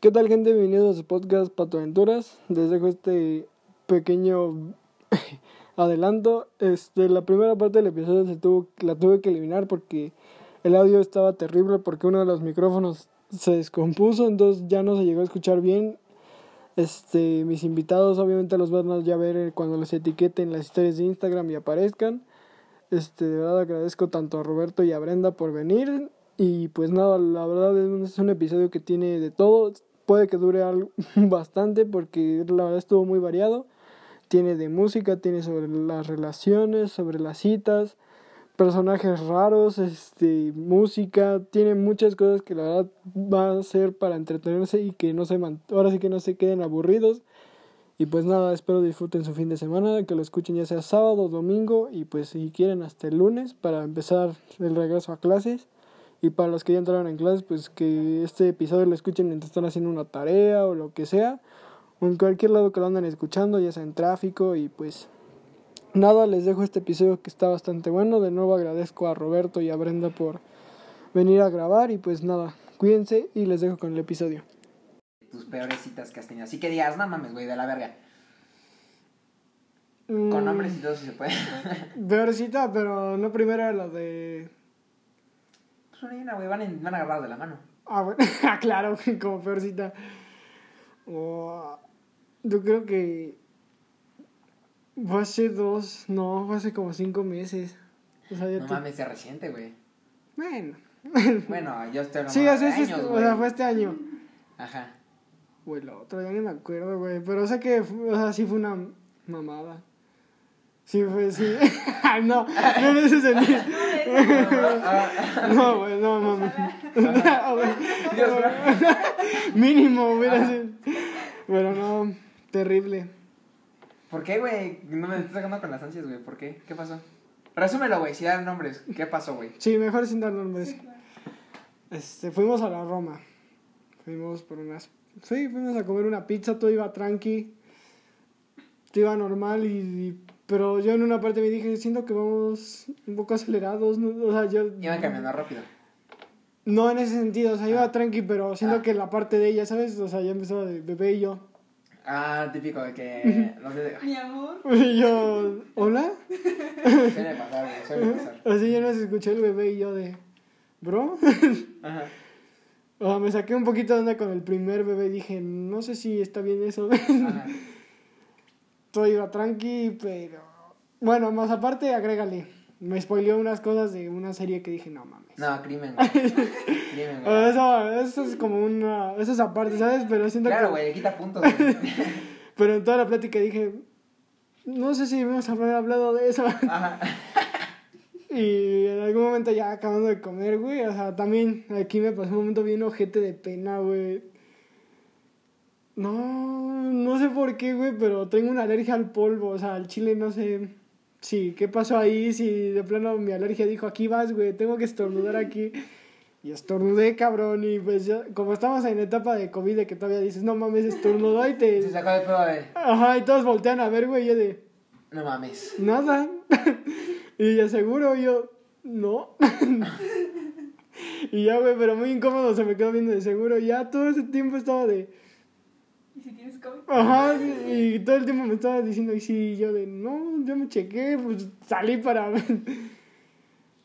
¿Qué tal gente? Bienvenidos a su podcast Pato Aventuras. Les dejo este pequeño adelanto. Este, la primera parte del episodio se tuvo, la tuve que eliminar porque el audio estaba terrible porque uno de los micrófonos se descompuso, entonces ya no se llegó a escuchar bien. Este, mis invitados obviamente los van a ya ver cuando los etiqueten las historias de Instagram y aparezcan. Este, de verdad agradezco tanto a Roberto y a Brenda por venir. Y pues nada, la verdad es un episodio que tiene de todo. Puede que dure algo, bastante porque la verdad estuvo muy variado. Tiene de música, tiene sobre las relaciones, sobre las citas, personajes raros, este, música, tiene muchas cosas que la verdad va a ser para entretenerse y que no se ahora sí que no se queden aburridos. Y pues nada, espero disfruten su fin de semana, que lo escuchen ya sea sábado domingo y pues si quieren hasta el lunes para empezar el regreso a clases. Y para los que ya entraron en clases, pues que este episodio lo escuchen mientras están haciendo una tarea o lo que sea. O en cualquier lado que lo anden escuchando, ya sea en tráfico. Y pues nada, les dejo este episodio que está bastante bueno. De nuevo agradezco a Roberto y a Brenda por venir a grabar. Y pues nada, cuídense y les dejo con el episodio. Tus peores citas que has tenido. Así que digas, no mames, güey, de la verga. Con nombres y todo si se puede. Peor cita, pero no primero la de pues una güey, van, van agarrados de la mano. Ah, bueno, ah, claro, como peorcita. Oh, yo creo que fue hace dos, no, fue hace como cinco meses. O sea, no mames, es reciente, güey. Bueno. bueno, yo estoy Sí, hace este, o sea, fue este año. Ajá. Güey, lo otro, ya ni me acuerdo, güey. Pero sé que, o sea, sí fue una mamada. Sí, fue, sí. no, no me ese sentido. No, güey, no, no. Mínimo, hubiera sido. Pero no, terrible. ¿Por qué, güey? No me estás sacando con las ansias, güey. ¿Por qué? ¿Qué pasó? Resúmelo, güey, si dan nombres. ¿Qué pasó, güey? Sí, mejor sin dar nombres. Este, fuimos a la Roma. Fuimos por unas. Sí, fuimos a comer una pizza, todo iba tranqui. Todo iba normal y pero yo en una parte me dije, siento que vamos un poco acelerados, ¿no? o sea, yo... Iban caminando rápido. No en ese sentido, o sea, iba ah. tranqui, pero siento ah. que la parte de ella, ¿sabes? O sea, ya empezó de bebé y yo. Ah, típico de que... no sé, Mi amor. Y yo, ¿hola? Suele pasar, suele pasar. Así yo no se escuché el bebé y yo de, ¿bro? Ajá. O sea, me saqué un poquito de onda con el primer bebé y dije, no sé si está bien eso. Ajá todo iba tranqui, pero... Bueno, más aparte, agrégale. Me spoileó unas cosas de una serie que dije, no mames. No, crimen, crimen, Eso, eso es como una... Eso es aparte, ¿sabes? Pero siento claro, güey, le quita puntos. pero en toda la plática dije, no sé si hemos hablado de eso. Ajá. Y en algún momento ya acabando de comer, güey, o sea, también aquí me pasó un momento bien ojete de pena, güey. No, no sé por qué, güey, pero tengo una alergia al polvo, o sea, al chile no sé. Sí, ¿qué pasó ahí? Si de plano mi alergia dijo, aquí vas, güey, tengo que estornudar aquí. Y estornudé, cabrón, y pues ya, como estamos en etapa de COVID, de que todavía dices, no mames, estornudó y te... Se sacó de pedo de... Ajá, y todos voltean a ver, güey, yo de... No mames. Nada. y ya seguro, yo, no. y ya, güey, pero muy incómodo se me quedó viendo de seguro. Ya todo ese tiempo estaba de... Ajá, y todo el tiempo me estaba diciendo, y sí, yo de, no, yo me chequé, pues salí para ver.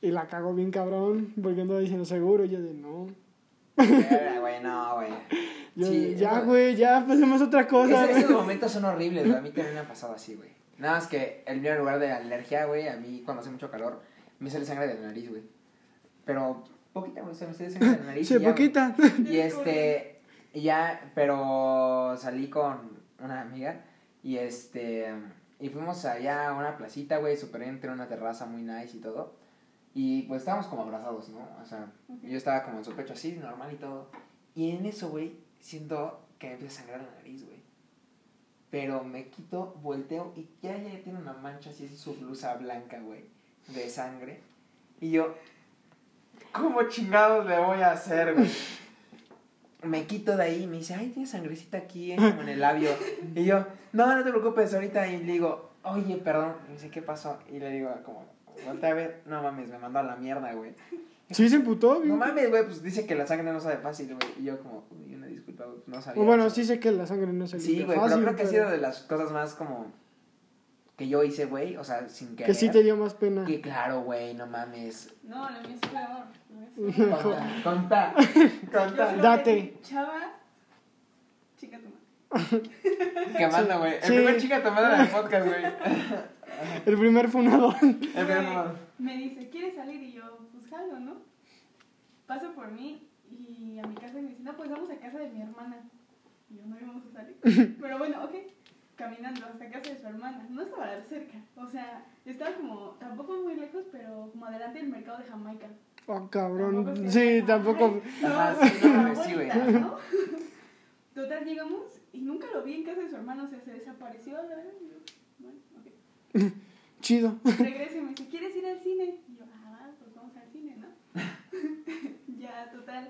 Y la cago bien cabrón, porque andaba diciendo seguro, yo de, no. güey, no, güey. ya, güey, ya pasemos otra cosa. esos momentos son horribles, A mí también me ha pasado así, güey. Nada más que el mío en lugar de alergia, güey, a mí cuando hace mucho calor, me sale sangre de la nariz, güey. Pero poquita, güey, se me sale sangre de la nariz. Sí, poquita. Y este, y ya, pero salí con una amiga y este y fuimos allá a una placita, güey, super entre una terraza muy nice y todo. Y pues estábamos como abrazados, ¿no? O sea, yo estaba como en su pecho así, normal y todo. Y en eso, güey, siento que me empieza a sangrar la nariz, güey. Pero me quito, volteo y ya, ya tiene una mancha así en su blusa blanca, güey, de sangre. Y yo, ¿cómo chingados le voy a hacer, güey? Me quito de ahí y me dice, ay, tiene sangrecita aquí, eh, como en el labio. Y yo, no, no te preocupes, ahorita. Y le digo, oye, perdón. Y me dice, ¿qué pasó? Y le digo, como, vuelta a ver, no mames, me mandó a la mierda, güey. Sí, se emputó, No bien. mames, güey, pues dice que la sangre no sabe fácil, güey. Y yo como, uy, una disculpa, güey, no sabía. O bueno, eso". sí sé que la sangre no se Sí, limpia güey, fácil, pero creo que ha sido de las cosas más como que yo hice, güey, o sea, sin querer. Que sí te dio más pena. Que claro, güey, no mames. No, la mía es peor. la mía es peor. Conta, conta, Date. Chava, chica tu madre. Quemando, güey. El Sí. primer chica tomada en el podcast, güey. El primer funador. El primer momento. Me dice, ¿quieres salir? Y yo, pues jalo, ¿no? Pasa por mí y a mi casa y me dice, no, pues vamos a casa de mi hermana. Y yo, no íbamos a salir. Pero bueno, ok. Caminando hasta casa de su hermana. No estaba cerca. O sea, estaba como, tampoco muy lejos, pero como adelante del mercado de Jamaica. Oh, Tampoco cabrón. Sí, tampoco. Sí, ¿no? Total, llegamos y nunca lo vi en casa de su hermano, o sea, se desapareció, la verdad. y yo, Bueno, ok. Chido. Regresa y me dice, ¿quieres ir al cine? Y yo, ah, pues vamos al cine, ¿no? ya, total.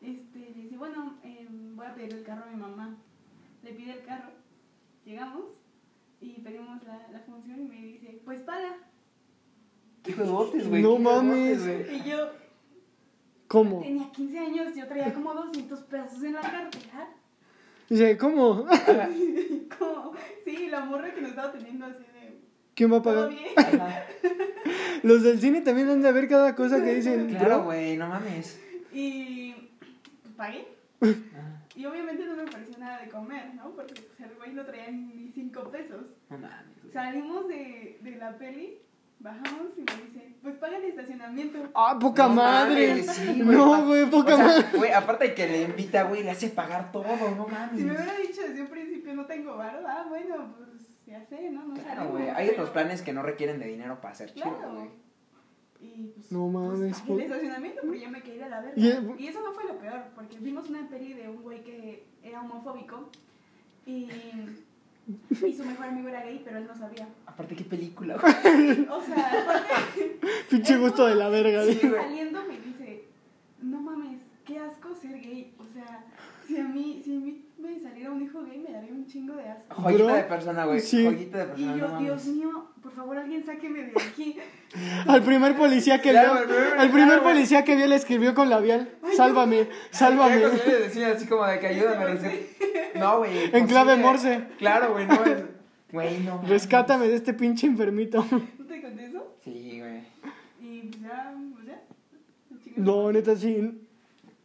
Este, le dice, bueno, em, voy a pedir el carro a mi mamá. Le pide el carro, llegamos y pedimos la, la función y me dice, pues paga. Qué huevotes, güey. No mames. güey. Y yo ¿Cómo? tenía 15 años, yo traía como 200 pesos en la cartera. Dice, ¿cómo? Como, sí, la morra que nos estaba teniendo así de, ¿Quién va a ¿todo pagar? Los del cine también han de ver cada cosa que dicen. Claro, güey, no mames. Y pagué. Ah, Y obviamente no me pareció nada de comer, ¿no? Porque pues, el güey no traía ni cinco pesos. No mames. güey. Salimos de, de la peli, bajamos y me dice, pues paga el estacionamiento. Ah, poca No madre. mames, sí, güey, no, güey, poca o sea, madre. Güey, aparte de que le invita, güey, le hace pagar todo, no mames. Si me hubiera dicho desde un principio no tengo varo, ah, bueno, pues ya sé, ¿no? No Claro, salimos, güey. Hay pero- otros planes que no requieren de dinero para ser chido, Claro. güey. Y pues, No mames, pues, po- el estacionamiento porque yo me ir a la verga. Y el- Y eso no fue lo peor, porque vimos una peli de un güey que era homofóbico y, y su mejor amigo era gay, pero él no sabía. Aparte, qué película, güey. O sea, aparte, Pinche gusto de la verga. Sí, saliendo me dice, no mames, qué asco ser gay. O sea, si a mí, si a mí me saliera un hijo gay me daría un chingo de asco. Joyita Bro, de persona, güey. sí. Joyita de Y persona, no yo. Dios mío, por favor alguien sáqueme de aquí. Al primer policía que Claro, vio. güey, primero- Al primer claro, güey. policía que vio le escribió con labial. Sálvame, sálvame. Ya cuando le decía así como de que ayúdame recibir. No, güey. En clave imposible. Morse. Claro, güey, no es. Güey, no. mames. Rescátame de este pinche enfermito. ¿No te conté eso? Sí, güey. Y pues ya, pues ya. No, neta, sí.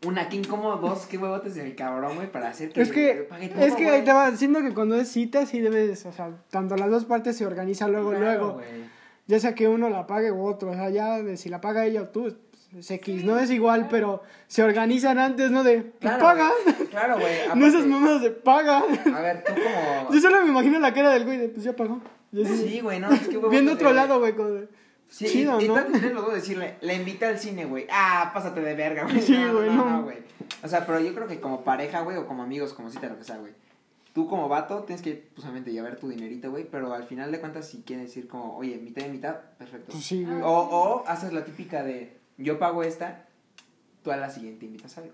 Una, qué incómodo, dos, qué huevotes del cabrón, güey, para hacer que. Es que, pague todo, es que ahí te va diciendo que cuando es cita, sí debes, o sea, tanto las dos partes se organizan luego, Claro, luego. Ya sea que uno la pague u otro, o sea, ya de si la paga ella o tú, pues, es X, no es igual, pero se organizan antes, ¿no? De, pues, Claro, paga. Claro, güey. No esas mamadas de paga. A ver, tú como. Yo solo me imagino la cara del güey de, pues ya pagó. Sí, güey, no, es que Viendo de- otro lado, güey, como Sí, chido, y, ¿no? y los dos decirle, le invita al cine, güey. Ah, pásate de verga, güey. Sí, no, güey, no, no. no, güey. O sea, pero yo creo que como pareja, güey, o como amigos, como cita, lo que sea, güey. Tú como vato tienes que, pues, obviamente, llevar tu dinerito, güey. Pero al final de cuentas, si quieres decir como, oye, mitad y mitad, perfecto. Pues sí, güey. O, o haces la típica de, yo pago esta, tú a la siguiente invitas algo.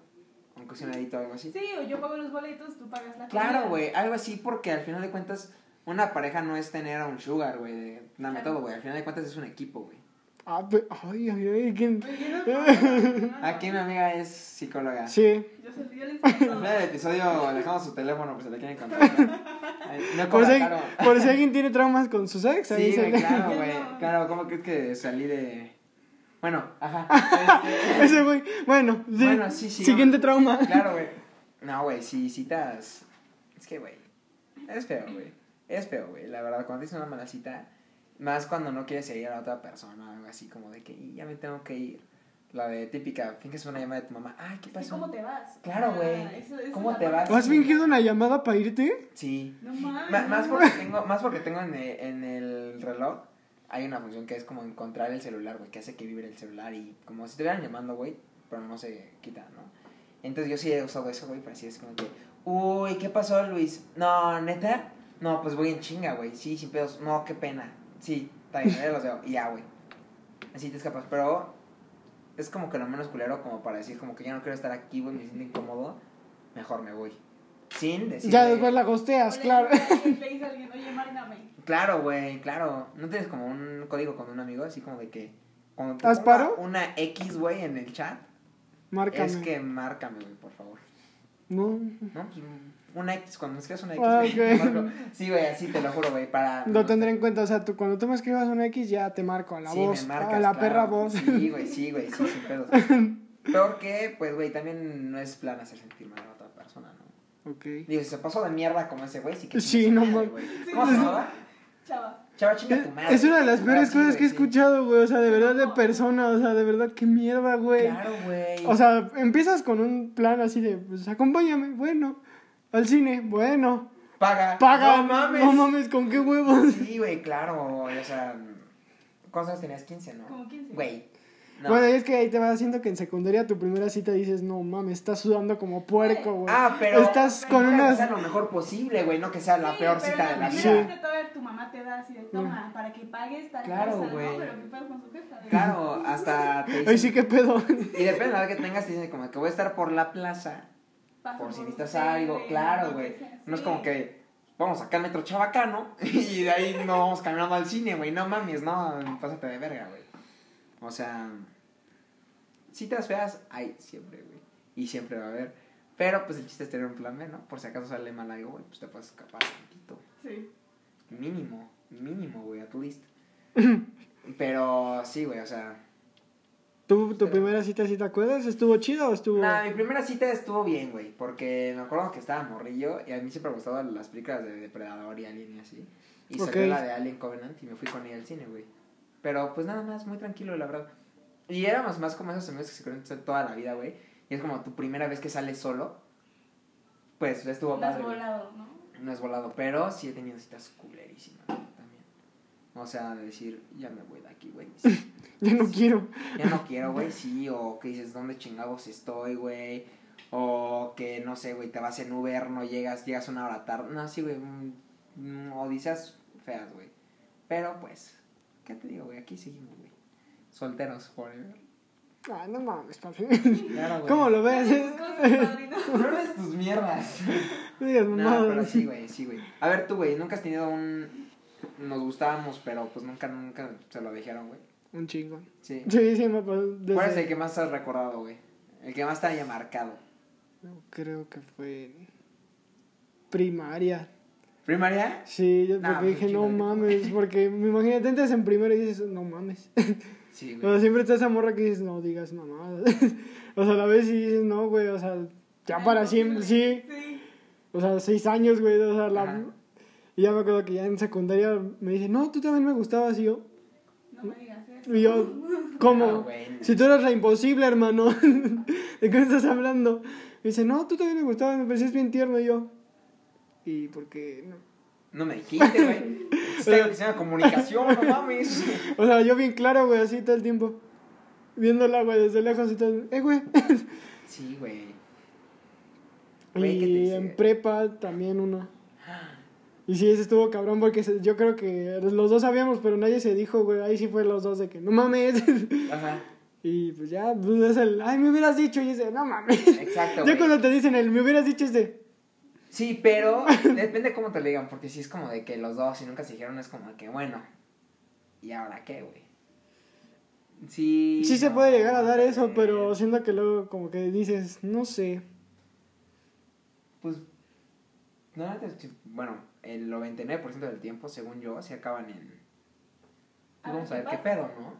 Un cocinadito o algo así. Sí, o yo pago los boletos, tú pagas la Claro, güey, algo así porque al final de cuentas una pareja no es tener a un sugar, güey, de dame Claro. todo, güey, al final de cuentas es un equipo, güey. Ah, pe- ay, ay, ay, ¿quién? Aquí mi amiga es psicóloga. Sí. Yo, enseño todo. final del episodio le dejamos su teléfono por si le quieren contactar. Ay, No Por cobra si, caro. por si alguien tiene traumas con su ex, ahí Sí, se güey, le- claro, güey. Claro, ¿cómo crees que salí de...? Bueno, ajá. Este, Ese güey. Bueno, sí. Bueno, sí, sí, Siguiente trauma. Claro, güey. No, güey, si citas. Es que, güey. Es feo, güey. Es feo, güey. La verdad, cuando tienes una mala cita, más cuando no quieres seguir a la otra persona, algo así como de que "Y ya me tengo que ir. La de típica, finges una llamada de tu mamá. Ay, ¿qué pasó? ¿Cómo te vas? Claro, Ah, güey. eso- eso ¿Cómo te vas? ¿Has fingido una llamada para irte? Sí. No mames. Ma- más, porque tengo, más porque tengo en el, en el reloj, hay una función que es como encontrar el celular, güey, que hace que vibre el celular y como si estuvieran llamando, güey, pero no se quita, ¿no? Entonces yo sí he usado eso, güey, para así es como que, uy, ¿qué pasó, Luis? No, neta, no, pues voy en chinga, güey, sí, sin pedos, no, qué pena, sí, está bien, ya los veo, y ya, güey. Así te escapas, pero es como que lo menos culero como para decir como que ya no quiero estar aquí, güey, me siento incómodo, mejor me voy. Sin decir. Ya después la gosteas, claro. Le le dice a alguien, oye, márcame. Claro, güey, claro. ¿No tienes como un código con un amigo así como de que cuando te ¿Haz ponga paro? una X, güey, en el chat, Márcame. es que márcame, güey, por favor. No. ¿No? Pues una X, cuando me escribas una X, Ah, güey, ok. te marco. Sí, güey, así te lo juro, güey, para... Lo tendré en cuenta, o sea, tú, cuando tú me escribas una X ya te marco a la sí, voz, me marcas, a la claro. perra voz. Sí, güey, sí, güey, sí, sin pedos. Porque, pues, güey, también no es plan hacer sentir mal a otra persona, ¿no? Ok. Digo, si se pasó de mierda como ese güey, sí que Sí, no güey. ¿Cómo se llamaba? Chava. Chava, chinga tu madre. Es una de las peores cosas que he escuchado, güey. O sea, de verdad de persona, o sea, de verdad, qué mierda, güey. Claro, güey. O sea, empiezas con un plan así de, pues acompáñame, bueno. Al cine, bueno. paga. Paga, No mames. No mames, ¿con qué huevos? Sí, güey, claro, o sea, ¿cuántos años tenías? 15, ¿no? Como 15. Güey. No. Bueno, y es que ahí te vas haciendo que en secundaria tu primera cita dices, no mames, estás sudando como puerco, güey. ah, pero Estás con procura que unas... sea lo mejor posible, güey, no que sea la Sí, peor pero cita de la primera Sí. vida. cita todavía tu mamá te da así de toma, para que pagues tal Claro, cosa, güey. ¿no? Pero ¿qué pasa con su jefa? Claro, hasta te dicen, Ay, sí, qué pedo. y depende de la edad que tengas, te dicen como que voy a estar por la plaza, Por si necesitas algo, claro, güey. No es como que vamos acá al metro Chabacano y de ahí no vamos caminando al cine, güey, no mames, no, pásate de verga, güey. O sea, citas feas hay siempre, güey, y siempre va a haber. Pero pues el chiste es tener un plan B, ¿no? Por si acaso sale mal algo, güey, pues te puedes escapar un poquito. Sí. Mínimo, mínimo, güey, at least. Pero sí, güey, o sea. ¿Tú, tu primera cita, si te acuerdas? ¿Estuvo chido o estuvo...? Nah, mi primera cita estuvo bien, güey. Porque me acuerdo que estaba morrillo y a mí siempre me gustaban las películas de Depredador y Alien y así. Y Ok. salió la de Alien Covenant y me fui con ella al cine, güey. Pero pues nada más, muy tranquilo, la verdad. Y éramos más como esos amigos que se conocen toda la vida, güey. Y es como tu primera vez que sales solo. Pues estuvo has padre. volado, ¿no? No es volado, pero sí he tenido citas culerísimas. O sea, de decir, ya me voy de aquí, güey. Sí. Ya no quiero. Ya no quiero, güey, sí. O que dices, ¿dónde chingados estoy, güey? O que, no sé, güey, te vas en Uber, no llegas, llegas una hora tarde. No, sí, güey. mm, mm, Odiseas feas, güey. Pero, pues, ¿qué te digo, güey? Aquí seguimos, güey. Solteros forever. Ah, no mames, papi. Claro, güey. ¿Cómo lo ves? No eres tus mierdas. No digas No, mamadas. pero sí, güey, sí, güey. A ver, tú, güey, nunca has tenido un... Nos gustábamos, pero pues nunca, nunca se lo dijeron, güey. Un chingón. Sí. Sí, sí, me pasó. desde- ¿Cuál es el que más has recordado, güey? El que más te haya marcado. Yo Creo que fue primaria. ¿Primaria? Sí, yo Nah, porque pues, dije, no ¿qué mames, porque me imagínate, entras en primero y dices, no mames. Sí, O sea, güey. siempre está esa morra que dices, no digas mamadas. o sea, a la vez sí dices, no, güey, o sea, ya Ay, para no, siempre, sí. Sí. O sea, seis años, güey, o sea, la... Y ya me acuerdo que ya en secundaria me dice, no, tú también me gustabas, y yo, No me digas eso. y yo, ¿cómo? Güey. Si tú eras la imposible, hermano. ¿De qué estás hablando? Me dice, no, tú también me gustabas, me parecías bien tierno, y yo. ¿Y por qué no? No me dijiste, güey. Está diciendo comunicación, no mames. O sea, yo bien claro, güey, así todo el tiempo. Viéndola, güey, desde lejos y todo. Eh, güey. Sí, güey. Güey, ¿qué te Y en prepa también uno. Y sí, ese estuvo cabrón porque se- yo creo que los dos sabíamos, pero nadie se dijo, güey. Ahí sí fue los dos de que no mames. Ajá. y pues ya, pues es el, ay, me hubieras dicho. Y ese, no mames. Exacto, Ya cuando te dicen el, me hubieras dicho es de, Sí, pero depende cómo te lo digan, porque si es como de que los dos y nunca se dijeron, es como de que, bueno, ¿y ahora qué, güey? Sí. sí se puede llegar a dar eso, pero siento que luego como que dices, no sé. Pues, no, bueno, el 99% del tiempo, según yo, se acaban en... A Vamos a ver ver qué qué pedo, ¿no?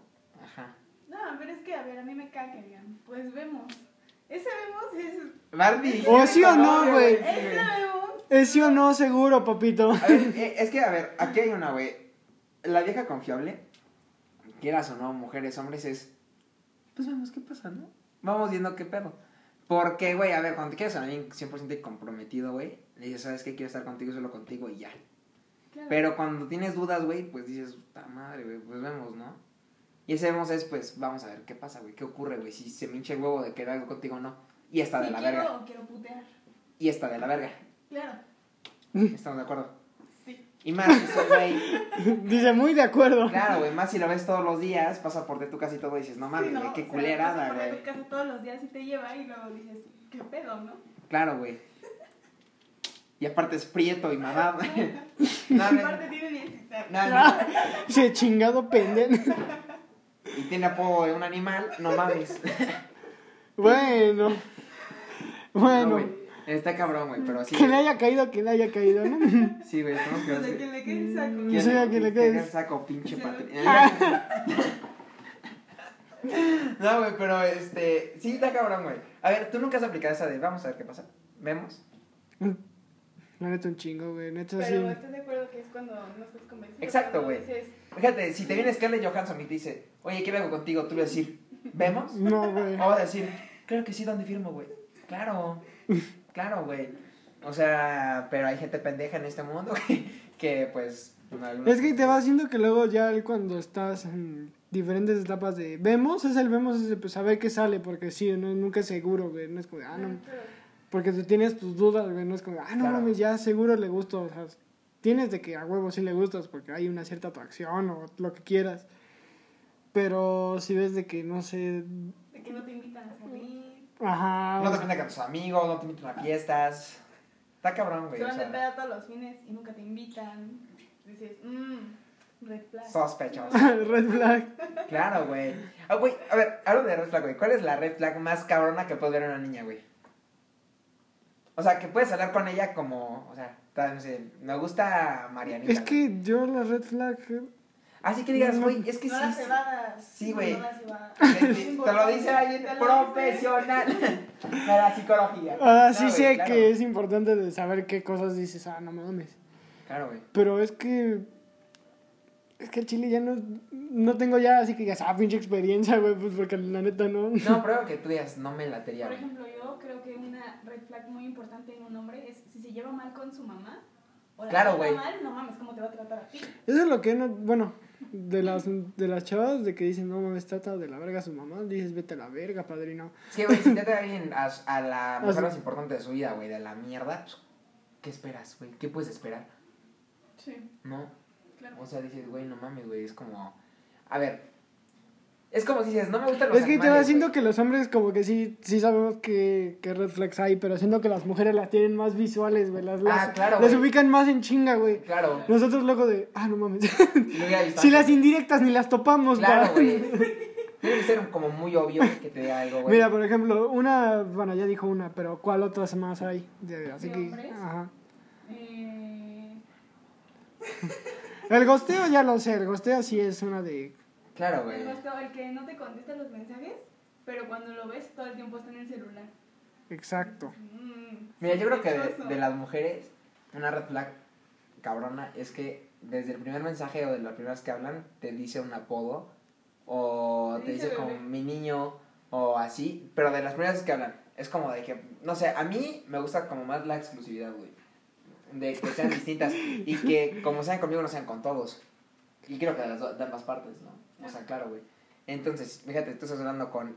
Ajá. No, pero es que, a ver, a mí me caga que digan, pues vemos. Ese vemos es... Barbie. ¿O sí o no, güey? Ese vemos. Es sí o no seguro, papito. A ver, eh, es que, a ver, aquí hay una, güey. La vieja confiable, quieras o no, mujeres, hombres, es. Pues vamos, ¿qué pasa, no? Vamos viendo qué pedo. Porque, güey, a ver, cuando te quieres a alguien 100% comprometido, güey, le dices, ¿sabes qué? Quiero estar contigo, solo contigo y ya. Claro. Pero cuando tienes dudas, güey, pues dices, puta madre, güey, pues vemos, ¿no? Y ese vemos es, pues, vamos a ver qué pasa, güey, qué ocurre, güey, si se me hincha el huevo de querer algo contigo o no. Y está de Si la quiero verga. quiero putear. Y está de la verga. Claro. ¿Estamos de acuerdo? Sí. Y más, güey. Dice, muy de acuerdo. Claro, güey, más si lo ves todos los días, pasa por de tu casa y todo y dices, no mames, Sí, ¿no? güey, qué O sea, culerada, pasa por güey. tu casa todos los días y te lleva y luego dices, ¿qué pedo, no? Claro, güey. Y aparte es prieto y mamado. no, no, Aparte tiene 16. no, no. Dice, chingado pendejo. y tiene apodo de un animal, no mames. Bueno. No, Bueno. güey. Está cabrón, güey, pero sí. que le haya caído, que le haya caído, ¿no? Sí, güey, estamos Pues que de que le quede el saco. Mm, Sí, que le quede. saco, pinche Sí. patri- Ah. No, güey, pero este. Sí, está cabrón, güey. A ver, tú nunca has aplicado esa de vamos a ver qué pasa. ¿Vemos? La neta un chingo, güey. Neta sí. Pero estás de acuerdo que es cuando no estás convencido. Exacto, güey. dices, Fíjate, si te viene Scarlett Johansson y te dice, oye, quiero algo contigo, tú le vas a decir, ¿vemos? No, güey. O vas a decir, claro que sí, ¿dónde firmo, güey? Claro, claro, güey. O sea, pero hay gente pendeja en este mundo que, que pues. algunos- Es que te va haciendo que luego ya cuando estás en diferentes etapas de vemos, es el vemos, es de, pues a ver qué sale, porque sí, no, nunca es seguro, güey. No es como, ah, no. Porque tú tienes tus dudas, güey. No es como, ah, no Claro. mames, ya seguro le gusto. O sea, tienes de que a huevo sí le gustas porque hay una cierta atracción o lo que quieras. Pero si ves de que, no sé. De que no te invitan a salir. Ajá. No te juntas con tus amigos, no te invitan a fiestas. Está cabrón, güey. Se van de peda todos los fines y nunca te invitan. Dices, mmm, red flag. sospechoso. Red flag. Claro, güey. Ah, güey, a ver, hablo de red flag, güey. ¿Cuál es la red flag más cabrona que puedes ver una niña, güey? O sea, que puedes hablar con ella como, o sea, tal, no sé, me gusta Marianita. Es que yo la red flag. eh, Así que digas, güey, es que no sí. las cebadas. Sí, güey. No. Te, te- lo dice alguien profesional de la psicología. Ah, sí sé claro. que es importante de saber qué cosas dices, ah, no mames. Claro, güey. Pero es que. Es que el chile ya no. No tengo ya así que digas, ah, pinche experiencia, güey, pues porque la neta no. No, prueba que tú digas, no me latería, Por güey. ejemplo, yo creo que una red flag muy importante en un hombre es si se lleva mal con su mamá. O la Claro, trata güey. mal, no mames, ¿cómo te va a tratar a ti? Eso es lo que no. Bueno, de las, de las chavas de que dicen, no mames, trata de la verga a su mamá, dices, vete a la verga, padrino. Es que, güey, si te trae alguien a, a la mujer sí. más importante de su vida, güey, de la mierda, pues, ¿qué esperas, güey? ¿Qué puedes esperar? Sí, ¿No? Claro. O sea, dices, güey, no mames, güey, es como... A ver, es como si dices, no me gustan los Es que te va siento que los hombres como que sí, sí sabemos que, que red flags hay, pero siento que las mujeres las tienen más visuales, güey. Las, las, Ah, claro, las ubican más en chinga, güey. Claro, Nosotros luego de, ah, no mames. visto si las indirectas ni las topamos, Claro, güey. Tiene que ser como muy obvio que te diga algo, güey. Mira, por ejemplo, una, bueno, ya dijo una, pero ¿cuál otras más hay? De- así ¿De que, hombres? ajá. Eh, El gosteo ya lo sé, el gosteo sí es una de, Claro, güey. el gusto, el que no te contesta los mensajes, pero cuando lo ves todo el tiempo está en el celular. exacto. Mm, Mira, yo creo que de, de las mujeres, una red flag cabrona es que desde el primer mensaje o de las primeras que hablan, te dice un apodo o Te te dice dice como mi niño o así, pero de las primeras que hablan, es como de que, no sé, a mí me gusta como más la exclusividad, güey. De que sean distintas y que como sean conmigo no sean con todos. Y creo que de, las de ambas partes, ¿no? O sea, claro, güey. Entonces, fíjate, tú estás hablando con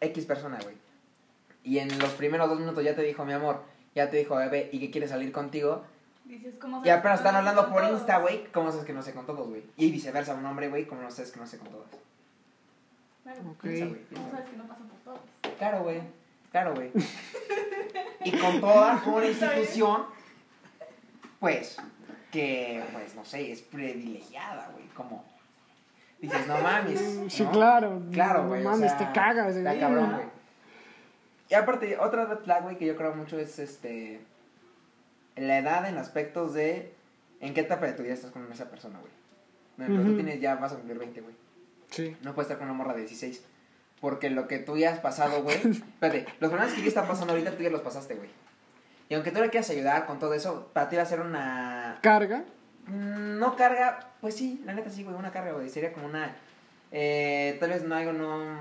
X persona, güey. Y en los primeros dos minutos ya te dijo, mi amor, ya te dijo, bebé, y que quiere salir contigo. Dices, ¿cómo Y apenas están hablando por todos? Insta, güey. ¿Cómo sabes que no sé con todos, güey? Y viceversa, un hombre, güey, ¿cómo no sabes que no sé con todos? Claro. Ok. Piensa, güey, ¿Cómo sabes que no pasan por todos? Claro, güey. Claro, güey. y con toda una institución, pues, que, pues, no sé, es privilegiada, güey. Como, dices, no mames. Sí, ¿no? claro. Claro, no güey. o mames, sea, te cagas, Está cabrón, güey. Y aparte, otra red flag, güey, que yo creo mucho es este. La edad en aspectos de. ¿En qué etapa de tu vida estás con esa persona, güey? Por ejemplo, tú Ujú. tienes ya, vas a cumplir 20, güey. Sí. No puedes estar con una morra de 16. Porque lo que tú ya has pasado, güey. espérate, los problemas que ya están pasando ahorita, tú ya los pasaste, güey. Y aunque tú le quieras ayudar con todo eso, para ti va a ser una. Carga. Mm, No carga, pues sí, la neta sí, güey, una carga, güey. Sería como una. Eh, tal vez no algo no.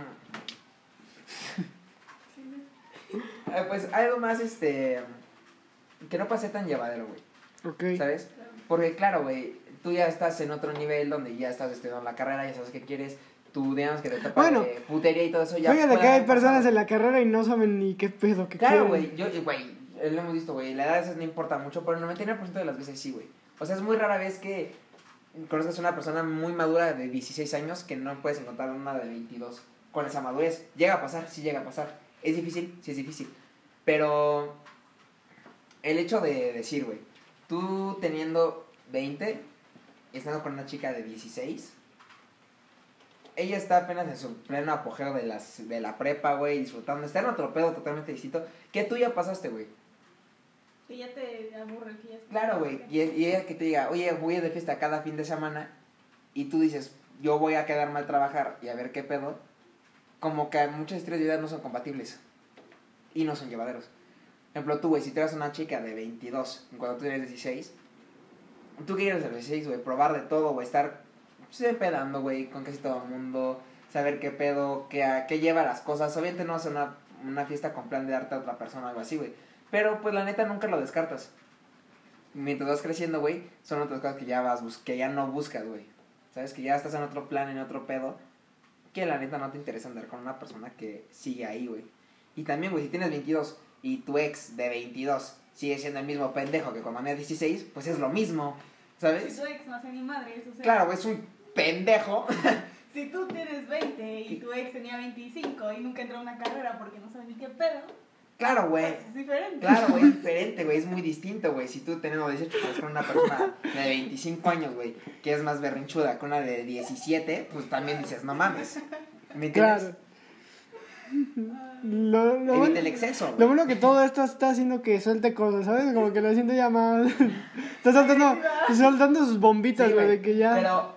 Eh, pues algo más, este. Que no pase tan llevadero, güey. Ok. ¿Sabes? Porque, claro, güey, tú ya estás en otro nivel donde ya estás estudiando la carrera, ya sabes qué quieres. Tú, digamos que te tapas Bueno, de putería y todo eso ya. Fíjate puede que hay personas pasado. en la carrera y no saben ni qué pedo que Claro, güey, yo, güey, lo hemos visto, güey, la edad a veces no importa mucho, pero el 99% de las veces sí, güey. O sea, es muy rara vez que conozcas a una persona muy madura de 16 años que no puedes encontrar una de 22 con esa madurez. Llega a pasar, sí llega a pasar. Es difícil, sí es difícil. Pero el hecho de decir, güey, tú teniendo 20, estando con una chica de 16, ella está apenas en su pleno apogeo de, las, de la prepa, güey, disfrutando. Está en otro pedo totalmente distinto. Que tú ya pasaste, güey. Que ya te aburre, que ya Claro, güey. Y, y ella que te diga, oye, voy de fiesta cada fin de semana. Y tú dices, yo voy a quedarme a trabajar y a ver qué pedo. Como que muchas estilos de vida no son compatibles. Y no son llevaderos. Por ejemplo, tú, güey, si te vas a una chica de 22, cuando tú tienes 16, tú qué quieres a los 16, güey, probar de todo, güey, estar pues, empedando, güey, con casi todo el mundo, saber qué pedo, qué, a- qué lleva las cosas. Obviamente no vas a una, una fiesta con plan de darte a otra persona o algo así, güey. Pero pues la neta nunca lo descartas. Mientras vas creciendo, güey, son otras cosas que ya vas que ya no buscas, güey. Sabes que ya estás en otro plan, en otro pedo, que la neta no te interesa andar con una persona que sigue ahí, güey. Y también, güey, si tienes 22 y tu ex de 22 sigue siendo el mismo pendejo que cuando tenía 16, pues es lo mismo, Si ¿sabes? tu ex no hace ni madres, o sea. Claro, güey, es un pendejo. Si tú tienes 20 y tu ex tenía 25 y nunca entró a una carrera porque no sabe ni qué pedo, Claro, güey. pues es diferente. Claro, güey, es diferente, güey, es muy distinto, güey. Si tú teniendo 18 estás con una persona de 25 años, güey, que es más berrinchuda que una de 17, pues también dices, no mames. ¿Me entiendes? Claro. Lo, lo, Evita bueno, el exceso, lo bueno que todo esto está haciendo que suelte cosas, ¿sabes? Como que lo siento ya más. está soltando, soltando sus bombitas, güey, de que ya. Pero,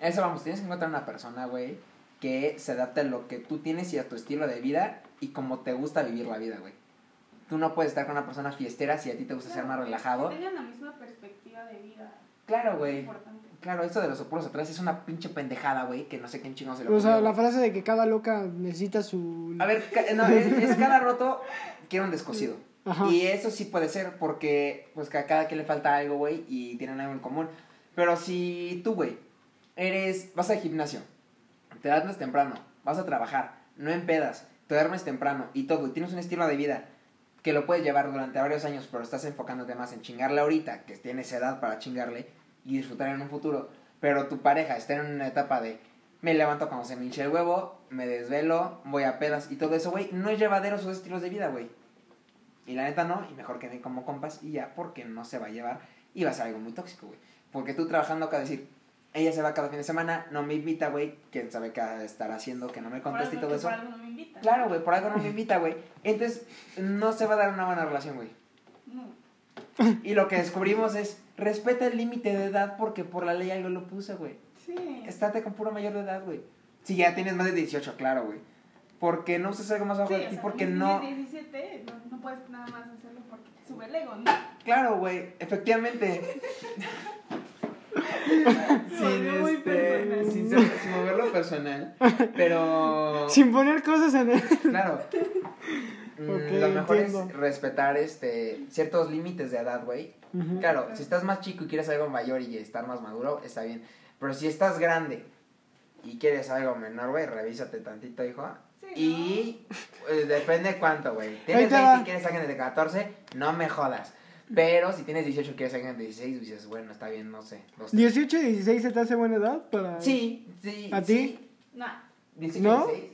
eso vamos, tienes que encontrar una persona, güey, que se adapte a lo que tú tienes y a tu estilo de vida y como te gusta vivir la vida, güey. Tú no puedes estar con una persona fiestera si a ti te gusta ser más Claro, relajado. Que tengan la misma perspectiva de vida. Claro, güey. Claro, esto de los opuestos atrás es una pinche pendejada, güey, que no sé quién chingón se le o sea, la frase de que cada loca necesita su. A ver, ca- no, es, es cada roto quiere un descosido. Ajá. Y eso sí puede ser porque pues que a cada quien le falta algo, güey, y tienen algo en común. Pero si tú, güey, eres vas al gimnasio, te duermes temprano, vas a trabajar, no empedas, te duermes temprano y todo, y tienes un estilo de vida que lo puedes llevar durante varios años, pero estás enfocándote más en chingarle ahorita, que tienes edad para chingarle y disfrutar en un futuro, pero tu pareja está en una etapa de me levanto cuando se me hinche el huevo, me desvelo, voy a pedas y todo eso, güey, no es llevadero sus estilos de vida, güey. Y la neta no, y mejor que den como compas y ya, porque no se va a llevar y va a ser algo muy tóxico, güey. Porque tú trabajando acá, decir, ella se va cada fin de semana, no me invita, güey, quién sabe qué estar haciendo, que no me conteste y todo eso. Por algo no me invitan. Claro, güey, por algo no me invita, güey. Entonces, no se va a dar una buena relación, güey. No. Y lo que descubrimos es, respeta el límite de edad porque por la ley algo lo puse, güey. Sí. Estate con puro mayor de edad, güey. Si ya tienes más de 18, claro, güey. Porque no usas algo más abajo Sí, de o ti, sea, porque no... tienes 17, no, no puedes nada más hacerlo porque te sube el ego, ¿no? Claro, güey, efectivamente. sin, este, personal. sin, moverlo personal. Pero. Sin poner cosas en el. Claro. Mm, lo mejor entiendo. es respetar este ciertos límites de edad, güey. Claro, si estás más chico y quieres algo mayor y estar más maduro, está bien. Pero si estás grande y quieres algo menor, güey, revísate tantito, hijo. Sí, Y eh, depende cuánto, güey. Tienes te 20 va. y quieres alguien de 14, no me jodas. Pero si tienes 18 y quieres alguien de 16, dices, bueno, está bien, no sé. dos, 18 y 16 se te hace buena edad para. Sí, sí. ¿A sí. ti? No. 18, ¿No? 16.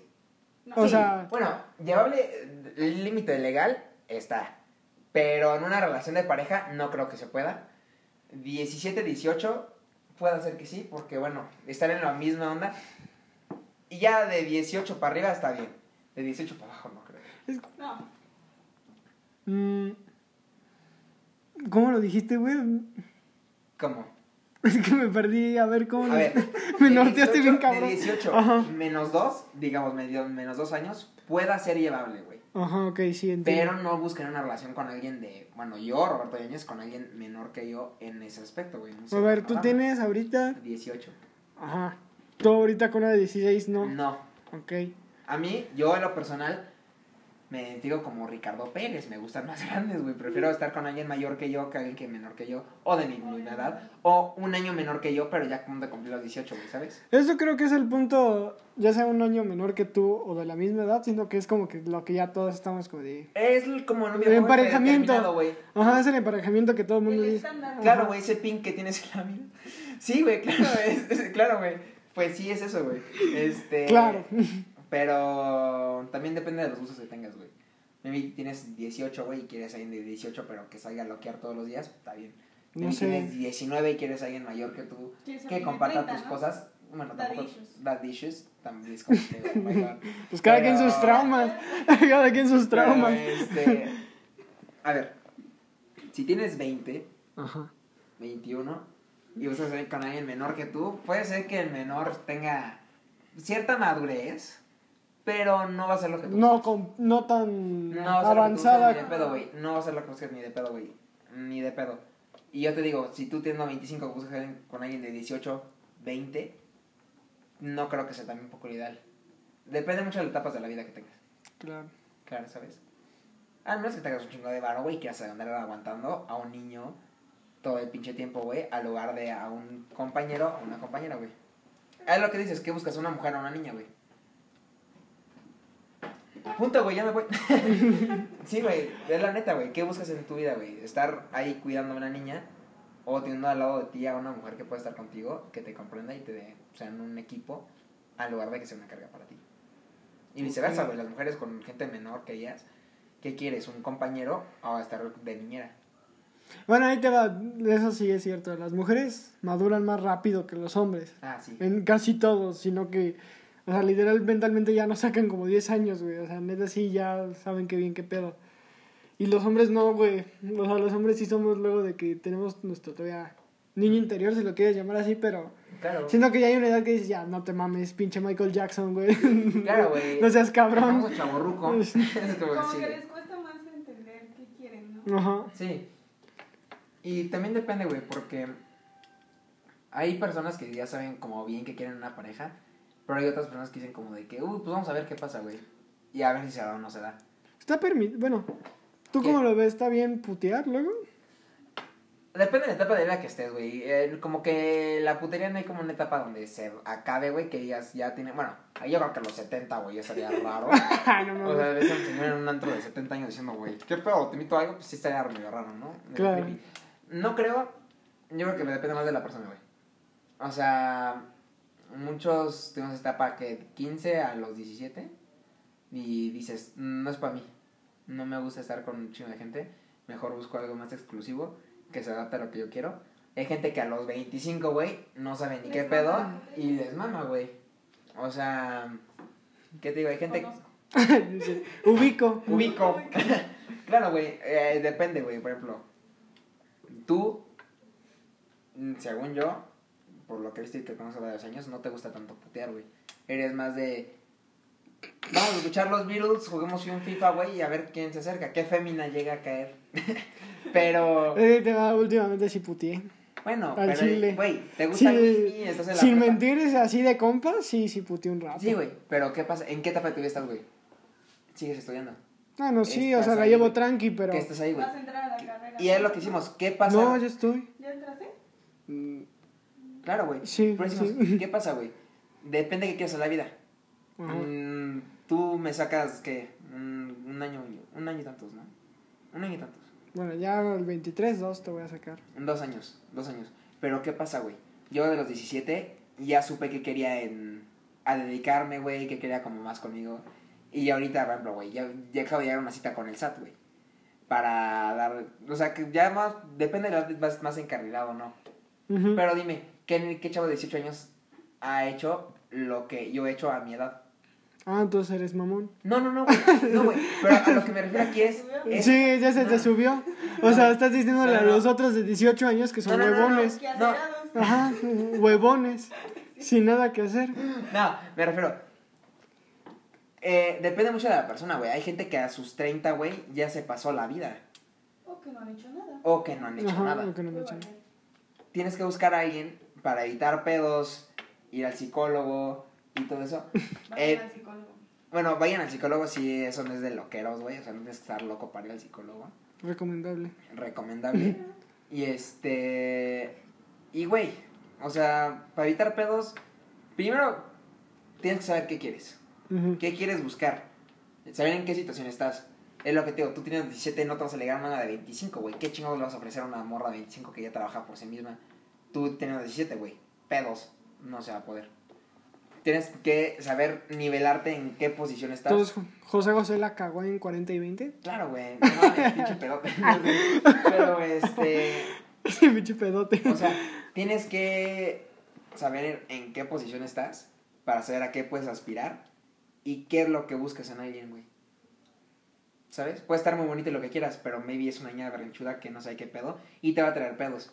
no. O Sí, sea- Bueno, llevable, el límite legal está. Pero en una relación de pareja no creo que se pueda. 17, 18 puede ser que sí, porque bueno, estar en la misma onda. Y ya de 18 para arriba está bien. De 18 para abajo no creo. No. Mm, ¿Cómo lo dijiste, güey? ¿Cómo? Es que me perdí. A ver, ¿cómo A lo- ver. Me norteaste 18 bien, cabrón. De 18 Ajá. menos 2, digamos medio- menos 2 años, pueda ser llevable, güey. Ajá, ok, sí, entiendo. Pero no busquen una relación con alguien de. Bueno, yo, Roberto Yáñez, con alguien menor que yo en ese aspecto, güey. no sé, A ver, tú tienes ahorita. 18. Ajá. Tú ahorita con una de 16, no. No. Ok. A mí, yo en lo personal, me digo como Ricardo Pérez, me gustan más grandes, güey. Prefiero estar con alguien mayor que yo que alguien que menor que yo, o de mi misma edad, o un año menor que yo, pero ya como de cumplir los 18, güey, ¿sabes? Eso creo que es el punto, ya sea un año menor que tú o de la misma edad, sino que es como que lo que ya todos estamos como de... Es como en un El emparejamiento. güey. Ajá, es el emparejamiento que todo el mundo El dice. estándar. Claro, güey, ese pin que tienes en la vida. Sí, güey, claro, es- es- claro, güey. Pues sí, es eso, güey. Este. Claro. Pero también depende de los gustos que tengas, güey. Maybe tienes 18, güey, y quieres a alguien de 18, pero que salga a loquear todos los días, está bien. No sé. tienes 19 y quieres a alguien mayor que tú, que comparta 30, tus ¿no? cosas, Bueno, tampoco. Daddy issues. También es como que, oh my God. Pues cada quien sus traumas. cada quien sus traumas. este, a ver, si tienes 20, Ajá. 21 y salir con alguien menor que tú, puede ser que el menor tenga cierta madurez, pero no va a ser lo que tú No, con, no tan No va a ser lo que tú avanzada. ni de pedo, güey. No va a ser lo que buscas ni de pedo, güey. Ni de pedo. Y yo te digo, si tú tienes 25 buscas con alguien de 18, 20, no creo que sea también un poco ideal. Depende mucho de las etapas de la vida que tengas. Claro. Claro, ¿sabes? Al menos que tengas un chingo de varo, güey, y quieras andar aguantando a un niño todo el pinche tiempo, güey, al lugar de a un compañero o una compañera, güey. Es lo que dices, ¿qué buscas? ¿Una mujer o una niña, güey? Punto, güey, ya me voy. sí, güey, es la neta, güey. ¿Qué buscas en tu vida, güey? ¿Estar ahí cuidando a una niña o teniendo al lado de ti a una mujer que pueda estar contigo, que te comprenda y te dé, o sea, en un equipo, al lugar de que sea una carga para ti? Y viceversa, güey, las mujeres con gente menor que ellas, ¿qué quieres? ¿Un compañero o estar de niñera? Bueno, ahí te va. Eso sí es cierto. Las mujeres maduran más rápido que los hombres. Ah, sí. En casi todos, sino que, o sea, literal, mentalmente ya nos sacan como 10 años, güey. O sea, neta sí ya saben qué bien, qué pedo. Y los hombres no, güey. O sea, los hombres sí somos luego de que tenemos nuestro todavía niño interior, si lo quieres llamar así, pero Claro. siento que ya hay una edad que dices, ya, no te mames, pinche Michael Jackson, güey. Claro, güey. no seas cabrón. Vamos chaborruco. es como que Como sí, que les cuesta más entender qué quieren, ¿no? Ajá. Sí. Y también depende, güey, porque hay personas que ya saben como bien que quieren una pareja, pero hay otras personas que dicen como de que, uy, pues vamos a ver qué pasa, güey. Y a ver si se da o no se da. Está permitido, bueno, ¿tú ¿Qué? cómo lo ves? ¿Está bien putear luego? Depende de la etapa de vida que estés, güey. Eh, como que la putería no hay como una etapa donde se acabe, güey, que digas ya tiene. Bueno, yo creo que a los 70, güey, ya sería raro. Ay, no O sea, ves a un señor en un antro de 70 años diciendo, güey, ¿qué pedo? ¿Te invito a algo? Pues sí estaría medio raro, ¿no? Claro. No creo. Yo creo que me depende más de la persona, güey. O sea, muchos tenemos esta etapa que 15 a los 17 y dices, "Mm, no es para mí. No me gusta estar con un chingo de gente. Mejor busco algo más exclusivo que se adapte a lo que yo quiero. Hay gente que a los 25, güey, no sabe ni Les qué pedo mama. y les mama, güey. O sea, ¿qué te digo? Hay gente... Ubico. Ubico. claro, güey. eh, depende, güey. Por ejemplo, tú, según yo, por lo que viste y que conozco varios años, no te gusta tanto putear, güey. Eres más de. Vamos a escuchar los Beatles, juguemos un FIFA, güey, y a ver quién se acerca. ¿Qué fémina llega a caer? pero. Eh, te va, últimamente sí puteé. Bueno, al pero, chile. güey, ¿te gusta Sí, Luismi? Estás en la sin prepa. mentir, es así de compas, sí, sí puteé un rato. Sí, güey, pero ¿qué pasa? ¿En qué etapa de tu vida estás, güey? Sigues estudiando. Ah, no, sí, o sea, la ahí, llevo tranqui, pero... ¿Qué estás ahí, güey? Vas a entrar a la carrera. Y es lo que hicimos. ¿Qué pasa? No, yo estoy. ¿Ya entraste? Mm, Claro, güey. Sí, Pero decimos, sí. ¿qué pasa, güey? Depende de qué quieras en la vida. Mm, tú me sacas, ¿qué? Un, un año, y- un año y tantos, ¿no? Un año y tantos. Bueno, ya el 23, 2 te voy a sacar. En dos años, dos años. Pero ¿qué pasa, güey? Yo de los 17 ya supe que quería en, a dedicarme, güey, que quería como más conmigo. Y ahorita, por ejemplo, güey, ya, ya acabo de llegar a una cita con el SAT, güey. Para dar, o sea, que ya más, depende de la edad, vas más encarrilado o no. Ujú. Pero dime, ¿qué, ¿qué chavo de 18 años ha hecho lo que yo he hecho a mi edad? Ah, entonces eres mamón. No, no, no, güey. No, güey. Pero a lo que me refiero aquí es. es- Sí, ya se no. te subió. O sea, estás diciéndole No, a los otros de 18 años que son No, no, no, no. huevones. Ajá, huevones. Sin nada que hacer. No, me refiero. Eh, depende mucho de la persona, güey. Hay gente que a sus 30, güey, ya se pasó la vida. O que no han hecho nada. O que no han hecho Ajá, nada. lo que no me echan. barbaridad. Tienes que buscar a alguien para evitar pedos, ir al psicólogo y todo eso. Vayan Eh, al psicólogo. Bueno, vayan al psicólogo si eso no es de loqueros, güey. O sea, no tienes que estar loco para ir al psicólogo. Recomendable. recomendable. y este. Y güey, o sea, para evitar pedos, primero tienes que saber qué quieres. ¿Qué quieres buscar? Saber en qué situación estás. Es lo que te digo, tú tienes 17, no te vas a a una de 25, güey. ¿Qué chingados le vas a ofrecer a una morra de 25 que ya trabaja por sí misma? Tú tienes 17, güey. Pedos, no se va a poder. Tienes que saber nivelarte en qué posición estás. Entonces, José José la cagó en 40 y 20. Claro, güey. No pinche pedote. Pero este. pinche pedote. O sea, tienes que saber en qué posición estás para saber a qué puedes aspirar y qué es lo que buscas en alguien, güey. ¿Sabes? Puede estar muy bonito y lo que quieras, pero maybe es una niña berrinchuda que no sabe qué pedo y te va a traer pedos.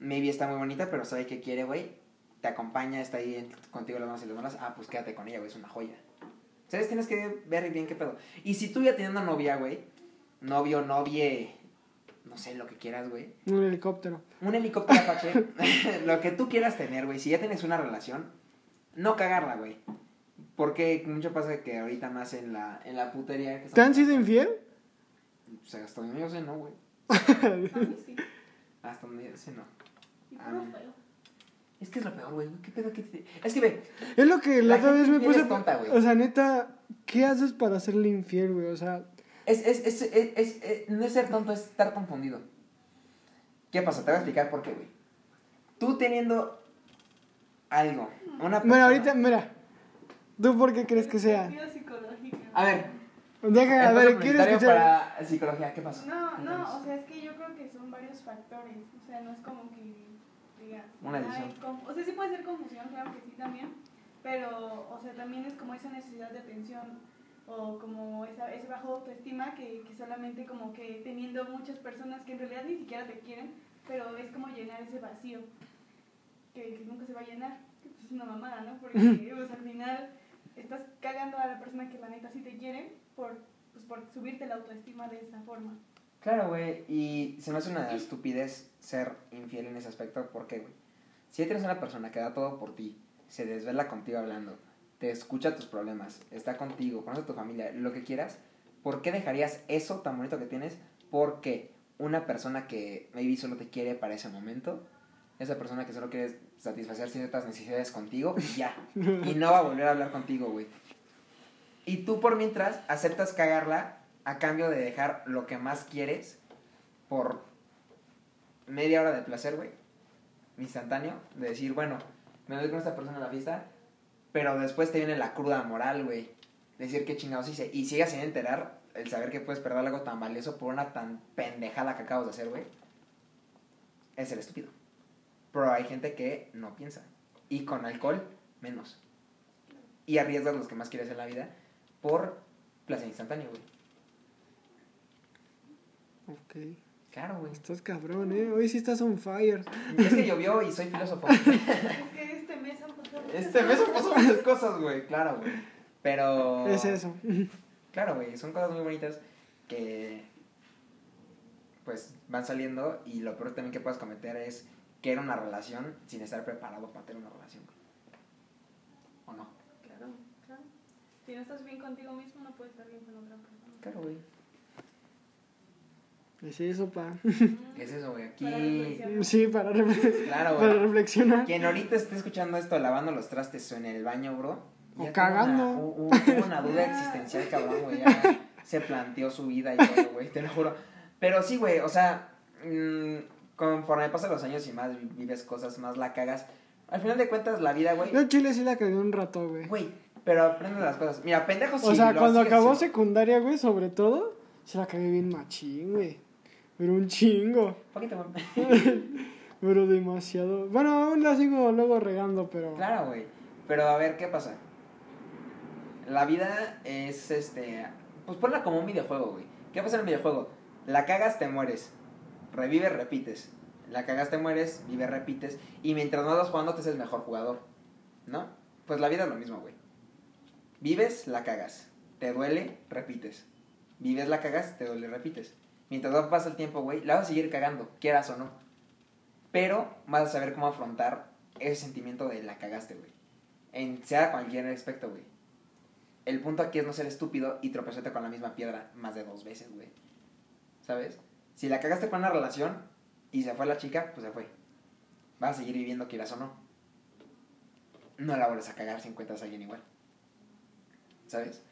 Maybe está muy bonita, pero sabe qué quiere, güey. Te acompaña, está ahí en- contigo las manos y las manos. Ah, pues quédate con ella, güey, es una joya. ¿Sabes? Tienes que ver bien qué pedo. Y si tú ya teniendo novia, güey, novio, novie, no sé, lo que quieras, güey. Un helicóptero. Un helicóptero Apache, lo que tú quieras tener, güey. Si ya tienes una relación, no cagarla, güey. Porque mucho pasa que ahorita más en la, en la putería. Que ¿Te han sido infiel? Pues hasta donde yo sé, no, güey. A mí sí. Hasta donde yo sé, no. Y Ah, puro no. feo. Es que es lo peor, güey. ¿Qué pedo que te... Es que ve, Es lo que la, La otra vez me puse. tonta, o sea, neta, ¿qué haces para hacerle infiel, güey? O sea, es, es, es, es, es- es- no es ser tonto, es estar confundido. ¿Qué pasa? Te voy a explicar por qué, güey. Tú teniendo algo, una persona... bueno, ahorita, mira. ¿Tú por qué crees que sea? A ver, Deja, a ver, Espacio ¿quieres publicitario escuchar? para psicología, ¿qué pasó? No, no, o sea, es que yo creo que son varios factores. O sea, no es como que digas. Una "Ay, decisión. com-". O sea, sí puede ser confusión, claro que sí también. Pero, o sea, también es como esa necesidad de atención o como esa, ese bajo autoestima que, que solamente como que teniendo muchas personas que en realidad ni siquiera te quieren, pero es como llenar ese vacío que, que nunca se va a llenar. Que pues es una mamada, ¿no? Porque pues, al final estás cagando a la persona que la neta sí te quiere por, pues, por subirte la autoestima de esa forma. Claro, güey, y se me hace una estupidez ser infiel en ese aspecto, ¿por qué, güey? Si ya tienes una persona que da todo por ti, se desvela contigo hablando, te escucha tus problemas, está contigo, conoce a tu familia, lo que quieras, ¿por qué dejarías eso tan bonito que tienes? Porque una persona que maybe solo te quiere para ese momento, esa persona que solo quiere satisfacer ciertas necesidades contigo, ya, y no va a volver a hablar contigo, güey. Y tú por mientras aceptas cagarla a cambio de dejar lo que más quieres por media hora de placer, güey. Instantáneo. De decir, bueno, me voy con esta persona a la fiesta, pero después te viene la cruda moral, güey. Decir qué chingados hice. Y sigas sin enterar el saber que puedes perder algo tan valioso por una tan pendejada que acabas de hacer, güey. Es el estúpido. Pero hay gente que no piensa. Y con alcohol, menos. Y arriesgas los que más quieres en la vida por placer instantáneo, güey. Ok. Claro, güey. Estás cabrón, ¿eh? Hoy sí estás on fire. Es que llovió y soy filósofo. Es que este mes han pasado muchas Este mes cosas. pasó muchas cosas, güey. Claro, güey. Pero. Es eso. Claro, güey. Son cosas muy bonitas que. Pues van saliendo. Y lo peor también que puedes cometer es que era una relación sin estar preparado para tener una relación. ¿O no? Claro, claro. Si no estás bien contigo mismo, no puedes estar bien con otra persona. Claro, güey. Es eso, pa. Es eso, güey. Aquí. Para. Sí, para, re- Claro, para reflexionar. Quien ahorita esté escuchando esto lavando los trastes o en el baño, bro. O cagando. Una, tuvo una duda existencial, cabrón, güey. Ya se planteó su vida y todo, güey. Te lo juro. Pero sí, güey. O sea, mm, conforme pasan los años y más vi- vives cosas, más la cagas. Al final de cuentas, la vida, güey. Yo en Chile sí la cagué un rato, güey. Güey, pero aprendes las cosas. Mira, pendejos O sí, sea, cuando acabó secundaria, güey, sobre todo, se la cagué bien machín, güey. Pero un chingo. Poquito, güey. Pero demasiado. Bueno, aún la sigo luego regando, pero. Claro, güey. Pero a ver, ¿qué pasa? La vida es este. Pues ponla como un videojuego, güey. ¿Qué pasa en el videojuego? La cagas, te mueres. Revives, repites. La cagas, te mueres, vives, repites. Y mientras no vas jugando, te haces mejor jugador. ¿No? Pues la vida es lo mismo, güey. Vives, la cagas. Te duele, repites. Vives, la cagas, te duele, repites. Mientras no pasa el tiempo, güey, la vas a seguir cagando, quieras o no. Pero vas a saber cómo afrontar ese sentimiento de la cagaste, güey. En sea cualquier aspecto, güey. El punto aquí es no ser estúpido y tropezarte con la misma piedra más de dos veces, güey. ¿Sabes? Si la cagaste con una relación y se fue la chica, pues se fue. Vas a seguir viviendo quieras o no. No la vuelves a cagar si encuentras a alguien igual. ¿Sabes?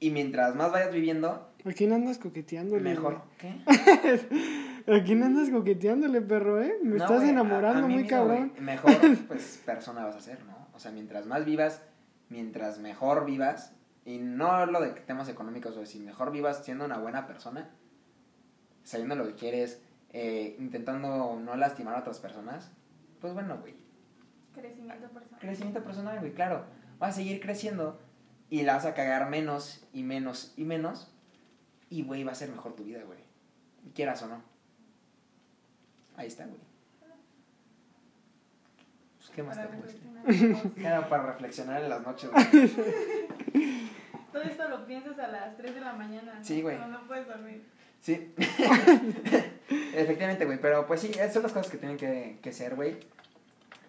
Y mientras más vayas viviendo, ¿A quién andas coqueteándole? mejor. ¿Qué? ¿A quién andas coqueteándole, perro, eh? Me No, estás güey, enamorando a mí muy mismo, cabrón. güey, Mejor, pues, persona vas a ser, ¿no? O sea, mientras más vivas, mientras mejor vivas, y no lo de temas económicos, o si mejor vivas siendo una buena persona, sabiendo lo que quieres, eh, intentando no lastimar a otras personas, pues bueno, güey. Crecimiento personal. Crecimiento personal, güey, claro. Vas a seguir creciendo y la vas a cagar menos y menos y menos. Y, güey, va a ser mejor tu vida, güey. Quieras o no. Ahí está, güey. Pues, ¿qué más Para te reflexionar. Claro, para reflexionar en las noches, güey. Todo esto lo piensas a las 3 de la mañana. Sí, güey. No puedes dormir. Sí. Efectivamente, güey. Pero pues sí, esas son las cosas que tienen que, que ser, güey.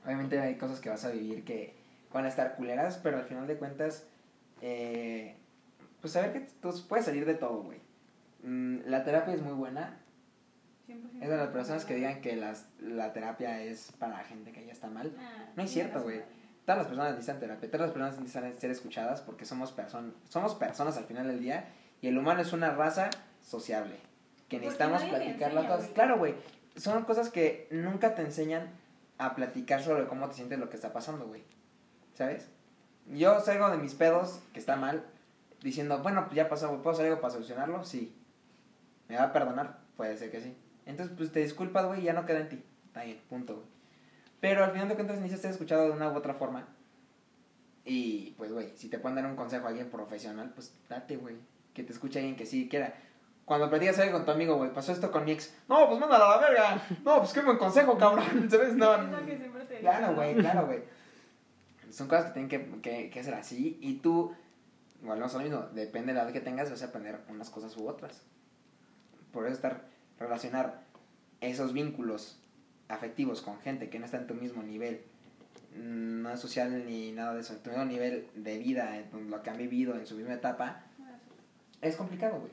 Obviamente hay cosas que vas a vivir que van a estar culeras, pero al final de cuentas, eh, pues saber que tú puedes salir de todo, güey. Mm, la terapia es muy buena. 100%. Es de las personas que digan que las, la terapia es para gente que ya está mal. Ah, No es cierto, güey. Todas las personas necesitan terapia, todas las personas necesitan ser escuchadas porque somos, person somos personas al final del día y el humano es una raza sociable. Que necesitamos platicar las cosas. Claro, güey. Son cosas que nunca te enseñan a platicar sobre cómo te sientes lo que está pasando, güey. ¿Sabes? Yo salgo de mis pedos, que está mal, diciendo, bueno, pues ya pasó, ¿puedo hacer algo para solucionarlo? Sí. ¿Me va a perdonar? Puede ser que sí. Entonces, pues te disculpas, güey, y ya no queda en ti. Está bien, punto, güey. Pero al final de cuentas necesitas ser escuchado de una u otra forma. Y pues, güey, si te pueden dar un consejo a alguien profesional, pues date, güey. Que te escuche alguien que sí quiera. Cuando platicas algo con tu amigo, güey, pasó esto con mi ex. No, pues mándala a la verga. No, pues qué buen consejo, cabrón. ¿Sabes? No. Te Claro, güey, claro, güey. Son cosas que tienen que, que, que ser así. Y tú, igual no es lo mismo. Depende de la edad que tengas, vas a aprender unas cosas u otras. Por eso estar, relacionar esos vínculos afectivos con gente que no está en tu mismo nivel, mm, no es social ni nada de eso, en tu mismo nivel de vida, en lo que han vivido en su misma etapa, es complicado, güey.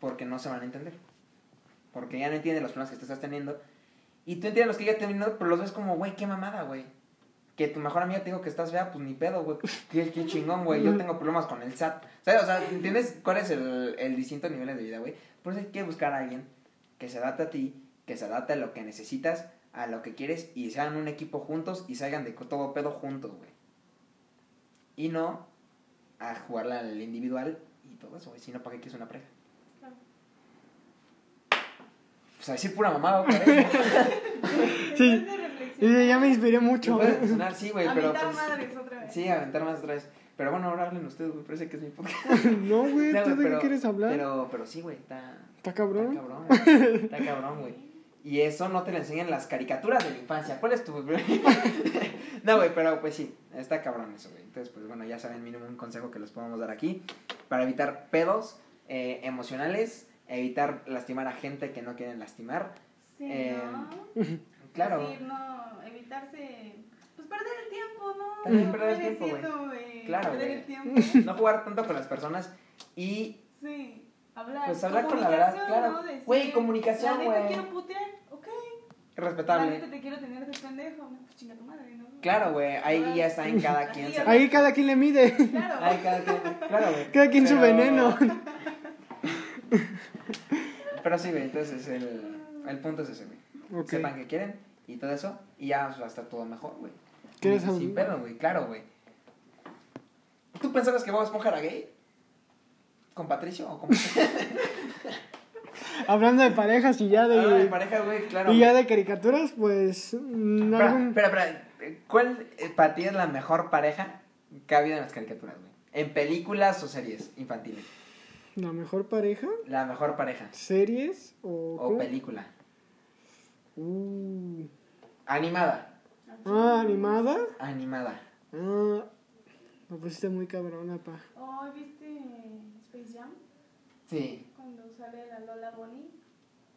Porque no se van a entender. Porque ya no entienden los problemas que tú estás teniendo. Y tú entiendes los que ya teniendo, pero los ves como, güey, qué mamada, güey. Que tu mejor amiga te dijo que estás fea, pues ni pedo, güey. Qué, qué chingón, güey. Yo tengo problemas con el SAT. ¿Sabes? O sea, ¿entiendes cuál es el, el distinto niveles de vida, güey? Por eso hay que buscar a alguien que se adapte a ti, que se adapte a lo que necesitas, a lo que quieres, y sean un equipo juntos y salgan de todo pedo juntos, güey. Y no a jugarla al individual y todo eso, güey. Sino para qué quieres una pareja. Claro. Pues a decir pura mamada, güey. Sí. Ya me inspiré mucho. sí, güey, pero aventar pues... madres otra vez. Sí, aventar más otra vez. Pero bueno, ahora hablen ustedes, güey. Parece que es mi podcast. No, güey, No, ¿tú de qué pero- quieres hablar? Pero, pero sí, güey, está, ¿Está está cabrón? cabrón. güey. Está cabrón, güey. Y eso no te lo enseñan las caricaturas de la infancia. ¿Cuál es tu...? no, güey, pero pues sí, está cabrón eso, güey. Entonces, pues bueno, ya saben mínimo un consejo que les podemos dar aquí. Para evitar pedos eh, emocionales, evitar lastimar a gente que no quieren lastimar. Sí, Eh, ¿no? Claro. Decir, no, evitarse. Pues perder el tiempo, ¿no? También No perder el tiempo, siendo, güey, Claro, Perder el tiempo. No jugar tanto con las personas y Sí. Hablar. Pues hablar con la verdad, Comunicación, claro. ¿no? Güey, comunicación, La neta güey. quiero putear, ok. La respetable. neta te quiero tener de pendejo. no, Pues chinga tu madre, ¿no? Claro, güey, ahí ya está en cada quien. se- Ahí cada quien le mide. Claro. Ahí cada quien, claro, güey. Cada quien su Pero- veneno. Pero sí, güey, entonces el, el punto es ese, güey. Sepan que quieren y todo eso, y ya va a estar todo mejor, güey. ¿Quieres Sin pedo, güey, claro, güey. ¿Tú pensabas que Bob Esponja era gay? ¿Con Patricio o con Hablando de parejas y ya de de. pareja, güey, claro. Y ya de caricaturas, pues. mm, Espera, algún- espera, espera. ¿Cuál eh, para ti es la mejor pareja que ha habido en las caricaturas, güey? En películas o series infantiles. La mejor pareja, La mejor pareja. series o. O ¿cómo? película. Uh. Animada. Ah, animada. Animada. Ah. Me pusiste muy cabrona, pa. Oh, ¿viste Space Jam? Sí. Cuando sale la Lola Bonnie.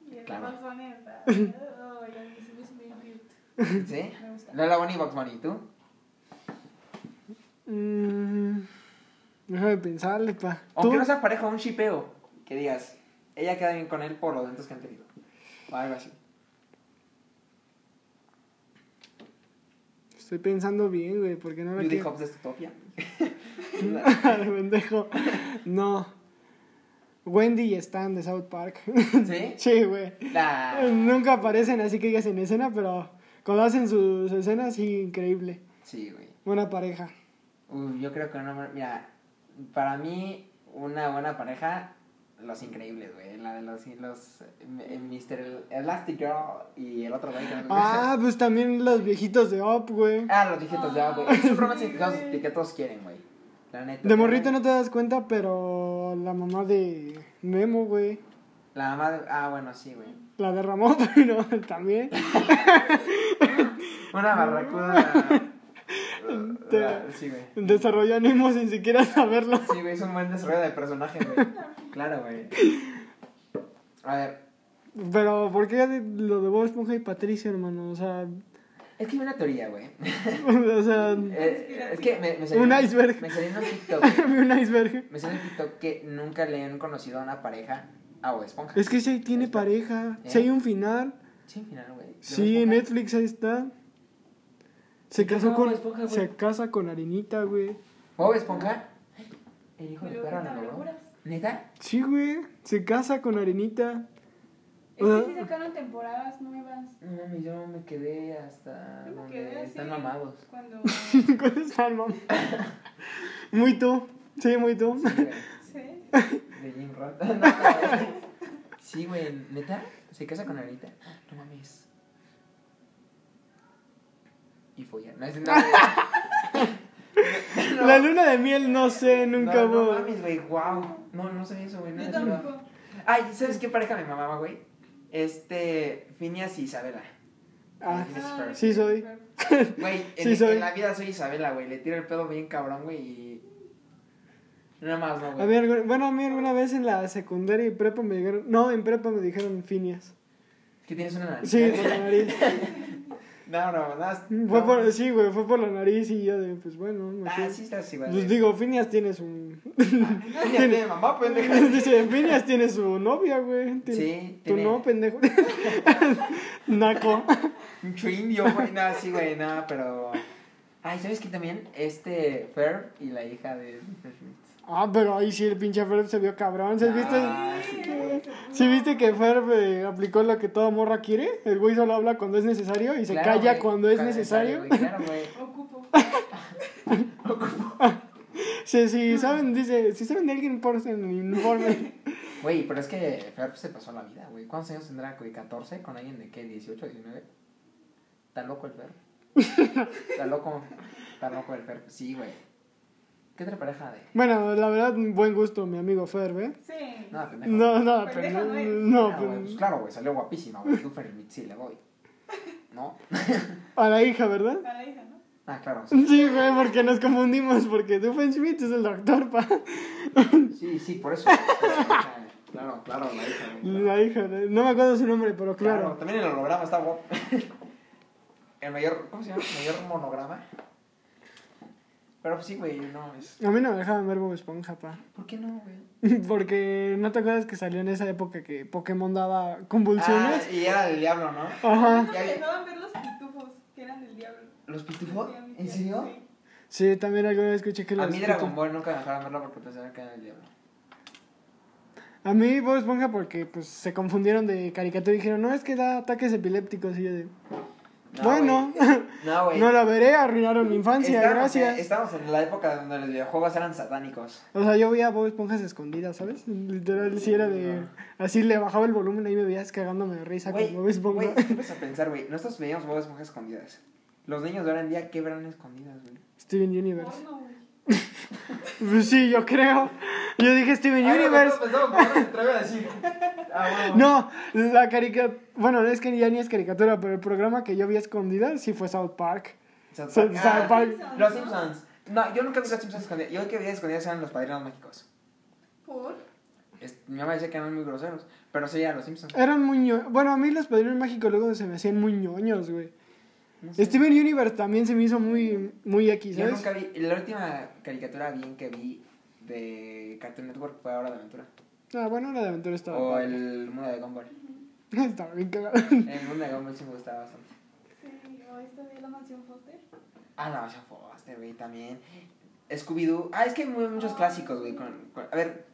Y el Claro. Bugs Bunny está. Oh, ya se me hizo bien cute. ¿Sí? Me gusta. Lola Bonnie y Box Bunny, ¿tú? Mm, déjame pensarle, pa. ¿Tú? Aunque no sea pareja, un shipeo. Que digas, ella queda bien con él por los eventos que han tenido. O algo así. Estoy pensando bien, güey, porque no la Judy quiero. Hobbs de Stutopia. Pendejo. No. Wendy y Stan de South Park. ¿Sí? sí, güey. Nunca aparecen así que digas en escena, pero cuando hacen sus escenas, sí, increíble. Sí, güey. Buena pareja. Uy, yo creo que no. Mira, para mí, una buena pareja Los increíbles, güey. La de los, los Mr. Elastic Girl y el otro güey. que no Ah, pues también los viejitos de Up, güey. Ah, los viejitos ya, güey. Es un romance que todos, que todos quieren, güey. La neta. De morrito no te das cuenta, pero la mamá de Memo, güey, La mamá de... Ah, bueno, sí, güey. la derramó, pero también. Una barracuda... Te- Sí. Desarrolló ánimo sin siquiera saberlo. Sí, güey, es un buen desarrollo de personaje, güey. Claro, güey. A ver, Pero, ¿por qué lo de Bob Esponja y Patricia, hermano? O sea, es que hay una teoría, güey. o sea, Eh, es que me, me salió... Un iceberg. Me salió en un TikTok. un iceberg. Me salió en TikTok que nunca le han conocido a una pareja a Bob Esponja. Es que si tiene pareja, si hay un final. Sí, al final, güey. Sí. Netflix ahí está. Se ¿Qué casó con. Esponja? Se casa con Arenita, güey. Bob Esponja. El hijo de perra locuras. ¿Neta? Sí, güey. Se casa con Arenita. Es que sí sacaron temporadas nuevas. No, mami, yo me quedé hasta Yo me donde quedé así. están mamados. Cuando. ¿Cuál es el mamá? Muy tú. Sí, muy tú. Sí, güey. Sí. De Jim Roth. No, sí, güey, ¿neta? Se casa con Anita. No mames. Y follar. No, es no, güey. La luna de miel, no sé, nunca no, no hubo. mames, güey, wow. No, no sabía eso, güey. No Yo tampoco. Ay, ¿sabes qué pareja me mamaba, güey? Este, Phineas y Isabela. Ah, Ah, Sí, soy. Güey, en, Sí, soy. en la vida soy Isabela, güey. Le tiro el pedo bien cabrón, güey, y... Nada más, no, A güey. mí, algu- bueno, a mí alguna vez en la secundaria y prepa me dijeron. No, en prepa me dijeron Finias. ¿Que tienes una nariz? Sí, la nariz. No, no, nada. Fue no. por, sí, güey, fue por la nariz y yo de, pues bueno. me Ah, fui. sí estás igual. Pues digo, Finias tiene su. Phineas tiene mamá, pendeja. Dice, Finias tiene su novia, güey. Tiene- Sí, Tú tiene- no, pendejo. Naco. Mucho indio, güey. No, sí, güey, no, pero... Ay, ¿sabes qué también? Este, Ferb y la hija de... Ah, pero ahí sí el pinche Ferb se vio cabrón. ¿Sí viste? Sí, güey. ¿Sí viste que Ferb eh, aplicó lo que toda morra quiere? El güey solo habla cuando es necesario y se Claro, calla cuando es necesario. Claro, güey. Ocupo. Sí, sí, saben, dice, si saben de alguien, por en el informe. Güey, pero es que Ferb se pasó la vida, güey. ¿Cuántos años tendrá, güey? ¿14? ¿Con alguien de qué? ¿18, 19? ¿Está loco el Ferb? ¿Está loco? ¿Está loco el Ferb? Sí, güey. ¿Qué otra pareja de...? Bueno, la verdad, buen gusto, mi amigo Ferb, ¿eh? Sí. Nada, pendejo. No, no, pero Pendejo no, no es. no, Ah, güey, pero- pues claro, güey, salió guapísima, güey. Tú, Ferb, sí, le voy. ¿No? a la hija, ¿verdad? A la hija, ¿no? Ah, claro. Sí, Sí, güey, porque nos confundimos, porque Schmidt es el doctor, pa. sí, sí por eso. Claro, claro, la hija. La hija, ¿eh? no me acuerdo su nombre, pero Claro, claro. también el holograma está guapo. El mayor, ¿cómo se llama? El mayor monograma. Pero pues sí, güey, no es. A mí no me dejaban ver Bob Esponja, pa. ¿Por qué no, güey? Porque no te acuerdas que salió en esa época que Pokémon daba convulsiones. Ah, y era el diablo, ¿no? Ajá. Me dejaban ver los pitufos, que eran del diablo. ¿Los pitufos? A ¿En serio? sí. Sí, también alguna vez escuché que A los mí Dragon Ball nunca me dejaron verlo porque pensaban que era el diablo. A mí Bob Esponja porque pues se confundieron de caricatura y dijeron, no, es que da ataques epilépticos. Y yo de, No, bueno. No, no la veré, arruinaron mi infancia, gracias. eh, Estábamos en la época donde los videojuegos eran satánicos. O sea, yo veía Bob Esponjas escondidas, ¿sabes? Literal, sí era de... Así le bajaba el volumen y ahí me veías cagándome de risa Güey, con Bob Esponja. güey, ¿qué vas a pensar, güey? Nosotros veíamos Bob Esponja escondidas. Los niños de ahora en día, ¿qué verán escondidas, güey? Steven Universe. Porno, güey. Pues sí, yo creo. Yo dije Steven Universe. a decir. Ah, bueno. No, la caricatura... Bueno, es que ya ni es caricatura, pero el programa que yo vi escondida sí fue South Park. South South Park. South Ah, Park. Los Simpsons. No, yo nunca vi los Simpsons escondidas. Yo el que veía escondidas eran los padrinos mágicos. ¿Por? Es- mi mamá decía que eran muy groseros. Pero sí, eran los Simpsons. Eran muy ño... Bueno, a mí los padrinos mágicos luego se me hacían muy ñoños, güey. No sé. Steven Universe también se me hizo muy, muy X, Yo ¿sabes? nunca vi. La última caricatura bien que vi de Cartoon Network fue Hora de Aventura. Ah, bueno, la de aventura estaba. O padre. el mundo de Gumball. estaba bien cagado. El mundo de Gumball sí me gustaba bastante. Sí, o esta de la mansión Foster. Ah, la Basha Foster, güey, también. Scooby-Doo. Ah, es que hay muchos clásicos, güey. con- con- A ver,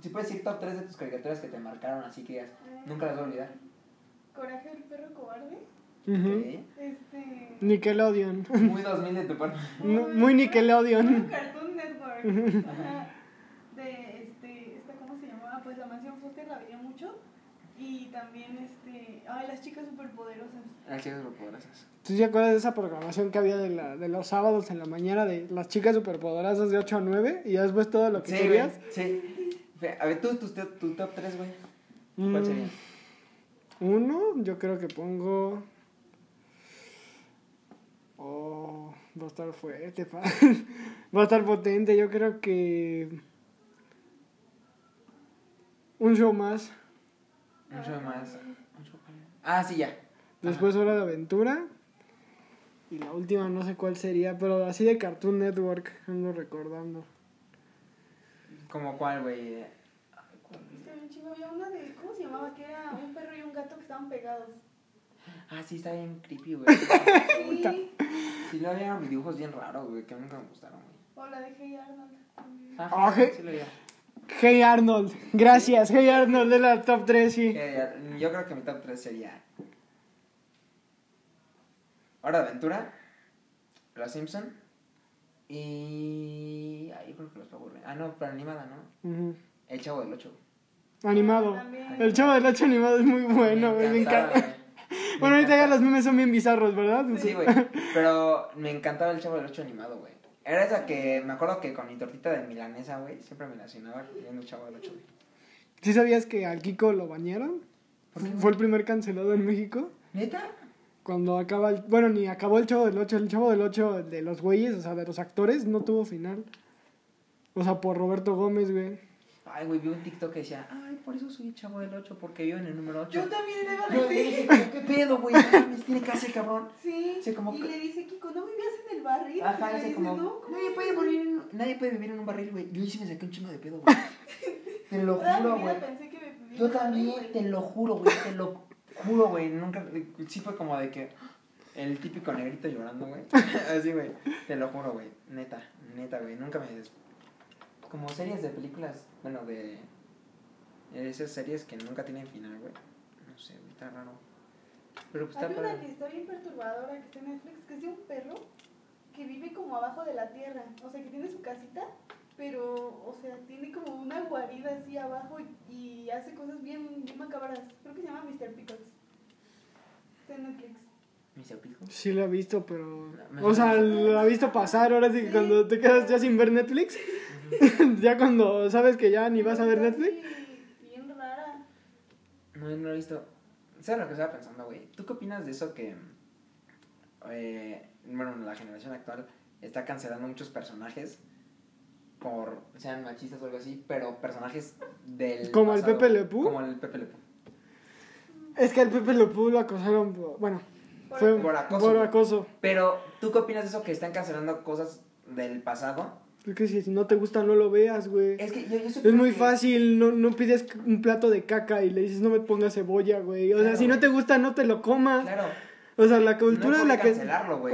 si puedes decir top 3 de tus caricaturas que te marcaron, así que digas, nunca las voy a olvidar. Coraje el perro cobarde. Ujú. Ok. Este. Nickelodeon. Muy 2000 de tu parte. Muy Nickelodeon. Cartoon Network. Ajá. De este. Esta, ¿Cómo se llamaba? Pues la mansión Y también, este. Ay, las chicas superpoderosas. Las chicas superpoderosas. ¿Tú te acuerdas de esa programación que había de, la, de los sábados en la mañana de las chicas superpoderosas de 8 a 9 y después todo lo que Sí, güey. querías? Sí. A ver, tú, tu, tu, tu top 3, güey. ¿Cuál Mm, sería? Uno, yo creo que pongo. Oh, va a estar fuerte, pa. va a estar potente. Yo creo que. Un show más. Show más. Ah, sí, ya. Después Hora de Aventura. Y la última no sé cuál sería, pero así de Cartoon Network, ando recordando. ¿Como cuál, güey? Ay, ¿cuál? Es que bien chingo, había una de. ¿Cómo se llamaba? Que era un perro y un gato que estaban pegados. Ah, sí, está bien creepy, güey. Sí. Sí, lo había dibujos bien raros, güey, que nunca me gustaron, güey. O la de Hey Arnold. Ah, Ah, sí lo había. Hey Arnold, gracias. Hey Arnold de la top 3, sí. Eh, yo creo que mi top 3 sería Hora de Aventura, Los Simpson y... Ay, yo creo que los Rangers. Ah, no, pero animada, ¿no? El Chavo del 8. Animado. También. El chavo del 8 animado es muy bueno, güey. Me encanta. Bueno, ahorita ya los memes son bien bizarros, ¿verdad? Sí, güey. Pero me encantaba el Chavo del 8 animado, güey. Era esa que me acuerdo que con mi tortita de milanesa, güey, siempre me relacionaba viendo el Chavo del 8, güey. ¿Sí sabías que al Kiko lo bañaron? ¿Por qué, güey? Fue el primer cancelado en México. ¿Neta? Cuando acaba el... Bueno, ni acabó el Chavo del 8. El Chavo del 8 de los güeyes, o sea, de los actores, no tuvo final. O sea, por Roberto Gómez, güey. Ay, güey, vi un TikTok que decía, ay, por eso soy el Chavo del 8, porque vivo en el número 8. Yo también le iba a decir. ¿qué pedo, güey? Tiene que hacer, cabrón. Sí. Como y le dice Kiko, no vivías en el barril. Ajá, dice como, no, ¿cómo nadie puede, morir en- nadie puede vivir en un barril, güey. Yo sí me saqué un chingo de pedo, güey. Te lo juro, güey. Yo también, te lo juro, güey. Te lo juro, güey. Nunca, sí fue como de que el típico negrito llorando, güey. Así, güey. Te lo juro, güey. Neta, neta, güey. Nunca me... des- Como series de películas, bueno, de... Esas series que nunca tienen final, güey. No sé, está raro. Pero pues está Hay una que está bien perturbadora que está en Netflix, que es de un perro que vive como abajo de la tierra. O sea, que tiene su casita, pero, o sea, tiene como una guarida así abajo y, y hace cosas bien, bien macabras. Creo que se llama Mr. Pickles. Está en Netflix. ¿Me hizo pico? Sí lo he visto, pero... O sea, lo he visto pasar. Ahora sí que Sí. cuando te quedas ya sin ver Netflix, ya cuando sabes que ya ni vas a ver Netflix. Bien rara. No, no lo he visto. ¿Sabes lo que estaba pensando, güey? ¿Tú qué opinas de eso que... eh, bueno, la generación actual está cancelando muchos personajes por... sean machistas o algo así, pero personajes del ¿Como el Pepe Le Pew? Como el Pepe Le Pew. Es que al Pepe lo pudo lo acosaron, por- bueno, Por fue Por acoso. por acoso. Pero, ¿tú qué opinas de eso que están cancelando cosas del pasado? Es que si no te gusta, no lo veas, güey. Es que yo, yo Es muy que- fácil, no, no pides un plato de caca y le dices no me pongas cebolla, güey. O sea, si no te gusta, no te lo comas. Claro. O sea, la cultura de la que...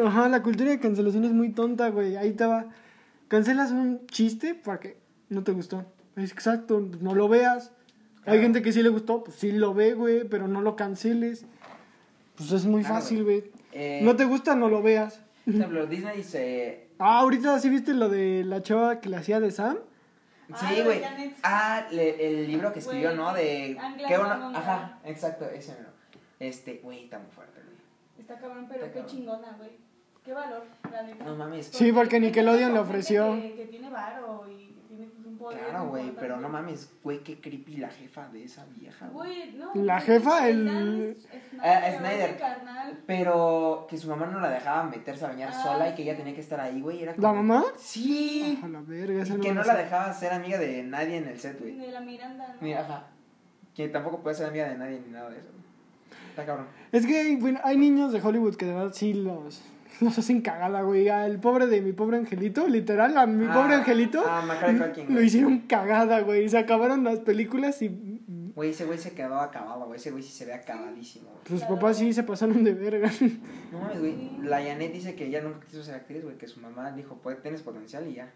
Ajá, la cultura de cancelación es muy tonta, güey. Ahí va. Cancelas un chiste porque no te gustó. Es exacto, no lo veas. Hay gente que sí le gustó, pues sí lo ve, güey, pero no lo canceles. Pues es muy Claro, fácil, güey. Eh, No te gusta, no lo veas. Por ejemplo, Disney se... Ah, ahorita sí viste lo de la chava que le hacía de Sam. Ah, Sí, de güey. Ah, le- el libro que escribió, Güey, ¿no? De... Angla qué bueno... Mamá. Ajá, exacto, ese mero. Este, güey, está muy fuerte, güey. Está cabrón, pero Está qué cabrón. chingona, güey. Qué valor, la neta. No mames. Sí, porque Nickelodeon le ofreció. Que, que tiene varo y que tiene un poder. Claro, güey, pero no mames, güey, qué creepy la jefa de esa vieja, güey. Güey, no. La jefa, el- Dan Ah, Snyder, Snyder. Pero que su mamá no la dejaba meterse a bañar Ah, sola y que ella sí. tenía que estar ahí, güey. Era ¿La como- mamá? Sí. La verga, esa Y que no la dejaba ser amiga de nadie en el set, güey. De la Miranda, ¿no? Mira, ajá. Que tampoco puede ser amiga de nadie ni nada de eso. Está cabrón. Es que hay, bueno, hay niños de Hollywood que de verdad sí los, los hacen cagada, güey. Al pobre de mi pobre angelito, literal, a mi Ah, pobre angelito, Ah, Macaulay Culkin, lo hicieron cagada, güey. Se acabaron las películas y Güey, ese güey se quedó acabado, güey. Ese güey sí se ve acabadísimo, güey. sus papás sí se pasaron de verga. No mames, güey. La Janet dice que ella nunca quiso ser actriz, güey. Que su mamá dijo, pues tienes potencial y ya.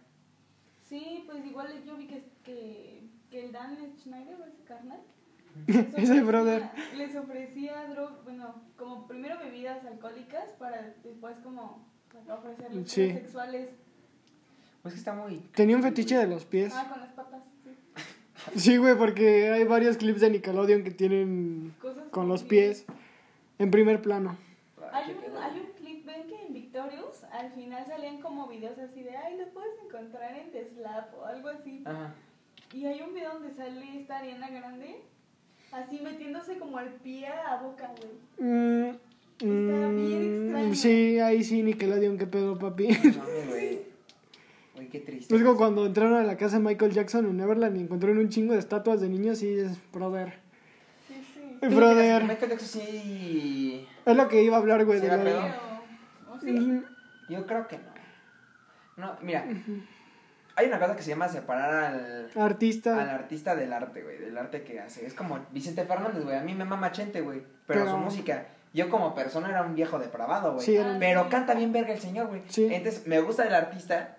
Sí, pues igual yo vi que, que, que el Dan Schneider, ese carnal, Ese brother. Les ofrecía drogas, bueno, como primero bebidas alcohólicas para después como ofrecerles Sí. cosas sexuales. Pues que está muy. Tenía un fetiche de los pies. Ah, con las patas, sí. Güey, porque hay varios clips de Nickelodeon que tienen Cosas con los pies en primer plano. Hay Qué un, hay un clip, ven que en Victorious al final salían como videos así de, ay, lo puedes encontrar en The Slap o algo así. Ajá. Y hay un video donde sale esta Ariana Grande así metiéndose como al pie a la boca, güey. Mm, Está bien mm, extraño. sí, ahí sí, Nickelodeon, qué pedo, papi. No mames, güey. Qué triste. Es como cuando entraron a la casa de Michael Jackson en Neverland y encontraron un chingo de estatuas de niños y es, brother. Sí, sí. Brother. Michael Jackson sí. Es lo que iba a hablar, güey. Sí, de va lo- pedo. Pero, ¿o sí? Yo creo que no. No, mira. Hay una cosa que se llama separar al, al Artista. artista del arte, güey. Del arte que hace. Es como Vicente Fernández, güey. A mí me mama Chente, güey. Pero, Pero- su música. Yo como persona era un viejo depravado, güey. Sí, era un- Pero canta bien verga el señor, güey. Sí. Entonces, me gusta el artista.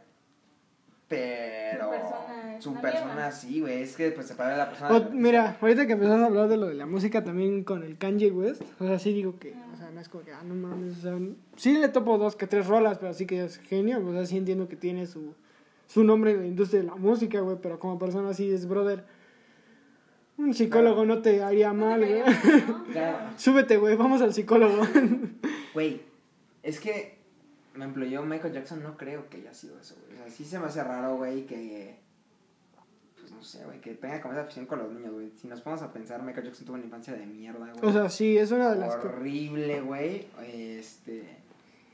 Pero. Su persona Su una persona mierda. sí, güey. Es que pues separar a la persona. O- mira, ahorita que empezamos a hablar de lo de la música también con el Kanye West, o sea, sí digo que, o sea, no es como que, ah, no mames, o sea, sí le topo dos que tres rolas, pero sí que es genio, o sea, sí entiendo que tiene su, su nombre en la industria de la música, güey, pero como persona sí es brother. Un psicólogo no te haría mal, güey. ¿no? Claro. Súbete, güey, vamos al psicólogo. Güey, es que, ejemplo, yo Michael Jackson no creo que haya sido eso, güey. O sea, sí se me hace raro, güey, que... Pues no sé, güey, que tenga como esa afición con los niños, güey. Si nos ponemos a pensar, Michael Jackson tuvo una infancia de mierda, güey. o sea, sí, es una de las... Horrible, güey. Este...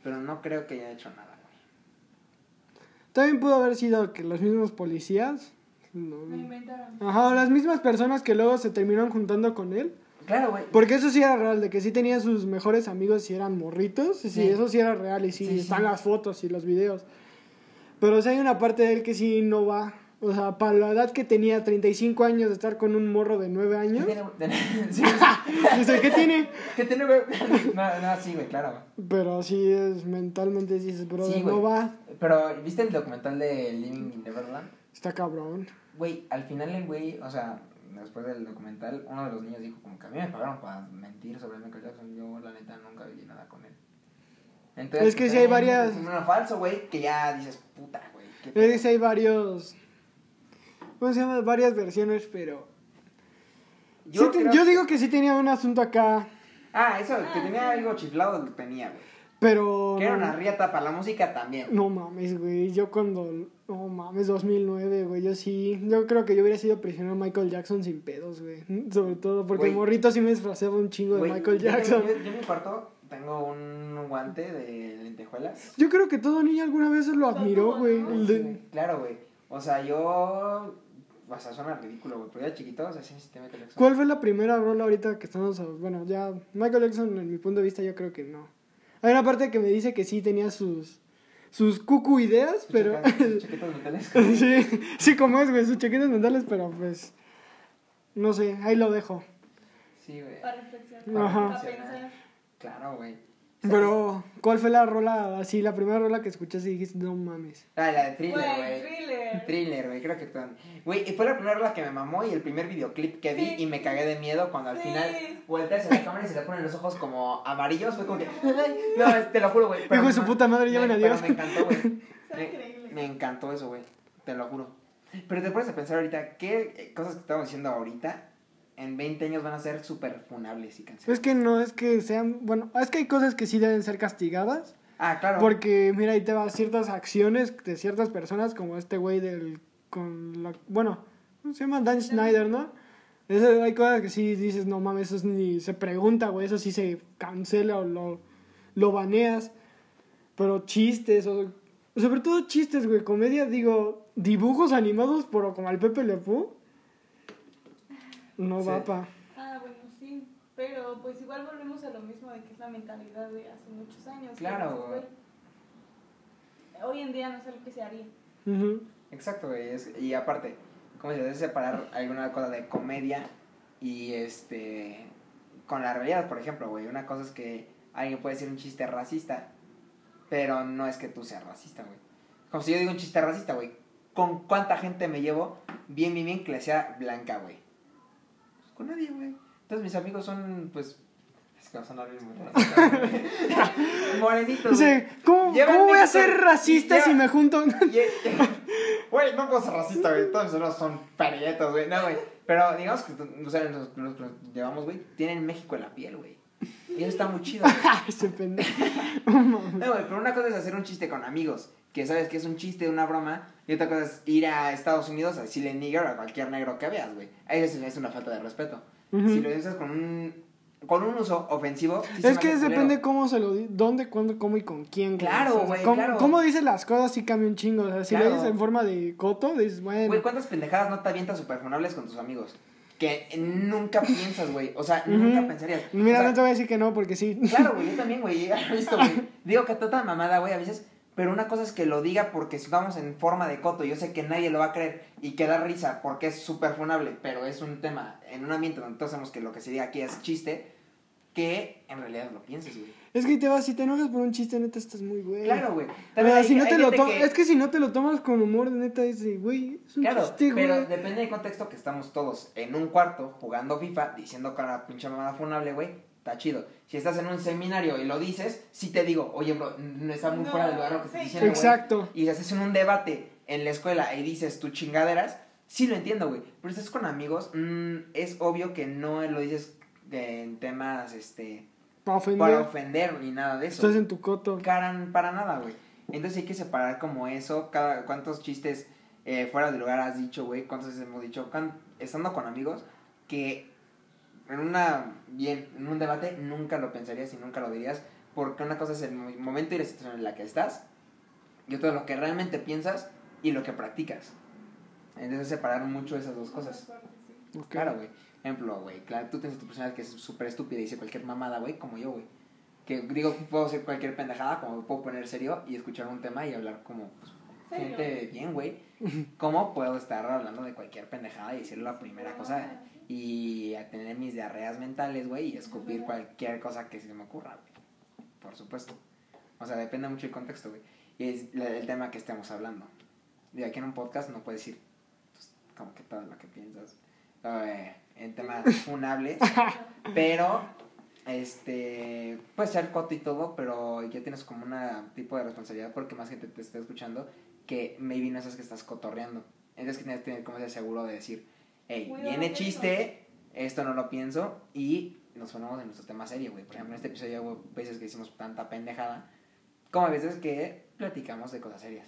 Pero no creo que haya hecho nada, güey. También pudo haber sido que los mismos policías... no- Lo inventaron. Ajá, o las mismas personas que luego se terminaron juntando con él. Claro, güey. Porque eso sí era real, de que sí tenía sus mejores amigos y eran morritos. Sí, Sí. eso sí era real y sí, Sí, sí. están las fotos y los videos. Pero sí hay una parte de él que sí no va. O sea, para la edad que tenía, 35 años, de estar con un morro de 9 ¿Qué años. tiene, sí, Dice, ¿qué tiene? ¿Qué tiene, güey? No, no, sí, güey, claro, güey. Pero sí es mentalmente, dices, brother, Sí, no va. Pero, ¿viste el documental de Living in Neverland? Está cabrón. Güey, al final el güey, o sea, después del documental, uno de los niños dijo como que a mí me pagaron para mentir sobre Michael Jackson. Yo, la neta, nunca vi nada con él. Entonces, Es que pues, sí hay varias- Es un falso, güey, que ya dices, puta, güey. qué pedo". Es que hay varios. ¿Cómo se llama? Varias versiones, pero. Yo, sí te- creo yo digo que sí tenía un asunto acá. Ah, eso, que Ah, tenía sí. algo chiflado, lo tenía, güey. Pero. Que era una riata para la música también. No mames, güey. Yo cuando. No mames, 2009, güey. Yo sí. Yo creo que yo hubiera sido prisionero de Michael Jackson sin pedos, güey. Sobre todo porque Güey. morrito sí me disfrazaba un chingo de Michael Jackson. Yo, yo en mi cuarto tengo un guante de lentejuelas. Yo creo que todo niño alguna vez lo admiró, güey. ¿no? El Sí, de- güey, Claro, güey. O sea, yo. O sea, suena ridículo, güey. Pero ya chiquito, o sea, sí me sentía Michael Jackson. ¿Cuál fue la primera rola ahorita que estamos.? a- Bueno, ya. Michael Jackson, en mi punto de vista, yo creo que no. Hay una parte que me dice que sí tenía sus. Sus cucu ideas, Sus pero. sus chaquetas mentales. sí, sí, como es, güey. Sus chaquetas mentales, pero pues. No sé, ahí lo dejo. Sí, güey. Para reflexionar. Ajá. Para pensar. Claro, güey. Pero, ¿cuál fue la rola, así, la primera rola que escuchaste y dijiste, no mames? Ah, la de thriller, Güey, thriller. Thriller, güey, creo que todo. Güey, y fue la primera rola que me mamó y el primer videoclip que vi Sí. y me cagué de miedo cuando al Sí. final volteas a la cámara y se le ponen los ojos como amarillos. Fue como que. "Ay", No, te lo juro, güey. Hijo de su me- puta madre, me- llamen a Dios. Me encantó, güey. Me, me encantó eso, güey. Te lo juro. Pero te pones a pensar ahorita, ¿qué cosas que estamos diciendo ahorita en 20 años van a ser súper funables y cancelables? Es que no es que sean, bueno, es que hay cosas que sí deben ser castigadas, Ah, claro. porque mira, ahí te va ciertas acciones de ciertas personas, como este güey del, con la, bueno, ¿cómo se llama? Dan Schneider, ¿no? Eso, hay cosas que sí dices, no mames, eso es ni se pregunta, güey, eso sí se cancela o lo, lo baneas, pero chistes, o, sobre todo chistes, güey, comedia, digo, dibujos animados, pero como al Pepe Le Pew, no Sí. va pa. Ah, bueno, sí. Pero pues igual volvemos a lo mismo de que es la mentalidad de hace muchos años. Claro, güey, Hoy en día no es algo que se haría. Exacto, güey. es- y aparte, como se debe separar alguna cosa de comedia y este. con la realidad, por ejemplo, güey. Una cosa es que alguien puede decir un chiste racista, pero no es que tú seas racista, güey. Como si yo digo un chiste racista, güey. ¿Con cuánta gente me llevo bien, bien, bien que le sea blanca, güey? Con nadie, güey. Entonces mis amigos son, pues. Es que va a sonar bien. Morenitos, güey. Dice, ¿cómo, ¿cómo voy a ser racista si me junto? Güey, no puedo ser racista, güey. Todos nosotros son parietos, güey. No, güey. Pero digamos que, o sea, que nos llevamos, güey, tienen México en la piel, güey. Y eso está muy chido. Ese pendejo. No, güey, pero una cosa es hacer un chiste con amigos, que sabes que es un chiste, una broma, y otra cosa es ir a Estados Unidos a decirle nigger a cualquier negro que veas, güey. Ahí es, es una falta de respeto. Ujú. Si lo dices con un, con un uso ofensivo, sí se Es que hace depende cómo se lo di, dónde, cuándo, cómo y con quién. Claro, güey, cómo, claro. cómo dices las cosas sí cambia un chingo. O sea, si Claro. lo dices en forma de coto, dices, bueno. Güey, ¿cuántas pendejadas no te avientas superfunables con tus amigos? Que nunca piensas, güey. O sea, nunca pensarías. Mira, O sea, no te voy a decir que no, porque sí. Claro, güey, yo también, güey, ya lo he visto, güey. Digo que está tan mamada, güey, a veces. Pero una cosa es que lo diga porque estamos en forma de coto. Yo sé que nadie lo va a creer y que da risa porque es súper funable. Pero es un tema en un ambiente donde todos sabemos que lo que se diga aquí es chiste. Que en realidad lo pienses, güey. Es que te vas, si te enojas por un chiste, neta, estás muy güey. Claro, güey. O También sea, hay- si no hay te lo gente to- que- Es que si no te lo tomas con humor, neta, dices, güey, es un Claro, chiste, güey. pero depende del contexto que estamos todos en un cuarto jugando FIFA, diciendo cada pinche mamada funable, güey, está chido. Si estás en un seminario y lo dices, sí te digo, oye, bro, no está muy No, fuera del lugar lo que estás sí. diciendo, güey. Exacto. Y si estás en un debate en la escuela y dices tus chingaderas, sí lo entiendo, güey. Pero si estás con amigos, mm, es obvio que no lo dices en temas, este, Para ofender. para ofender ni nada de eso Estás en tu coto. caran para nada, güey. Entonces hay que separar como eso, cada, cuántos chistes eh, fuera de lugar has dicho, güey, cuántas veces hemos dicho, estando con amigos, que en una, bien, en un debate nunca lo pensarías y nunca lo dirías, porque una cosa es el mo- momento y la situación en la que estás, y otra lo que realmente piensas y lo que practicas. Entonces separar mucho esas dos cosas. Ok. Claro, güey. Ejemplo, güey, claro, tú tienes tu personalidad que es súper estúpida y dice cualquier mamada, güey, como yo, güey. Que digo, puedo hacer cualquier pendejada, como puedo poner serio y escuchar un tema y hablar como pues, gente bien, güey. ¿Cómo puedo estar hablando de cualquier pendejada y decir la primera cosa y a tener mis diarreas mentales, güey, y escupir cualquier cosa que se me ocurra, güey? Por supuesto. O sea, depende mucho del contexto, güey. Y es el tema que estemos hablando. Y aquí en un podcast no puedes decir pues, como que todo lo que piensas eh, en temas funables, pero este puede ser coto y todo, pero ya tienes como una tipo de responsabilidad porque más gente te está escuchando que maybe no sabes que estás cotorreando. Entonces que tienes que tener como ese seguro de decir, hey, viene chiste, esto no lo pienso y nos ponemos en nuestro tema serio, güey. Por ejemplo, en este episodio hubo veces que hicimos tanta pendejada, como a veces que platicamos de cosas serias.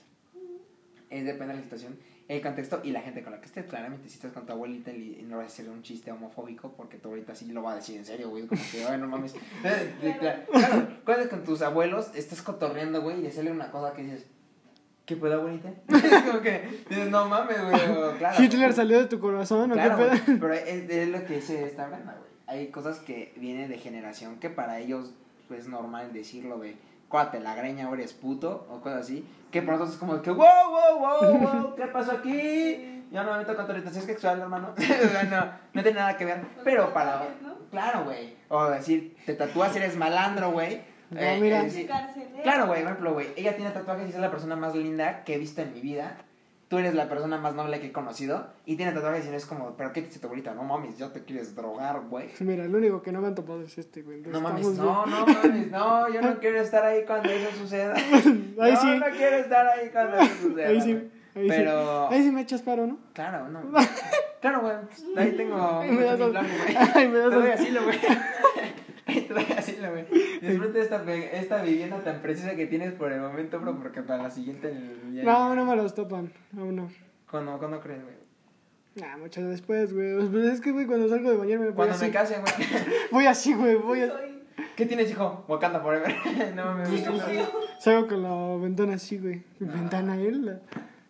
Es depende de la situación, el contexto y la gente con la que estés. Claramente, si estás con tu abuelita y no vas a hacer un chiste homofóbico, porque tu abuelita sí lo va a decir en serio, güey. Como que, ay, no mames. Claro, claro, cuando con tus abuelos estás cotorreando, güey, y decirle una cosa que dices, ¿qué pedo, abuelita? Es como que dices, no mames, güey. Claro, Hitler salió de tu corazón, ¿o Claro, qué pedo? pero es, es lo que dice esta Brenda, güey. Hay cosas que vienen de generación que para ellos pues, es normal decirlo de, cuate, la greña ahora es puto, o cosas así, que para nosotros es como que, wow, wow, wow, wow, ¿qué pasó aquí? Yo no me meto con tu orientación sexual, hermano. No, no tiene nada que ver, pero para... Claro, güey. O decir, te tatúas, eres malandro, güey. No, Eh, mira. Carcelero. Claro, güey, por ejemplo, güey, ella tiene tatuajes y es la persona más linda que he visto en mi vida. Tú eres la persona más noble que he conocido y tiene tatuajes y no es como, ¿pero qué te tu? No mames, ya te quieres drogar, güey. Mira, el único que no me han topado es este, güey. No mames, no, no mames, no, yo no quiero estar ahí cuando eso suceda. Ahí no, sí. no quiero estar ahí cuando eso suceda. Ahí sí. Ahí Pero, sí. Ahí sí me echas paro, ¿no? claro, no. Claro, güey, ahí tengo Ahí me das al- plan, güey. Me Te das doy al- asilo, güey. Disfruta esta, esta vivienda tan preciosa que tienes por el momento, bro, porque para la siguiente... ya- No, no me los topan. Aún no. ¿Cuándo, ¿Cuándo crees, güey? Nah, mucho después, güey. Pues es que, güey, cuando salgo de bañarme voy Cuando así. me case, güey. Voy así, güey. Voy así. ¿Qué tienes, hijo? Wakanda Forever. no mames. Pinocchio. Salgo con la ventana así, güey. ¿Ventana él? La...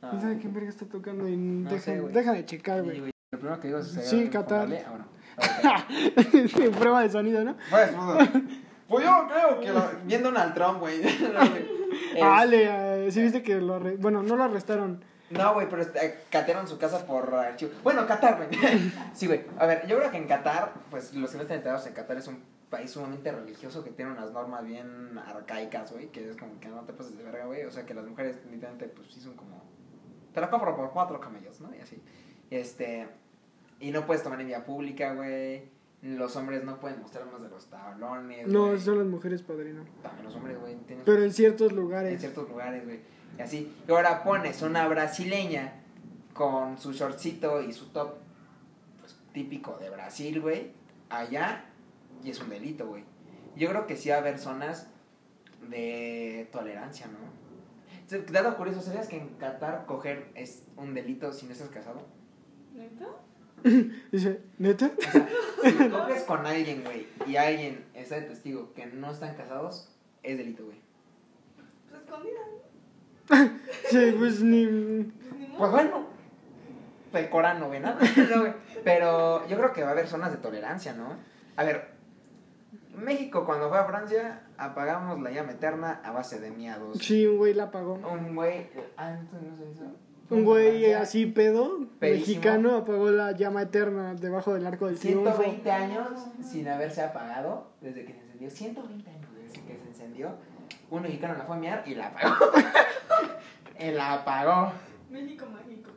Ah. No sé qué verga está tocando y No deja, sé, deja de checar, güey. Lo primero que digo es... ¿sería Sí, Qatar. Ah, bueno. Ok. Prueba de sonido, ¿no? Pues, pues, pues yo creo que lo, viendo Donald Trump, güey. Es- Ah, le, eh, sí viste que lo arre... Bueno, no lo arrestaron. No, güey, pero este, catearon su casa por archivo. Bueno, Qatar, güey. sí, güey. A ver, yo creo que en Qatar, pues los que no están enterados en Qatar es un país sumamente religioso que tiene unas normas bien arcaicas, güey, que es como que no te pases de verga, güey. O sea, que las mujeres literalmente, pues sí son como... Te la compro por cuatro camellos, ¿no? Y así. Este... Y no puedes tomar en vía pública, güey. Los hombres no pueden mostrar más de los tablones. No, güey. son las mujeres, padrino. También los hombres, güey. tienen Pero en ciertos en lugares. ciertos lugares, güey. Y así. Y ahora pones una brasileña con su shortcito y su top pues, típico de Brasil, güey, allá, y es un delito, güey. Yo creo que sí va a haber zonas de tolerancia, ¿no? Dato curioso, ¿sabías que en Qatar coger es un delito si no estás casado? ¿Neta? Dice, ¿neta? O sea, si coges con alguien, güey, y alguien está de testigo que no están casados, es delito, güey. Pues escondida, ¿no? Sí, pues ni... Pues ni. Pues bueno, el Corán no ve nada. No. Pero yo creo que va a haber zonas de tolerancia, ¿no? A ver, México cuando fue a Francia apagamos la llama eterna a base de miados. Sí, un güey la apagó. Un güey... Ah, entonces no se hizo. Un güey así pedo, Pedísimo. mexicano, apagó la llama eterna debajo del arco del triunfo. 120 años sin haberse apagado desde que se encendió. 120 años desde que se encendió. Un mexicano la fue a miar y la apagó. y la apagó. México mágico.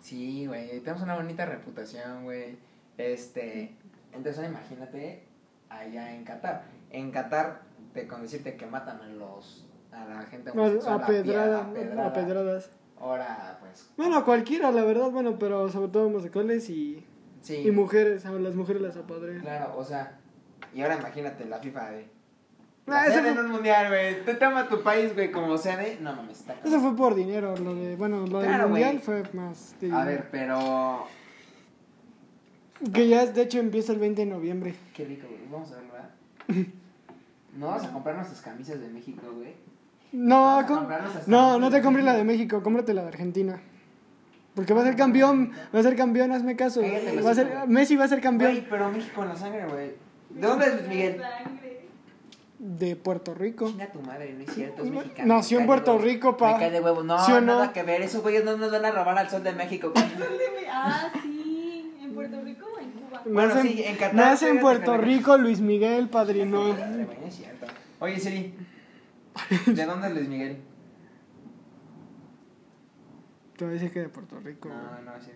Sí, güey, tenemos una bonita reputación, güey. Este, entonces imagínate allá en Qatar. En Qatar, te con decirte que matan a los a la gente homosexual A, a pie- pedrada, a pedrada. a pedradas. Ahora, pues, Bueno, cualquiera, la verdad, bueno, pero sobre todo homosexuales y, sí. y mujeres, a las mujeres las apadrean. Claro, o sea, y ahora imagínate la FIFA de Ah, la eso en fue- un mundial, güey. Te toma tu país, güey, como sede. No mames, está Eso fue por dinero, lo de, bueno, lo del mundial fue más de A ver, pero. Que ya, de hecho, empieza el 20 de noviembre. Qué rico, güey. Vamos a verlo, ¿verdad? No vas a comprar nuestras camisas de México, güey. No, no, no te compres la de México, cómprate la de Argentina. Porque va a ser campeón, va a ser campeón, hazme caso. Cállate, Va a ser. Messi va a ser campeón Güey, pero México en la sangre, güey. ¿De dónde es Luis Miguel? De Puerto Rico. Chinga tu madre, no es cierto, es mexicano. Nació en Puerto. Rico, pa. Me cae de huevo. No, ¿Sí no? nada que ver. Esos güeyes no nos van a robar al sol de México. Ah, sí. ¿En Puerto Rico o en Cuba? Bueno, sí, en Qatar, nace en Puerto Rico Luis Miguel, padrino. Oye, Siri. ¿De dónde es Luis Miguel? Te voy a decir que de Puerto Rico. No, güey. no, sí.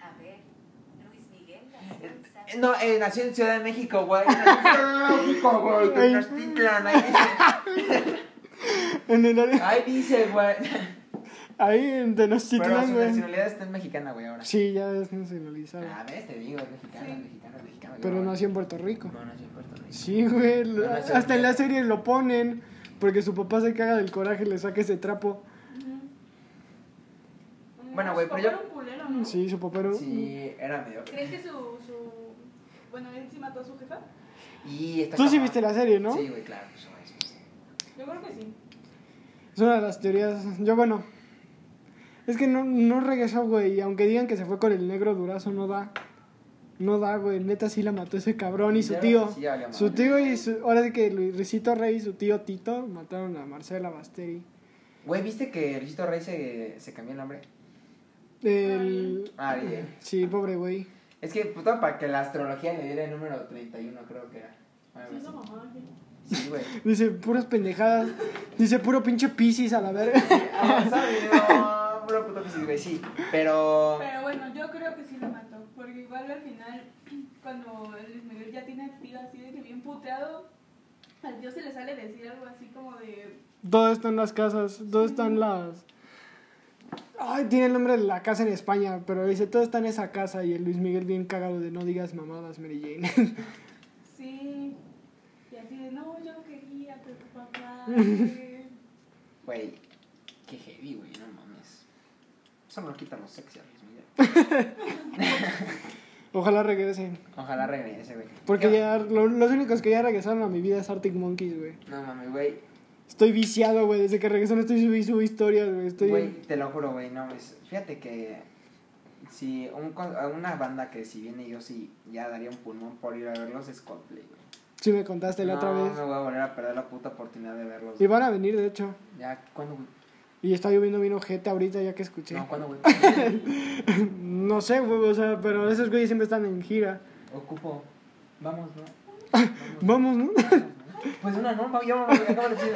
A ver, Luis Miguel nació en San- Eh, No, eh, nació en Ciudad de México, güey. Nació en Ciudad de México, güey. Tenochtitlan, ahí dice. En el área- Ahí dice, güey. ahí en Pero Tenochtitlán, su güey. nacionalidad está en mexicana, güey, ahora. Sí, ya es nacionalizado. A ver, te digo, es mexicano, Sí. es mexicano, es mexicano. Pero güey. nació en Puerto Rico. No, nació en Puerto Rico. Sí, güey. No, Hasta en la serie lo ponen. Porque su papá se caga del coraje y le saca ese trapo. Bueno, güey, Su pero papá yo- era un culero, ¿no? Sí, su papá era. Sí, era medio. ¿Creen que su, su... Bueno, él sí mató a su jefa? Y está Tú sí viste la serie, ¿no? Sí, güey, claro. Pues, pues. Yo creo que sí. Es una de las teorías. Yo, bueno. Es que no, no regresó, güey. Y aunque digan que se fue con el negro durazo, no da. No da, güey. Neta sí la mató ese cabrón y su tío. sí, Su tío y su. Ahora sí que Luisito Rey y su tío Tito mataron a Marcela Basteri. Güey, ¿viste que Luisito Rey se, se cambió el nombre? El. Ah, bien. Sí, pobre güey. Es que, puto, para que la astrología le diera el número 31, creo que era. Sí, así. no, mamá. sí. Sí, güey. Dice puras pendejadas. Dice puro pinche piscis a la verga. Ah, ¿sabes? No, puro puto sí, güey, sí. Pero. Pero bueno, yo creo que sí lo mató. Porque igual al final, cuando el Luis Miguel ya tiene activa así de que bien puteado, al tío se le sale decir algo así como de. Todo está en las casas. Todo está en las. Ay, tiene el nombre de la casa en España, pero dice todo está en esa casa y el Luis Miguel bien cagado de no digas mamadas, Mary Jane. Sí. Y así de, no, yo no quería, pero tu papá. eh". Güey, qué heavy, güey, no mames. Eso no quita lo sexy a Luis Miguel. Ojalá regresen. Ojalá regrese, güey. Porque ¿Qué- ya lo- los únicos que ya regresaron a mi vida es Arctic Monkeys, güey. No mames, güey. Estoy viciado, güey. Desde que regresaron estoy subiendo subo historias, güey. Estoy... Güey, te lo juro, güey, no, es, fíjate que si un, una banda que si viene yo sí ya daría un pulmón por ir a verlos es Coldplay, güey. Sí me contaste la no, otra vez. me voy a volver a perder la puta oportunidad de verlos. Y van a venir, de hecho. Ya, ¿cuándo, güey? Y está lloviendo bien ojete ahorita ya que escuché. No, ¿cuándo, güey? No sé, güey, o sea, pero esos güeyes siempre están en gira. Ocupo. Vamos, ¿no? Vamos, ¿no? Pues una no, yo me acabo de decir.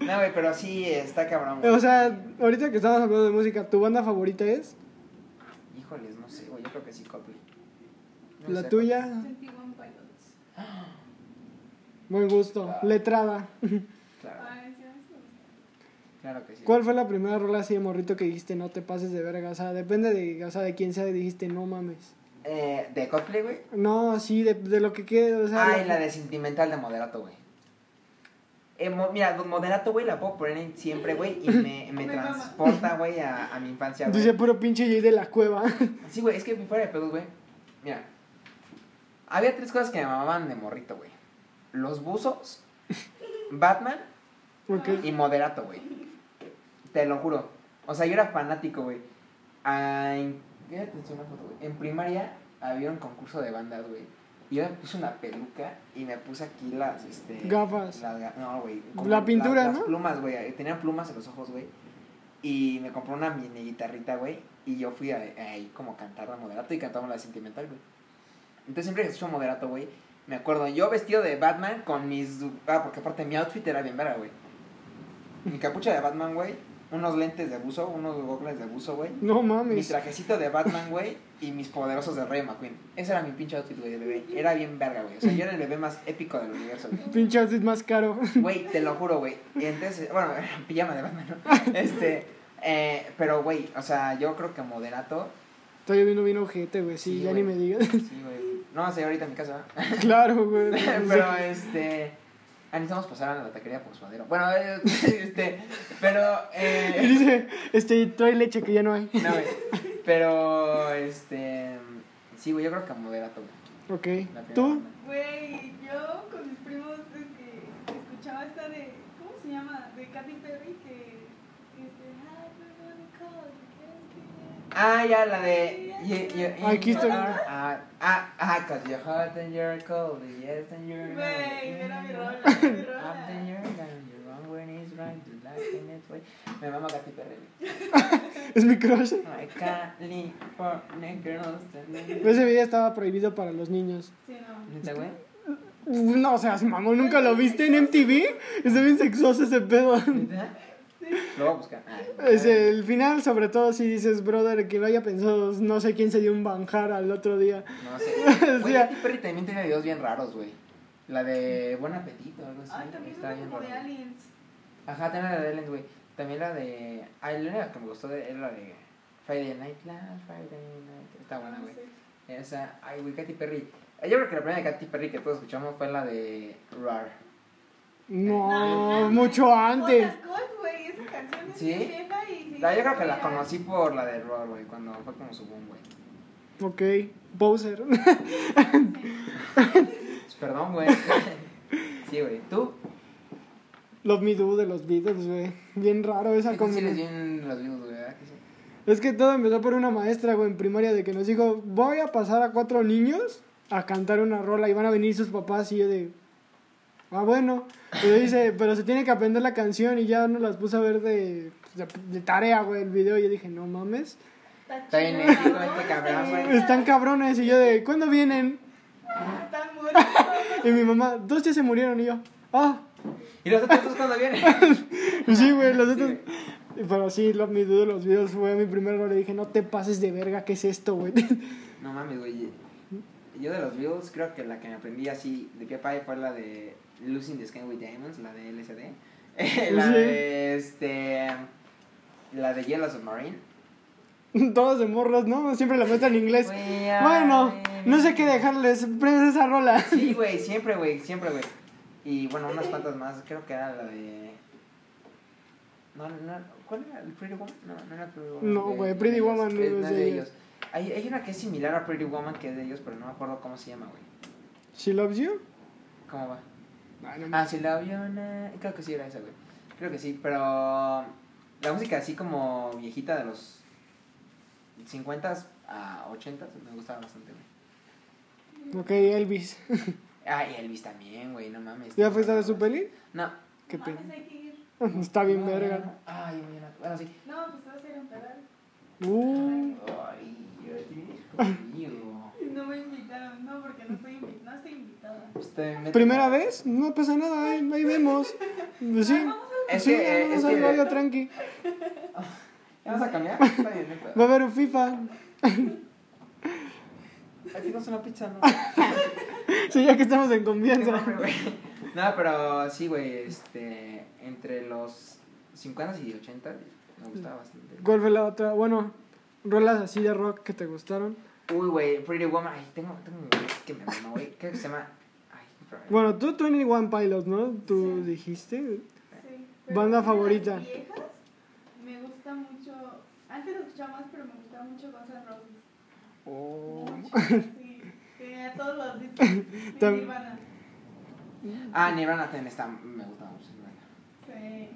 No, güey, pero sí está cabrón. güey. O sea, ahorita que estamos hablando de música, ¿tu banda favorita es? Híjoles, no sé, güey, yo creo que sí, Coldplay. No ¿La sé, tuya? Sentí One Pilots. Buen gusto. Letrada. Claro. Que sí. ¿Cuál fue la primera rola así de morrito que dijiste no te pases de verga? O sea, depende de, o sea, de quién sea, dijiste no mames. Eh, ¿De Coldplay, güey? No, sí, de, de lo que quede, o sea. Ay, la de Sentimental de Moderato, güey. Eh, mo- mira, Moderato, güey, la puedo poner en siempre, güey, y me, me transporta, güey, a, a mi infancia, güey. Dice puro pinche Jay de la cueva. Sí, güey, es que fuera de pedos, güey. Mira, había tres cosas que me mamaban de morrito, güey. Los buzos, Batman ok. y Moderato, güey. Te lo juro. O sea, yo era fanático, güey. Ah, en, ¿qué te enseño una foto, güey? En primaria había un concurso de bandas, güey. Y yo me puse una peluca y me puse aquí las, este... Gafas. las no, güey. La pintura, las ¿no? plumas, güey. Tenía plumas en los ojos, güey. Y me compró una mini guitarrita, güey. Y yo fui a- ahí como cantar la moderato y cantamos la sentimental, güey. Entonces siempre escucho moderato, güey, me acuerdo yo vestido de Batman con mis... Ah, porque aparte mi outfit era bien verga, güey. Mi capucha de Batman, güey. Unos lentes de buzo, unos goggles de buzo, güey. No Mi mames. trajecito de Batman, güey, y mis poderosos de Rey McQueen. Ese era mi pinche outfit, güey, de bebé. Era bien verga, güey. O sea, yo era el bebé más épico del universo, güey. Pinche outfit más caro. Güey, te lo juro, güey. Y entonces, bueno, pijama de Batman, ¿no? Este, eh, pero, güey, o sea, yo creo que moderato. Estoy viendo bien ojete, güey. Sí, Sí, ya ni me digas. Sí, güey. No sé, ahorita en mi casa. claro, güey. pero, este. Ah, necesitamos pasar a la taquería por suadero. Bueno, eh, este, pero, Y eh. dice, este, trae leche que ya no hay. No, güey. Pero, este. Sí, güey, yo creo que moderato, güey. Ok. ¿Tú? Güey, yo con mis primos este, escuchaba esta de. ¿Cómo se llama? De Katy Perry que. Este, "Ah, we're gonna call you, Ah, ya, la de. you- you- Aquí estoy. Ah, ah, ah, cause you're hot and you're cold, yes and you're Güey, era mi rola, Up mi and you're down, you're wrong when it's right, you're black and it's white. Me mama Katy Perry. Es mi crush. My California girls. Ese video estaba prohibido para los niños. Sí, no. ¿Neta, güey? Uf, No seas mamón, ¿nunca lo viste en MTV? Está bien sexoso ese pedo. ¿Neta? Lo voy a buscar. Ah, Es el final, sobre todo si dices, brother, que lo haya pensado, no sé quién se dio un banjar al otro día. No sé. Güey, Sí. Katy Perry también tiene videos bien raros, güey. La de Buen Apetito, algo así. Ay, también está bien como de raro. aliens. Ajá, también la de Aliens, güey. También la de. Ay, la única que me gustó de, era la de Friday Night Live, Friday Night. Está buena, güey. Esa, ay, güey, Katy Perry. Yo creo que la primera de Katy Perry que todos escuchamos fue la de Rar. No, mucho antes. Hola, Gold, güey, esa canción es ¿Sí? vieja y sí, La, yo creo que la conocí por la de Rar, güey, cuando fue como su boom, güey. Ok, Bowser. Pues, Perdón, güey. sí, güey. ¿Tú? Love Me Do de los Beatles, güey. Bien raro esa Sí, tú sí les combinación. bien los videos, güey, ¿verdad que sí? Es que todo empezó por una maestra, güey, en primaria, de que nos dijo, voy a pasar a cuatro niños a cantar una rola y van a venir sus papás y yo de... Ah, bueno. Pero dice, pero se tiene que aprender la canción y ya nos las puse a ver de, de, de tarea, güey, el video. Y yo dije, no mames. Está bien épico ¿no? este cabrón, güey. Están cabrones. Y yo de, ¿cuándo vienen? Están muertos. Y mi mamá, dos ya se murieron. Y yo, ah, ¿Y los otros cuándo vienen? sí, güey, los otros... Pero sí, Love Me Do de los videos fue mi primer error. Y dije, no te pases de verga, ¿qué es esto, güey? No mames, güey. Yo de los Beatles creo que la que me aprendí así de qué país fue la de Losing the Sky with Diamonds, la de LSD. la Sí. de este. La de Yellow Submarine. Todos de morros, ¿no? Siempre la muestran en inglés. Bueno, no sé in- qué dejarles. Prendes esa rola. Sí, güey, siempre, güey, siempre, güey. Y bueno, unas cuantas más, creo que era la de. No, no, ¿cuál era? ¿El Pretty Woman? No, no era Pretty Woman. No, güey, Pretty. Woman no Es- es no de ellos. Hay, hay una que es similar a Pretty Woman que es de ellos, pero no me acuerdo cómo se llama, güey. She loves you. ¿Cómo va? Ay, no Ah, sí, la aviona. Creo que sí era esa, güey. Creo que sí, pero. La música así como viejita de los 50 a 80 me gustaba bastante, güey. Ok, Elvis. Ay, Elvis también, güey, no mames. ¿Ya fuiste a ver su peli? No. Qué No pena. mames, hay que ir. Está bien No, verga. no, no. Ay, mira. Bueno, sí. No, pues te vas a ir a un pedal. Uh, Ay, yo te digo. No me invitaron, no, porque no estoy, invi- no estoy invitada. Pues te meto- ¿Primera vez? No pasa nada, ahí, ahí vemos. Pues sí. Es sí, que, eh, vamos es a que- algo tranqui. ¿Ya vas a cambiar? Está bien, no hay pedo. Va a haber un FIFA. Aquí no es una pizza, ¿no? Sí, ya que estamos en confianza. No, pero sí, güey, este, entre los 50 y 80 me gustaba bastante. ¿Cuál fue la otra? Bueno, rolas así de rock que te gustaron. Uy, güey, Pretty Woman. Ay, tengo, tengo un güey que me mama, güey. ¿Qué se llama? Ay, Bueno, tú 21 Pilots, ¿no? Tú Sí. dijiste. Sí, pero Banda de las favorita. viejas, me gusta mucho. Antes lo escuchaba más, pero me gustaba mucho Guns N' Roses. Oh. Mucho, sí. Tenía todos los discos. Nirvana. Ah, Nirvana también está, me gusta mucho. Nirvana. Sí.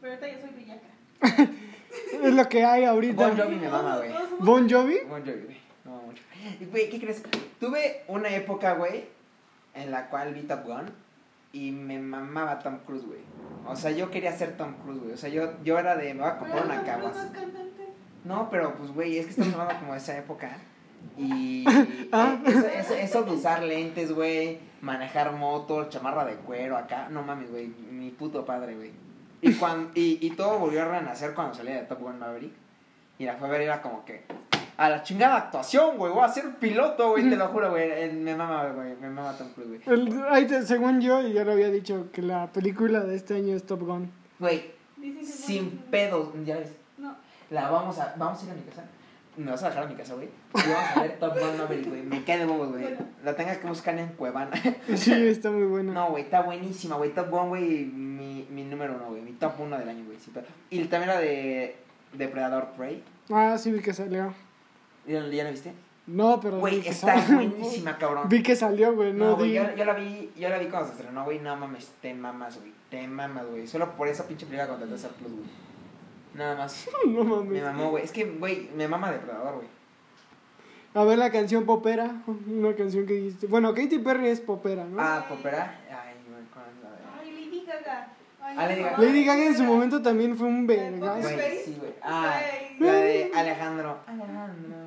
Pero ahorita yo soy villaca. Es lo que hay ahorita. Bon Jovi me mama, güey. Bon Jovi. Bon Jovi, güey. Me mama mucho. Y, güey, ¿qué crees? Tuve una época, güey, en la cual vi Top Gun y me mamaba Tom Cruise, güey. O sea, yo quería ser Tom Cruise, güey. O sea, yo, yo era de, me voy a comprar una caguas. no pero pues, güey, es que estamos hablando como de esa época. Y Ah. eso, eso, eso de usar lentes, güey, manejar motor, chamarra de cuero acá, no mames, güey, mi puto padre, güey. Y, cuando, y, y todo volvió a renacer cuando salí de Top Gun Maverick. Y la fue a ver era como que, a la chingada actuación, güey, voy a ser piloto, güey, te lo juro, güey. Me mama, güey, me mama Tom Cruise, güey. Según yo, y ya lo había dicho, que la película de este año es Top Gun. Güey, sin pedos, ya ves. No. La vamos a, vamos a ir a mi casa. Me vas a dejar a mi casa, güey. Y vamos a ver Top Gun Maverick, güey. Me cae de güey. Bueno. La tengas que buscar en Cuevana. Sí, está muy buena. No, güey, está buenísima, güey. Top Gun, güey, mi, mi número uno, güey. Mi top uno del año, güey. sí, pero- Y también la de Depredador Prey. Ah, sí, vi que salió. ¿Ya, ya la viste? No, pero. Güey, está buenísima, cabrón. Vi que salió, güey. No, No, güey, di- yo, yo la vi, yo la vi cuando se estrenó, güey. No mames, te mamas, güey. Te mamas, güey. Solo por esa pinche película contraté a Plus, güey. Nada más. No Me mames. mamó, güey. Es que, güey, me mama Depredador, güey. A ver la canción popera. Una canción que dijiste. Bueno, Katy Perry es popera, ¿no? Ah, Popera. Ay, güey, ¿cuál es la de- Ay, Lady Gaga. Ay, Ah, Lady Gaga. Lady Gaga en su momento también fue un Güey, sí, güey. Ah, la de Alejandro. Alejandro, Alejandro.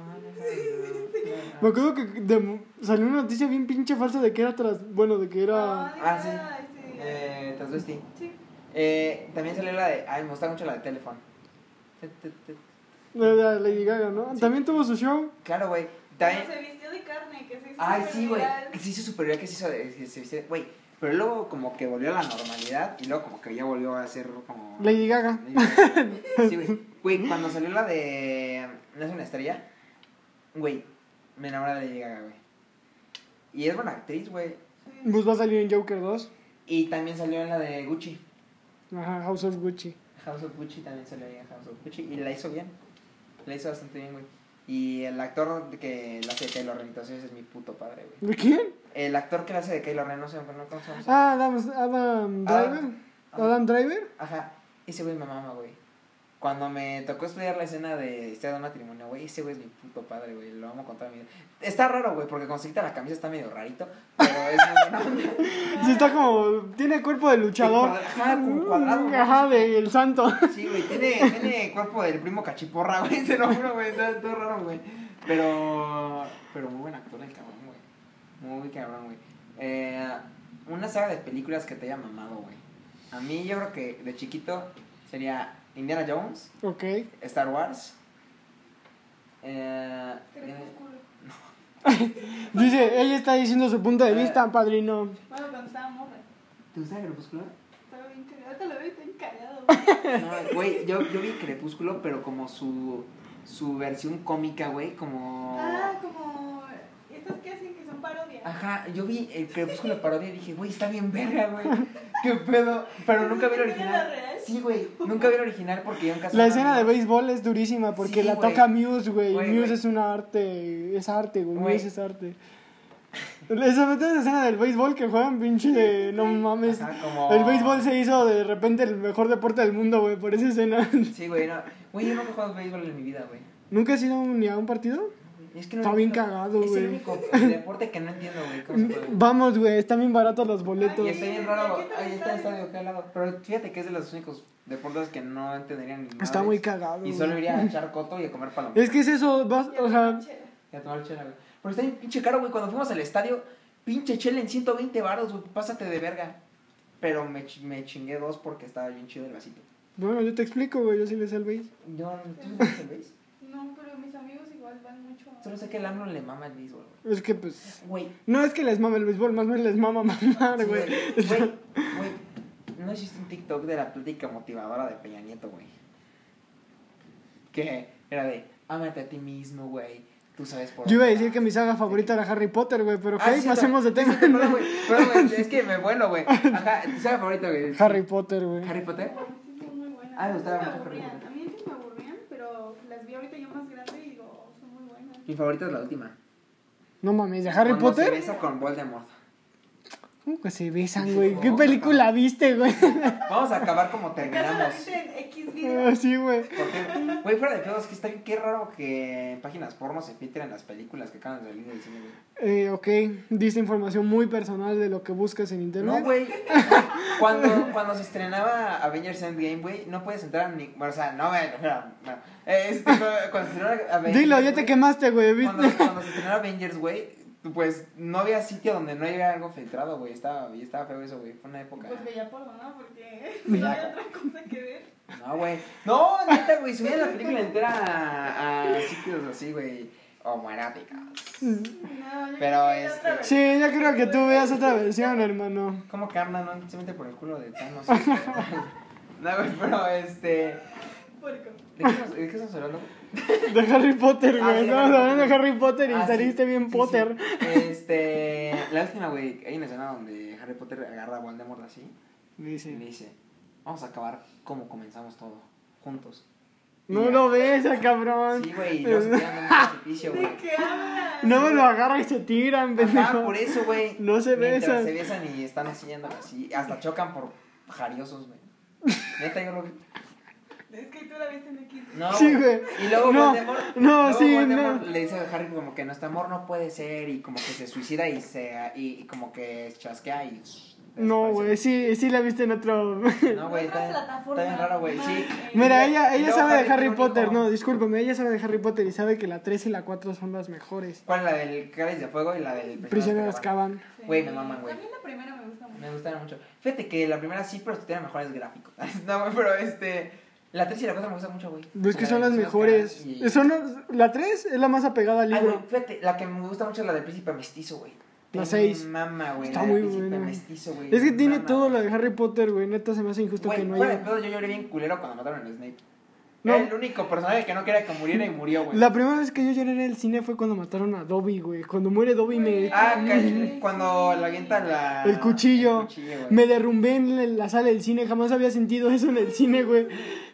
Me acuerdo que de- salió una noticia bien pinche falsa de que era tras. Bueno, de que era. Ah, sí. sí. Eh, Transvesti. Sí. Eh, también salió la de. Ay, me gusta mucho la de teléfono. La de Lady Gaga, ¿no? Sí. También tuvo su show. Claro, güey. También. se vistió de carne, que se hizo Ay, sí, güey. se hizo superior, que se hizo. de- que se viste- Güey. Pero luego, como que volvió a la normalidad. Y luego, como que ya volvió a ser como. Lady Gaga. Sí, güey. Güey, cuando salió la de. ¿No es una estrella? Güey, me enamoré de Lady Gaga, güey. Y es buena actriz, güey. Sí. Pues va a salir en Joker 2. Y también salió en la de Gucci. Ajá, House of Gucci. House of Gucci también salió en House of Gucci. Y la hizo bien. La hizo bastante bien, güey. Y el actor que la hace de Kylo Ren, entonces es mi puto padre, güey. ¿De quién? El actor que la hace de Kylo Ren, no sé, no cómo se llama. Ah, Adam, Adam Driver. Ah. Adam Driver. Ajá, ese güey me mama, güey. Cuando me tocó estudiar la escena de historia de un matrimonio, güey, ese güey es mi puto padre, güey. Lo amo con toda mi vida. Está raro, güey, porque cuando se quita la camisa está medio rarito, pero es muy buena onda. Sí, está como. Tiene cuerpo de luchador. Ajá, como cuadrado. Ajá, de El Santo. Sí, güey, tiene, tiene cuerpo del primo cachiporra, güey, te lo juro, güey, está todo raro, güey. Pero, pero muy buen actor el cabrón, güey. Muy cabrón, güey. Eh, una saga de películas que te haya mamado, güey. A mí yo creo que de chiquito sería Indiana Jones, Ok. Star Wars. Eh, Crepúsculo. Dice, ella está diciendo su punto de vista, padrino. Bueno, cuando estaba morra. ¿Te gusta Crepúsculo? Estaba bien cagado. Ahorita lo veo y está encagado. No, güey, yo, yo vi Crepúsculo, pero como su, su versión cómica, güey, como... Ah, como estas que hacen que son parodias. Ajá, yo vi el Crepúsculo parodia y dije, güey, está bien verga, güey. ¿Qué pedo? Pero nunca vi el ¿Es de la original. Sí, güey, nunca vi el original porque yo en casa... La escena de béisbol es durísima porque Sí, la toca Muse, güey. Muse es una arte, es arte, güey. Muse es arte. Esa esa escena del béisbol que juegan pinche de no mames. Ajá, como... El béisbol se hizo de repente el mejor deporte del mundo, güey, por esa escena. Sí, güey, no. Güey, yo nunca he jugado béisbol en mi vida, güey. ¿Nunca has ido ni a un partido? Es que no Está bien cagado, Es güey. el único deporte que no entiendo, güey. Vamos, güey, están bien baratos los boletos. Y está bien raro, ahí está el estadio. acá al lado. Pero fíjate que es de los únicos deportes que no entenderían ni nada. Está muy cagado. Y solo iría a echar coto y a comer palomitas. Es que es eso, vas, o sea. Y a tomar chela, güey. Pero está bien pinche caro, güey. Cuando fuimos al estadio, pinche chela en 120 baros, güey. Pásate de verga. Pero me, ch- me chingué dos porque estaba bien chido el vasito. bueno, yo te explico, güey, yo sí le sé el béis. Yo, ¿tú no sabes el béis? No, pero van mucho. a- Solo sé que el AMLO le mama el béisbol, güey. Es que pues Güey, no es que les mame el béisbol, más bien les mama mamar, sí, güey. güey, güey, güey, no hiciste un TikTok de la plática motivadora de Peña Nieto, güey. Que era de, ámate a ti mismo, güey. Tú sabes por Yo iba a decir que vas". mi saga favorita era Harry Potter, güey, pero Ah, sí, pasemos de sí, tema. sí, perdón, güey, perdón, güey, es que me vuelo, güey. Ajá, tu saga favorita, güey. Harry Potter, güey. Harry Potter. Sí. Ah, me gustaba Antes mucho Harry aburrían. Potter. A mí antes me aburrían, pero las vi ahorita yo más grande y digo, son muy buenas. Mi favorita es la última. No mames, ¿de Harry Cuando Se Potter? besa con Voldemort. ¿Cómo que se besan, güey? ¿Qué película viste, güey? Vamos a acabar como ¿Acaso la terminamos. viste en X video? Ah, Sí, güey. Porque, güey, fuera de pedos, que está bien, qué raro que en páginas porno se filtren las películas que acaban de salir del cine, güey. Eh, ok, diste información muy personal de lo que buscas en internet. No, güey. Cuando, cuando se estrenaba Avengers Endgame, güey, no puedes entrar ni. Bueno, o sea, no, güey, no. Eh, Este, cuando se estrenaba Avengers. Dilo, ya te quemaste, güey, Cuando, ¿viste? cuando se estrenaba Avengers, güey, pues no había sitio donde no hubiera algo filtrado, güey. Estaba, y estaba feo eso, güey. Fue una época. Pues veía porno, ¿no? Porque no había otra cosa que ver. No, güey. No, neta, güey. Subían la película entera a, a sitios así, güey. Homoeróticos. No, yo Pero, este. Sí, yo creo que tú veas otra versión, hermano. ¿Cómo que Arna no se mete por el culo de Thanos? no, güey, pero este. ¿De qué, de qué estamos hablando? De Harry Potter, Ah, güey. sí, Estamos Harry hablando de Potter. Harry Potter y Ah, sí, saliste bien sí, Potter. sí. Este. La última, güey. Hay una escena donde Harry Potter agarra a Voldemort así y le Dice. dice: Vamos a acabar como comenzamos todo, juntos. No ya. lo ves, a cabrón. Sí, güey, se tiran de un precipicio, güey. ¿De qué hablas? No me lo agarra y se tiran, Ah, pendejo. por eso, güey. No se Mientras besan. se besan y están haciendo así. Hasta chocan por jariosos, güey. Neta, yo lo vi. Es que tú la viste en X. No, Sí, güey. Y luego No, Voldemort, no, luego sí, Voldemort no. le dice a Harry como que nuestro amor no puede ser y como que se suicida y se y, y como que chasquea y No, güey, sí, sí la viste en otro. No, güey, está, está bien raro, güey. Sí. Mira, ella, ella sabe de Harry Harry tiene un Potter, hijo. no, discúlpame, ella sabe de Harry Potter y sabe que la 3 y la 4 son las mejores. ¿Cuál? La del Cáliz de Fuego y la del Prisionero de Azkaban. Sí. Güey, me maman, güey. También la primera me gusta mucho. Me gustaron mucho. Fíjate que la primera sí, pero tiene mejores gráficos. no, güey, pero este. La 3 y la 4 me gustan mucho, güey. Es que La son las mejores. Y- Son las- la 3 es la más apegada al Ay, güey, libro. fíjate, la que me gusta mucho es la del príncipe mestizo, güey. La Me seis. Mama, güey. Está la muy príncipe buena. mestizo, güey. Es que tiene mama, todo güey. lo de Harry Potter, güey. Neta se me hace injusto Güey, que no haya. pedo, yo lloré bien culero cuando mataron a Snape. No. Era el único personaje que no quería que muriera y murió, güey. La primera vez que yo lloré en el cine fue cuando mataron a Dobby, güey. Cuando muere Dobby me. Ah, cuando le avienta la... El cuchillo. el cuchillo, güey. Me derrumbé en la sala del cine, jamás había sentido eso en el cine, güey.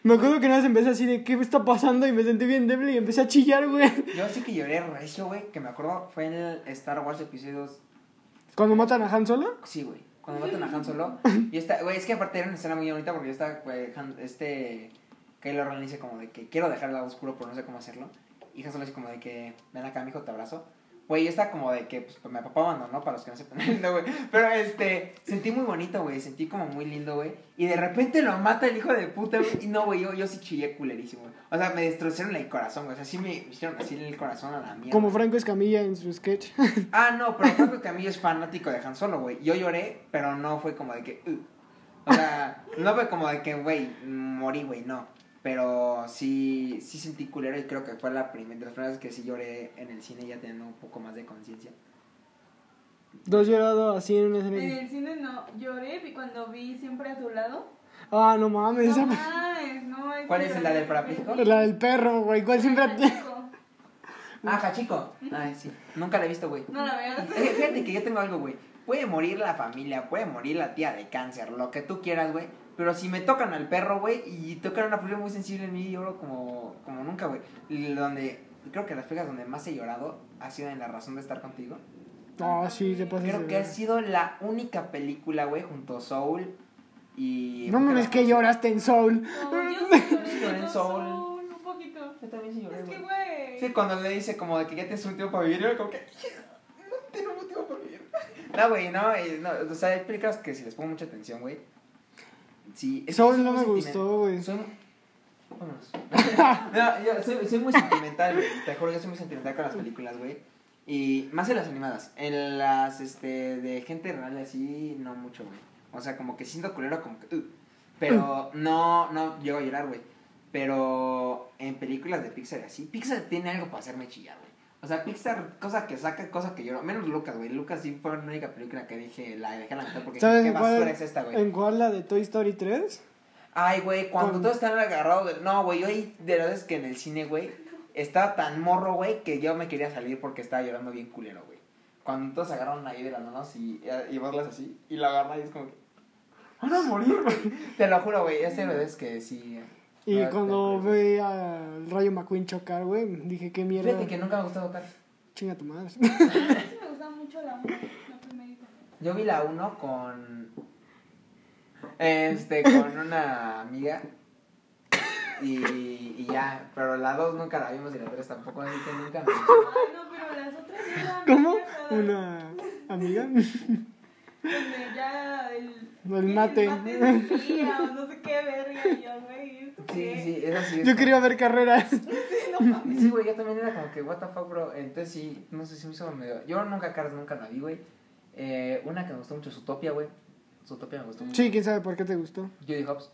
Me acuerdo que una vez empecé así de qué está pasando y me sentí bien débil y empecé a chillar, güey. Yo sí que lloré recio, güey, que me acuerdo, fue en el Star Wars episodios... Cuando matan a Han Solo. Sí, güey. Cuando matan a Han Solo. Y esta, güey, es que aparte era una escena muy bonita porque está, güey, Han- este... Kylo Ren dice como de que quiero dejar el lado oscuro, pero no sé cómo hacerlo. Y Han Solo dice como de que ven acá, mijo, te abrazo. Güey, yo estaba como de que, pues, mi papá abandonó, para los que no sepan, no, güey. Pero, este, sentí muy bonito, güey, sentí como muy lindo, güey. Y de repente lo mata el hijo de puta, güey. Y no, güey, yo, yo sí chillé culerísimo, güey. O sea, me destrozaron el corazón, güey. O sea, sí me hicieron así el corazón a la mierda. Como Franco Escamilla en su sketch. Ah, no, pero Franco Camillo es fanático de Han Solo, güey. Yo lloré, pero no fue como de que... "Uh". O sea, no fue como de que, güey, morí, güey, no. Pero sí, sí sentí culero y creo que fue la primera de las primeras que sí lloré en el cine ya teniendo un poco más de conciencia. ¿Tú has llorado así en una En escena? el cine no, lloré cuando vi siempre a tu lado. Ah, no mames. No esa- mames, no es ¿Cuál es la del parapléjico? La del perro, güey. ¿Cuál siempre.? Ah, Hachiko. Ay, sí. Nunca la he visto, güey. No la veas. Eh, Fíjate que yo tengo algo, güey. Puede morir la familia, puede morir la tía de cáncer, lo que tú quieras, güey. Pero si me tocan al perro, güey, y tocan una película muy sensible en mí, lloro como, como nunca, güey. Y Donde, creo que las películas donde más he llorado ha sido en La razón de estar contigo. Ah, sí, te. Creo que ha sido la única película, güey, junto a Soul y... No mames, que lloraste en Soul. No, yo sí lloré lloré en Soul. Soul, un poquito. Yo también sí lloré, Es que, güey. Sí, cuando le dice como de que ya tienes un tiempo para vivir, yo como que... No tengo motivo para vivir. No, güey, no, no, o sea, hay películas que si les pongo mucha atención, güey. Sí, es que Soul no me gustó, güey. Soy. Vámonos. no, yo soy, soy muy sentimental, güey. Te juro, yo soy muy sentimental con las películas, güey. Y más en las animadas. En las, este, de gente real así, no mucho, güey. O sea, como que siento culero, como que... uh. Pero no, no llego a llorar, güey. Pero en películas de Pixar así, Pixar tiene algo para hacerme chillar, güey. O sea, Pixar, cosa que saca, cosa que lloro. Menos Lucas, güey. Lucas sí fue la única película que dije, la dejé a la mitad porque ¿Sabes qué cuál, basura es esta, güey. en cuál la de Toy Story 3? Ay, güey, cuando todos están agarrados de... No, güey, yo ahí de verdad es que en el cine, güey, estaba tan morro, güey, que yo me quería salir porque estaba llorando bien culero, güey. Cuando todos agarraron ahí de las manos y, y verlas así, y la agarran y es como que... ¡Van a morir, güey! Te lo juro, güey, ese bebé es que sí... Y ah, cuando te- ve al Rayo McQueen chocar, güey, dije, qué mierda. Fíjate que nunca me ha gustado Cars. Chinga tu madre. Sí me gusta mucho la uno, la primerita. Yo vi la 1 con. Este, con una amiga. Y, y ya, pero la 2 nunca la vimos y la 3 tampoco, así que nunca me gustó. Ay, no, pero las otras eran ¿Cómo? Una amiga. Donde ya el... El mate. O no sé qué verga, yo, güey, ¿esto Sí, sí, eso sí. es Yo como- quería ver carreras. Sí, güey, yo también era como que, what the fuck, bro. Entonces sí, no sé si me hizo medio. Yo nunca Cars nunca la vi, güey. Eh, una que me gustó mucho, Zootopia, güey. Zootopia me gustó mucho. Sí, quién sabe por qué te gustó. Judy Hobbs.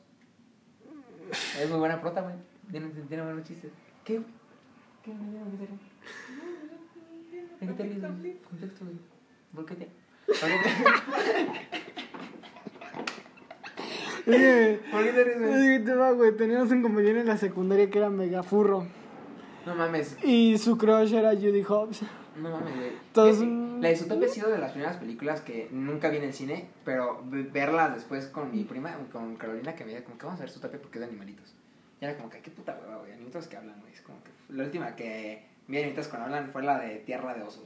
Es muy buena prota, güey. Tiene, tiene buenos chistes. ¿Qué, güey? ¿Qué, güey? ¿Qué sería? ¿En qué te ríes, güey? Contexto, güey. ¿Por qué te.? ¿Por qué te, Oye, ¿Por qué te ríes, oye, güey. Teníamos un compañero en la secundaria que era mega furro. No mames. Y su crush era Judy Hobbs. No mames, güey. Todos- Fíjate, La de Zootopia ha sido de las primeras películas que nunca vi en el cine, pero ve- verlas después con mi prima, con Carolina, que me decía como que vamos a ver Zootopia porque es de animalitos. Y era como que, qué puta hueva, güey, animalitos que hablan, güey. Es como que la última que vi animalitos cuando hablan fue la de Tierra de Osos.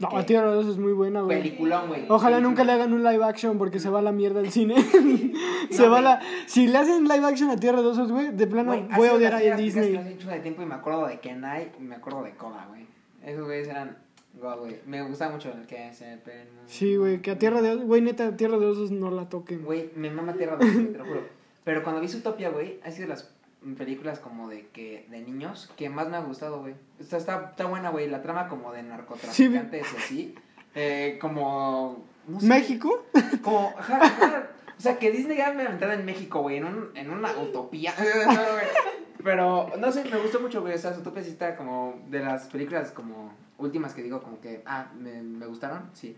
No, ¿Qué? Tierra de Osos es muy buena, güey. Peliculón, güey. Ojalá nunca le hagan un live action porque se va a la mierda el cine. se No, va a la... Si le hacen live action a Tierra de Osos, güey, de plano ha voy a odiar a Disney. que chingo de tiempo y me acuerdo de Kenai y me acuerdo de Koda, güey. Esos güeyes eran, god, güey. Me gustaba mucho el que se... pero- Sí, güey, que a Tierra de Osos, güey, neta, Tierra de Osos no la toquen. Güey, me mama Tierra de Osos, te lo juro. Pero cuando vi Zootopia, güey, ha sido de las películas como de que de niños que más me ha gustado, güey. Está, está, está buena, güey. La trama como de narcotraficantes y así. Eh, como... no sé, ¿México? Como... ajá, ajá. o sea, que Disney ya me aventado en México, güey, en, un, en una utopía. No. Pero, no sé, me gustó mucho, güey. O sea, Zootopia sí está como de las películas como últimas que digo como que, ah, me, me gustaron, sí.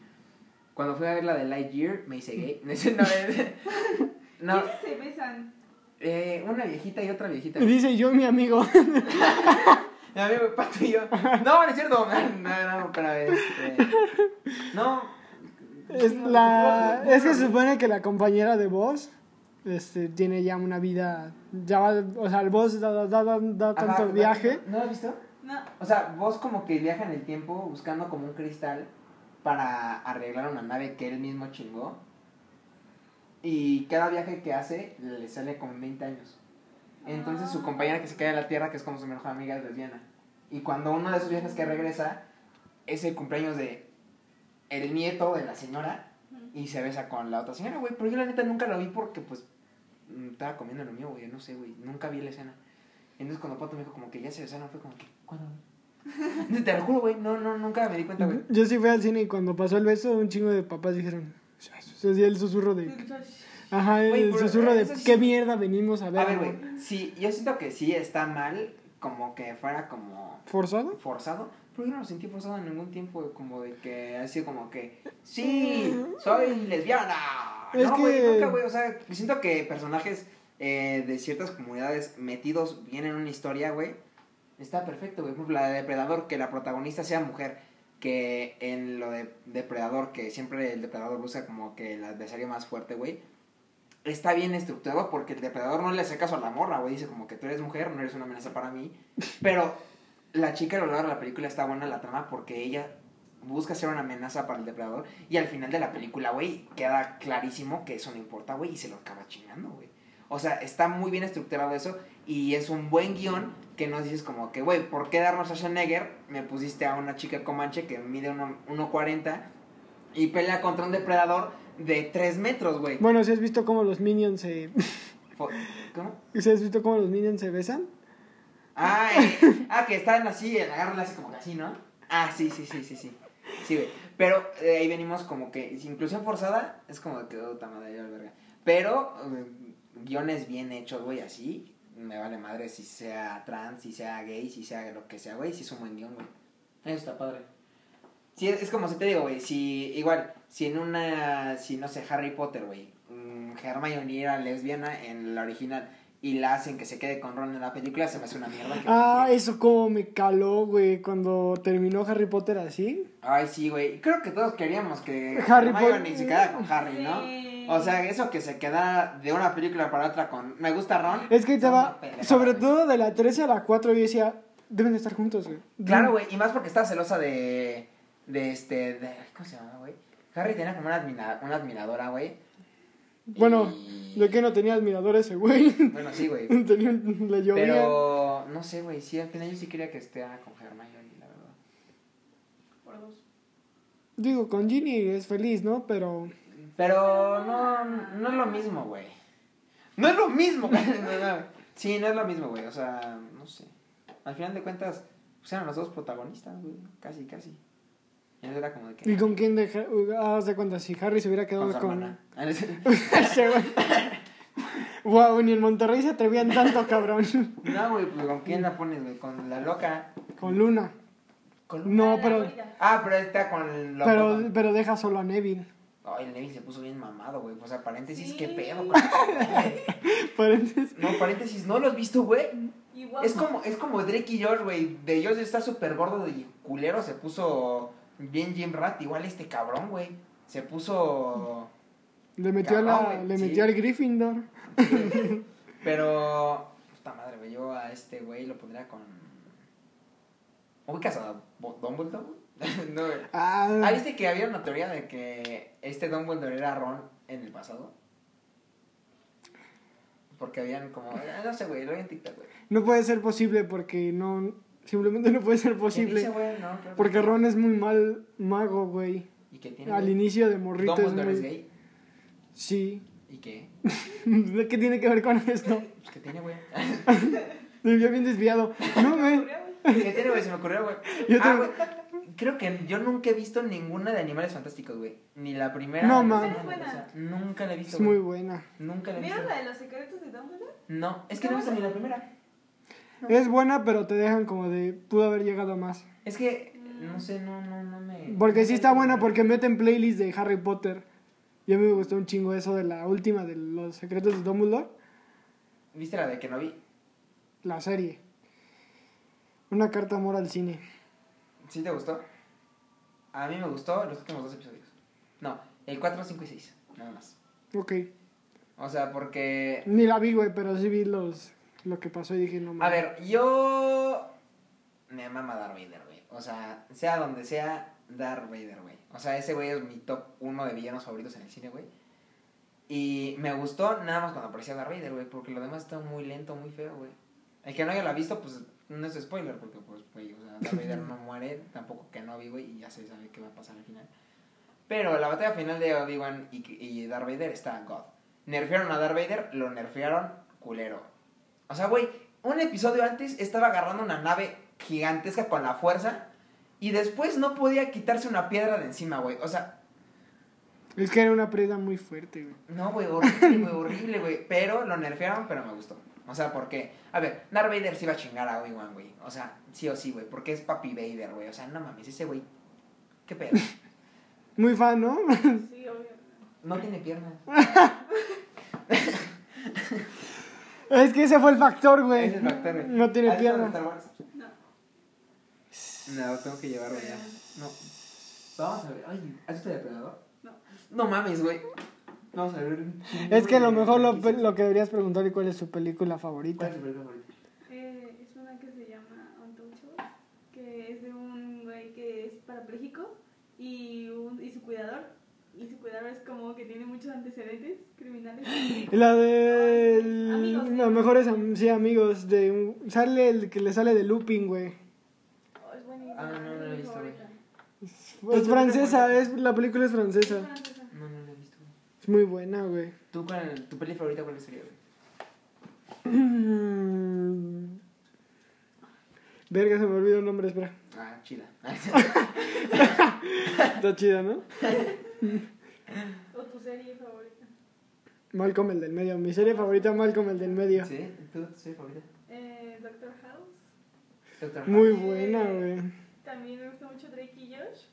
Cuando fui a ver la de Lightyear, me hice gay. no, es- no, ¿Quiénes se besan? Eh, una viejita y otra viejita. Y dice yo y mi amigo. Mi amigo Pato y yo. No, no es cierto. No, no, pero este. No. Es, la, es que se supone que la compañera de voz este, tiene ya una vida. Ya va, o sea, el voz da, da, da, da Ajá, tanto viaje. ¿No lo has visto? No. O sea, vos como que viaja en el tiempo buscando como un cristal para arreglar una nave que él mismo chingó. Y cada viaje que hace le sale como en 20 años. Entonces su Ah. compañera que se queda en la Tierra, que es como su mejor amiga, es lesbiana. Y cuando uno de esos viajes que regresa es el cumpleaños de el nieto de la señora y se besa con la otra señora, güey. Pero yo la neta nunca lo vi porque pues mm, estaba comiendo lo mío, güey. No sé, güey. Nunca vi la escena. Entonces cuando Pato me dijo como que ya se besaron, fue como que, ¿cuándo? Te lo juro, güey. No, no, nunca me di cuenta, güey. Yo sí fui al cine y cuando pasó el beso, un chingo de papás dijeron. Se hacía el susurro de. Ajá, el pero susurro de sí- qué mierda venimos a ver. A ver, ¿no? güey. Sí, yo siento que sí está mal como que fuera como ¿Forzado? forzado. Pero yo no lo sentí forzado en ningún tiempo, como de que así como que, sí, soy lesbiana. Es no, güey, que- nunca, güey. O sea, siento que personajes eh, de ciertas comunidades metidos bien en una historia, güey, está perfecto, güey. Por ejemplo, la de Depredador, que la protagonista sea mujer. Que en lo de Depredador, que siempre el Depredador busca como que el adversario más fuerte, güey. Está bien estructurado porque el depredador no le hace caso a la morra, güey. Dice como que tú eres mujer, no eres una amenaza para mí. Pero la chica a lo de la película está buena la trama porque ella busca ser una amenaza para el depredador. Y al final de la película, güey, queda clarísimo que eso no importa, güey, y se lo acaba chingando, güey. O sea, está muy bien estructurado eso y es un buen guion que nos dices como que, güey, ¿por qué darnos a Schwarzenegger? Me pusiste a una chica comanche que mide uno- 1.40 y pelea contra un depredador de 3 metros, güey. Bueno, si has visto cómo los minions se. ¿Cómo? ¿Si has visto cómo los minions se besan? Ah, eh, ah, que están así, agarran así como que así, ¿no? Ah, sí, sí, sí, sí, sí. Sí, güey. Pero de ahí venimos como que, si inclusión forzada, es como de que, puta madre, verga. Pero, eh, guiones bien hechos, güey, así, me vale madre si sea trans, si sea gay, si sea lo que sea, güey, si es un buen guion, güey. Eso está padre. Sí, es, es como si te digo, güey, si igual, si en una, si no sé, Harry Potter, güey, mm, Hermione era lesbiana en la original y la hacen que se quede con Ron en la película, se me hace una mierda. que- Ah, eso como me caló, güey, cuando terminó Harry Potter así. Ay, sí, güey. Creo que todos queríamos que Harry Hermione Potter- se quedara con Harry, ¿no? Sí. O sea, eso que se queda de una película para otra con... Me gusta Ron. Es que pendejada, sobre todo de la 13 a la 4, yo decía, deben de estar juntos, güey. Claro, güey. Y más porque estaba celosa de... De este... De, ¿Cómo se llama, güey? Harry tenía como una, admira- una admiradora, güey. Bueno, Y- ¿de qué no tenía admiradores ese güey? Bueno, sí, güey. tenía, un- le llovía. Pero... No sé, güey. Sí, al final yo sí quería que esté con Hermione, la verdad. Por dos. Digo, con Ginny es feliz, ¿no? Pero Pero no, no es lo mismo, güey. No es lo mismo, güey. No, no. Sí, no es lo mismo, güey. O sea, no sé. Al final de cuentas, pues eran los dos protagonistas, güey. Casi, casi. Y eso era como de que. ¿y con quién deja? Ah, haz de cuenta, si Harry se hubiera Con quedado con... güey. Wow, ni en Monterrey se atrevían tanto, cabrón. No, güey, pues ¿con quién la pones, güey? Con la loca. Con Luna. Con... No, La pero. Ah, pero está con la pero, pero deja solo a Neville. Ay, el Neville se puso bien mamado, güey. O sea, paréntesis, Sí. qué pedo. güey? Paréntesis. No, paréntesis, ¿no lo has visto, güey? Es como, es como Drake y George, güey. De George está súper gordo y culero. Se puso bien Jim Rat. Igual este cabrón, güey. Se puso... Le metió, a la, le sí. metió al Gryffindor. Pero... Puta madre, güey. Yo a este güey lo pondría con... ¿Ubicas a Dumbledore? no, güey. Ah, Ah, ¿viste que había una teoría de que este Dumbledore era Ron en el pasado? Porque habían como... eh, No sé, güey. Lo vi en TikTok, güey. no puede ser posible porque no... Simplemente no puede ser ¿Qué posible. dice, güey? No, creo que- Porque Ron es muy mal mago, güey. ¿Y qué tiene? Al güey? inicio de morrito es Dumbledore es muy... gay. Sí. ¿Y qué? ¿De qué tiene que ver con esto? Pues que tiene, güey. Me vio bien desviado. No, güey. ¿Qué tiene, güey? Se me ocurrió, güey. Yo Ah, te- güey. Creo que yo nunca he visto ninguna de Animales Fantásticos, güey. Ni la primera. No, mames. segunda, o sea, nunca la he visto. Es muy buena. Nunca la he visto. ¿Vieron la de los secretos de Dumbledore? No, es que no he visto ni la primera. Es buena, pero te dejan como de... Pudo haber llegado a más. Es que, no sé, no, no, no me. Porque sí está buena porque meten playlist de Harry Potter. Y a mí me gustó un chingo eso de la última de los secretos de Dumbledore. ¿Viste la de que no vi? La serie. Una carta amor al cine. ¿Sí te gustó? A mí me gustó los últimos dos episodios. No, el 4, 5 y 6. Nada más. Ok. O sea, porque. Ni la vi, güey, pero sí vi los lo que pasó y dije, no A mames. ver, yo. Me mama Darth Vader, güey. O sea, sea donde sea, Darth Vader, güey. O sea, ese güey es mi top uno de villanos favoritos en el cine, güey. Y me gustó nada más cuando aparecía Darth Vader, güey. Porque lo demás está muy lento, muy feo, güey. El que no haya la visto, pues no es spoiler. Porque, pues, güey, Darth Vader no muere. Tampoco que no vi, güey. Y ya se sabe qué va a pasar al final. Pero la batalla final de Obi-Wan y, y Darth Vader está God. Nerfearon a Darth Vader, lo nerfearon culero. O sea, güey, un episodio antes estaba agarrando una nave gigantesca con la fuerza y después no podía quitarse una piedra de encima, güey. O sea, Es que era una preda muy fuerte, güey. no, güey, horrible, güey, horrible, güey. Pero lo nerfearon, pero me gustó. O sea, ¿por qué? A ver, Darth Vader sí iba a chingar a Obi-Wan, güey. O sea, sí o sí, güey. Porque es Papi Vader, güey. O sea, no mames, ese güey. ¿Qué pedo? Muy fan, ¿no? Sí, obvio. No tiene piernas. es que ese fue el factor, güey. Ese es el factor, güey. No tiene ¿Has visto piernas. No. No, tengo que llevarlo ya. No. Vamos a ver. Ay, ¿has visto Depredador? No. No mames, güey. Vamos a ver. Es que a lo mejor lo, lo que deberías preguntar es cuál es su película ¿Cuál favorita. es tu película favorita? Eh, es una que se llama Untouchable, que es de un güey que es parapléjico y, un, y su cuidador. Y su cuidador es como que tiene muchos antecedentes criminales. La de... Amigos, sí. Los mejores am- sí, amigos. De un- Sale el que le sale de looping, güey. Oh, es buenísima. Ah, no, no es francesa, es, la película es francesa. Es francesa. No, no la he visto. güey. Es muy buena, güey. ¿Tú cuál, tu peli favorita cuál sería, güey? Verga, se me olvidó el nombre, espera. Ah, chida. Está chida, ¿no? ¿O tu serie favorita? Malcolm el del medio. Mi serie favorita, Malcolm el del medio. ¿Sí? ¿Tú, tu serie favorita? Eh, Doctor House. Doctor Muy House. buena, güey. También me gusta mucho Drake y Josh.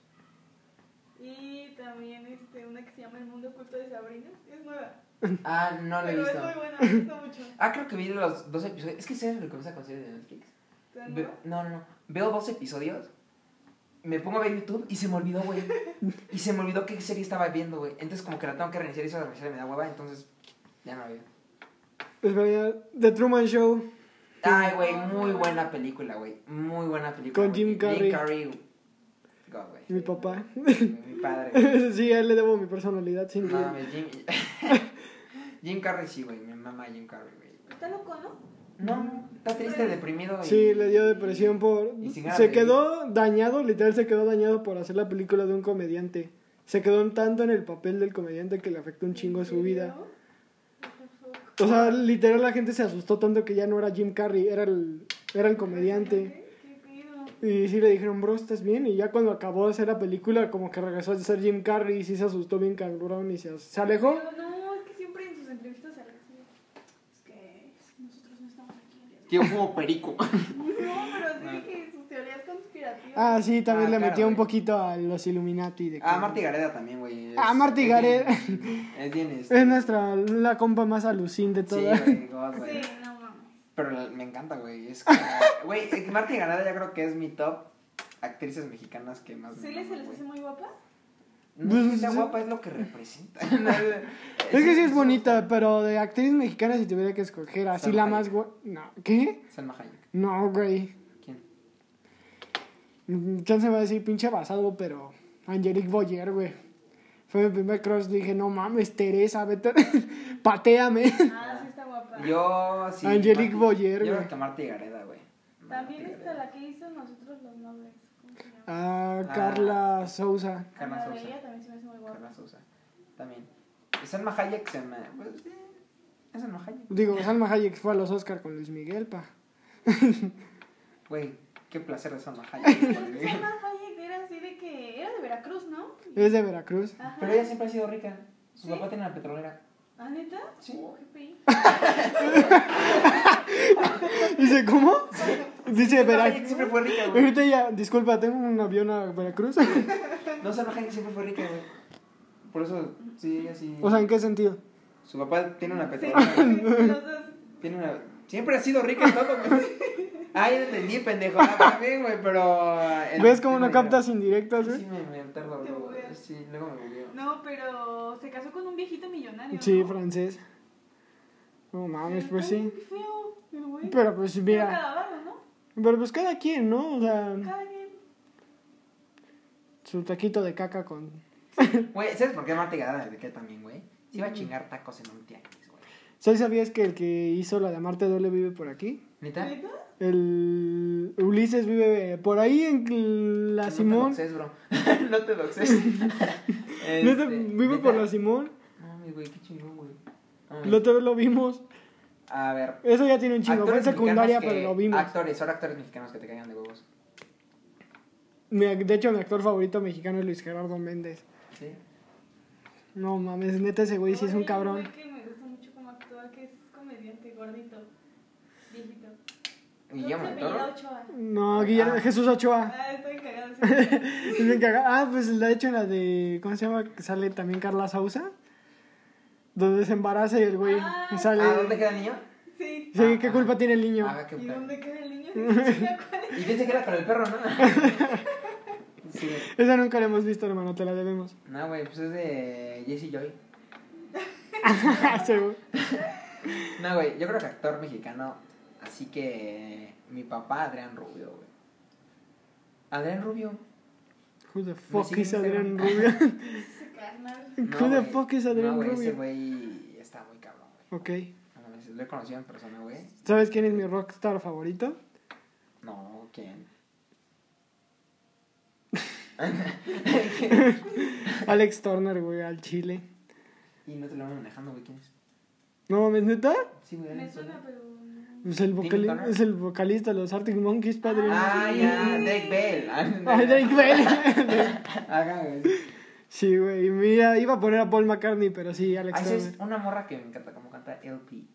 Y también este, una que se llama El Mundo Oculto de Sabrina. Es nueva. Ah, no lo he pero es visto. muy buena, me gusta mucho. Ah, creo que vi los dos episodios. Es que ¿sabes lo que pasa con series de Netflix? ¿Está Ve- nueva? no, no, no. Veo dos episodios. Me pongo a ver YouTube y se me olvidó, güey. Y se me olvidó qué serie estaba viendo, güey. Entonces, como que la tengo que reiniciar y eso de reiniciar me da hueva. Entonces, ya no la veo. Espera, The Truman Show. Ay, güey, muy buena película, güey. Muy buena película. Con güey. Jim Carrey. Jim Carrey. God, güey. Mi papá. Padre. sí, a él le debo mi personalidad sin duda. mames, Jim. Jim Carrey sí, güey. Mi mamá Jim Carrey, güey. Está loco, ¿no? No, está triste, deprimido. y- Sí, le dio depresión por... Y sin ganas Se quedó dañado, literal se quedó dañado por hacer la película de un comediante. Se quedó tanto en el papel del comediante que le afectó un chingo su vida. O sea, literal la gente se asustó tanto que ya no era Jim Carrey, era el, era el comediante. Y sí le dijeron, bro, ¿estás bien? Y ya cuando acabó de hacer la película, como que regresó a ser Jim Carrey y sí se asustó bien cabrón y se, se alejó. Pero no, es que siempre en sus entrevistas se así. Es que nosotros no estamos aquí. el día de hoy". Tío, fumo perico. No, pero sí que sus teorías conspirativas. Ah, sí, también Ah, le claro, metió un poquito a los Illuminati. De que- Ah, Marty Gareda también, güey. Es- Ah, Marty es Gareda. bien- Es bien, este, Es nuestra, la compa más alucin de Sí, todas. güey, God, güey. Sí, no mames. Pero la- me encanta, güey. Es como- Güey, eh, Marty Gareda ya creo que es mi top actrices mexicanas que más ¿Sí me les se hace muy guapa? No es que Pues, sí. guapa, es lo que representa. Es que sí es bonita, pero de actriz mexicana si tuviera que escoger así Salma la más gua- No, ¿qué? Salma Hayek. No, güey. ¿Quién? Mm, Chance va a decir pinche basado, pero Angelique Boyer, güey. Fue mi primer crush, dije, no mames, Teresa, vete, pateame. Ah, guapa. Yo, sí. Angelique Marty- Boyer, Yo creo que Gareda, güey. También está la que hizo Nosotros los Nobles. Ah, Ah. Carla Souza. Carla Sousa. También se me hace muy guapa. Carla Sousa. También. Y Salma Hayek se me. Pues, eh, es Salma Hayek. Digo, Salma Hayek fue a los Oscar con Luis Miguel, pa. Güey, qué placer de Salma Hayek. güey. Salma Hayek era así de que era de Veracruz, ¿no? Es de Veracruz. Ajá. Pero ella siempre ha sido rica. Su ¿Sí? papá tiene una petrolera. ¿Ah, neta? Sí. Oh. Dice, ¿cómo? Dice Veracruz. siempre fue rica, güey. Ahorita ya, disculpa, tengo un avión a Veracruz. No, Salma Hayek siempre fue rica, güey. Por eso, sí, ella sí. o sea, ¿en qué sentido? Su papá tiene una petrolera. Tiene una... Siempre ha sido rica en todo, güey. Ah, ya entendí, pendejo. Ah, también, güey, pero... el- ¿Ves cómo no captas indirectas, Sí, güey? me, me bro. voy a- Sí, luego me volvió. No, pero se casó con un viejito millonario. Sí, ¿no? francés. No mames, pues sí. qué feo, el güey. Pero pues Pero mira, cada barro, ¿no? pero pues cada quien, ¿no? O sea, Cada quien. su taquito de caca con... Güey, ¿sabes por qué Marta Gareda de qué también, güey? Se iba a chingar tacos en un tianguis, güey. ¿Sabes, sabías que el que hizo la de Amarte Duele vive por aquí? ¿Neta? ¿Neta? El Ulises vive por ahí en la No Simón. te doxes, bro. no te doxes. ¿Neta Este, vive por la Simón? No, mi güey, qué chingón, güey. No, otra vez lo vimos. A ver. Eso ya tiene un chingo. Fue en actores secundaria, mexicanos pero que- lo vimos. Actores, ahora actores mexicanos que te caigan de huevos. Mi- de hecho, mi actor favorito mexicano es Luis Gerardo Méndez. ¿Sí? No mames, neta ese güey sí es un cabrón. que me gusta mucho cómo actúa, que es comediante, gordito. Guillermo ¿Cómo se del Toro. No, Guillermo, Ah. Jesús Ochoa. Ah, estoy cagado. sí. Ah, pues la he hecho en la de. ¿Cómo se llama? Que sale también Carla Sousa. Donde se embaraza y el güey Ah, sale. Ah, ¿dónde queda el niño? Sí. Sí, ¿qué culpa tiene el niño? Ah, qué ¿Y dónde queda el niño? Y piensa que era con el perro, ¿no? sí. Esa nunca la hemos visto, hermano, te la debemos. No, güey, pues es de Jesse Joy. Güey. No, güey, yo creo que actor mexicano, así que mi papá, Adrián Rubio, güey. Adrián Rubio. Who the fuck is Adrián. Rubio? Ese carnal. No, Who the fuck is Adrián no, güey, ese Rubio? güey está muy cabrón, güey. Ok. No Lo he conocido en persona, güey. ¿Sabes quién es mi rockstar favorito? No, ¿quién? Alex Turner, güey, al chile. y no te lo van manejando, güey, ¿quién es? No mames, neta. Sí, güey. Me suena, pero. Es el, vocali- Turner? es el vocalista de los Arctic Monkeys, padre. Ah, ya, Drake Bell. Drake Bell. Sí, güey. Mira, iba a poner a Paul McCartney, pero sí, Alex Ah, esa es una morra que me encanta cómo canta LP.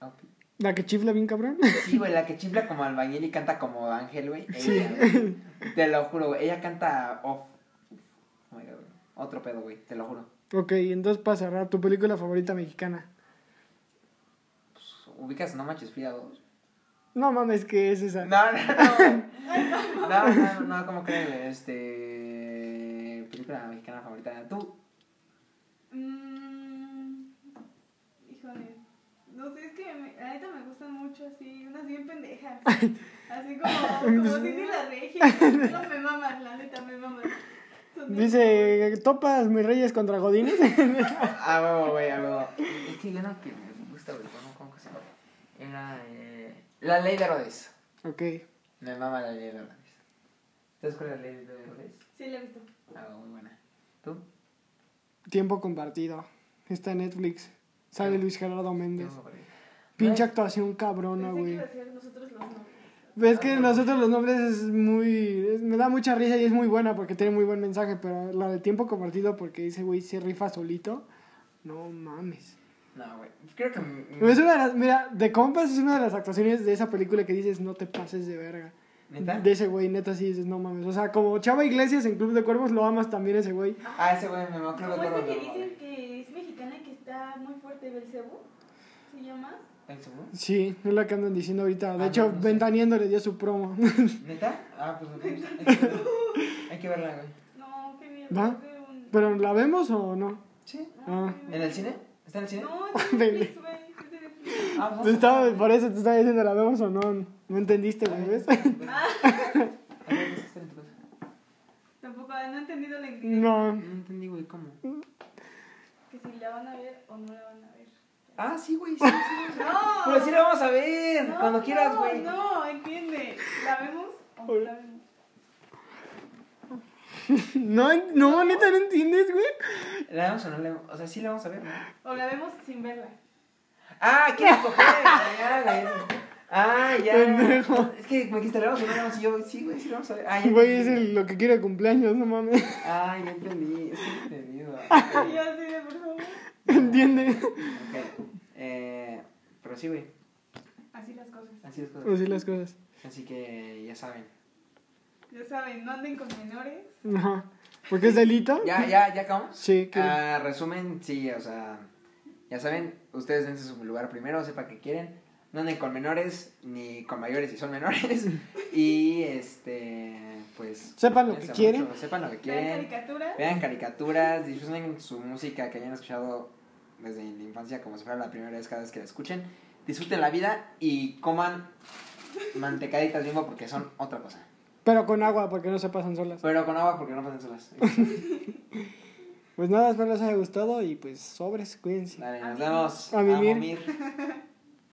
LP. La que chifla bien cabrón. Sí, güey, la que chifla como albañil y canta como ángel, güey. Sí. Te lo juro, güey. Ella canta off. Oh. Otro pedo, güey. Te lo juro. ok, entonces para cerrar, tu película favorita mexicana. Pues, ¿Ubicas No Manches Frida 2? No mames, que es esa. No, no, no. No, no, no, ¿cómo crees, güey? Este. Película mexicana favorita. ¿Tú? Mm, híjole. No sé, es que me, la neta me gustan mucho así, unas bien pendejas. Así como, como Cindy la Regia. No me maman, la neta me bien- Dice, ¿topas mis reyes contra Godines? Ah, huevo, güey, a huevo. Es que que me gusta, güey. ¿Cómo, cómo que se llama? Era. Eh, la ley de Herodes. ok. Me mama la ley de Herodes. ¿Sabes cuál es la ley de Herodes? Sí, la he visto. Ah, muy buena. ¿Tú? Tiempo compartido. Está en Netflix. Sale Luis Gerardo Méndez. Pinche No, actuación cabrona, güey. nosotros los. Ves que nosotros los nombres es muy... es- me da mucha risa y es muy buena porque tiene muy buen mensaje, pero la de tiempo compartido porque ese güey se rifa solito. No mames. No, güey. Creo que. Es una de las, mira, de compas es una de las actuaciones de esa película que dices, no te pases de verga. ¿Neta? De ese güey, neta, sí dices, no mames. O sea, como Chava Iglesias en Club de Cuervos, lo amas también ese güey. Ah, ese güey me acuerdo Como de esta todo. que dicen que es mexicana y que está muy fuerte, Belcebú. ¿Se llama? Sí, es la que andan diciendo ahorita. De Ah, hecho, no, no sé. Le dio su promo. ¿Neta? Ah, pues verla. Hay que verla, güey. No, qué miedo. ¿Va? es ¿Pero la vemos o no? Sí. No, Ah. ¿En el cine? ¿Está en el cine? No, Netflix, güey. Netflix. Ah, Te estaba, por eso te estaba diciendo, ¿la vemos o no? No entendiste, güey, ¿ves? Ah, A ver, ¿está en tu casa? tampoco, no he entendido la indirecta. No. No entendí, güey, ¿cómo? Que si la van a ver o no la van a ver. Ah, sí, güey, sí, sí. ¡No! Pero sí la vamos a ver. No, cuando quieras, no, güey. No, entiende. ¿La vemos o no la vemos? No, no, neta, no entiendes, güey. ¿La vemos o no la vemos? O sea, sí la vamos a ver, ¿no? O la vemos sin verla. Ah, ¿quieres coger? Ah, ya, güey. Ah, ya. Pendejo. Es que me dijiste, ¿la vamos o no la vamos? Y yo, sí, güey, sí la vamos a ver. Ah, ya Güey, es el- lo que quiere cumpleaños, no mames. Ah, ya entendí. Es que entendido. Yo así de, por favor. ¿Entiende? Ok. Eh, pero sí, güey. Así las cosas. Así es cosas. Así las cosas. Así que ya saben. Ya saben, no anden con menores. Ajá. ¿Porque es delito? ¿Ya, ya, ya acabamos? Sí, que... Ah, resumen, sí, o sea, ya saben, ustedes dense su lugar primero, sepa que quieren, no anden con menores ni con mayores si son menores y este, pues Sepan lo que quieren. mucho, sepan lo que Vean quieren, caricaturas. vean caricaturas, disfruten su música que hayan escuchado desde la infancia como si fuera la primera vez cada vez que la escuchen, disfruten la vida y coman mantecaditas bimbo porque son otra cosa, Pero con agua, porque no se pasan solas. pero con agua porque no pasan solas. Pues nada, espero les haya gustado y pues sobres, cuídense. Dale, nos vemos. A.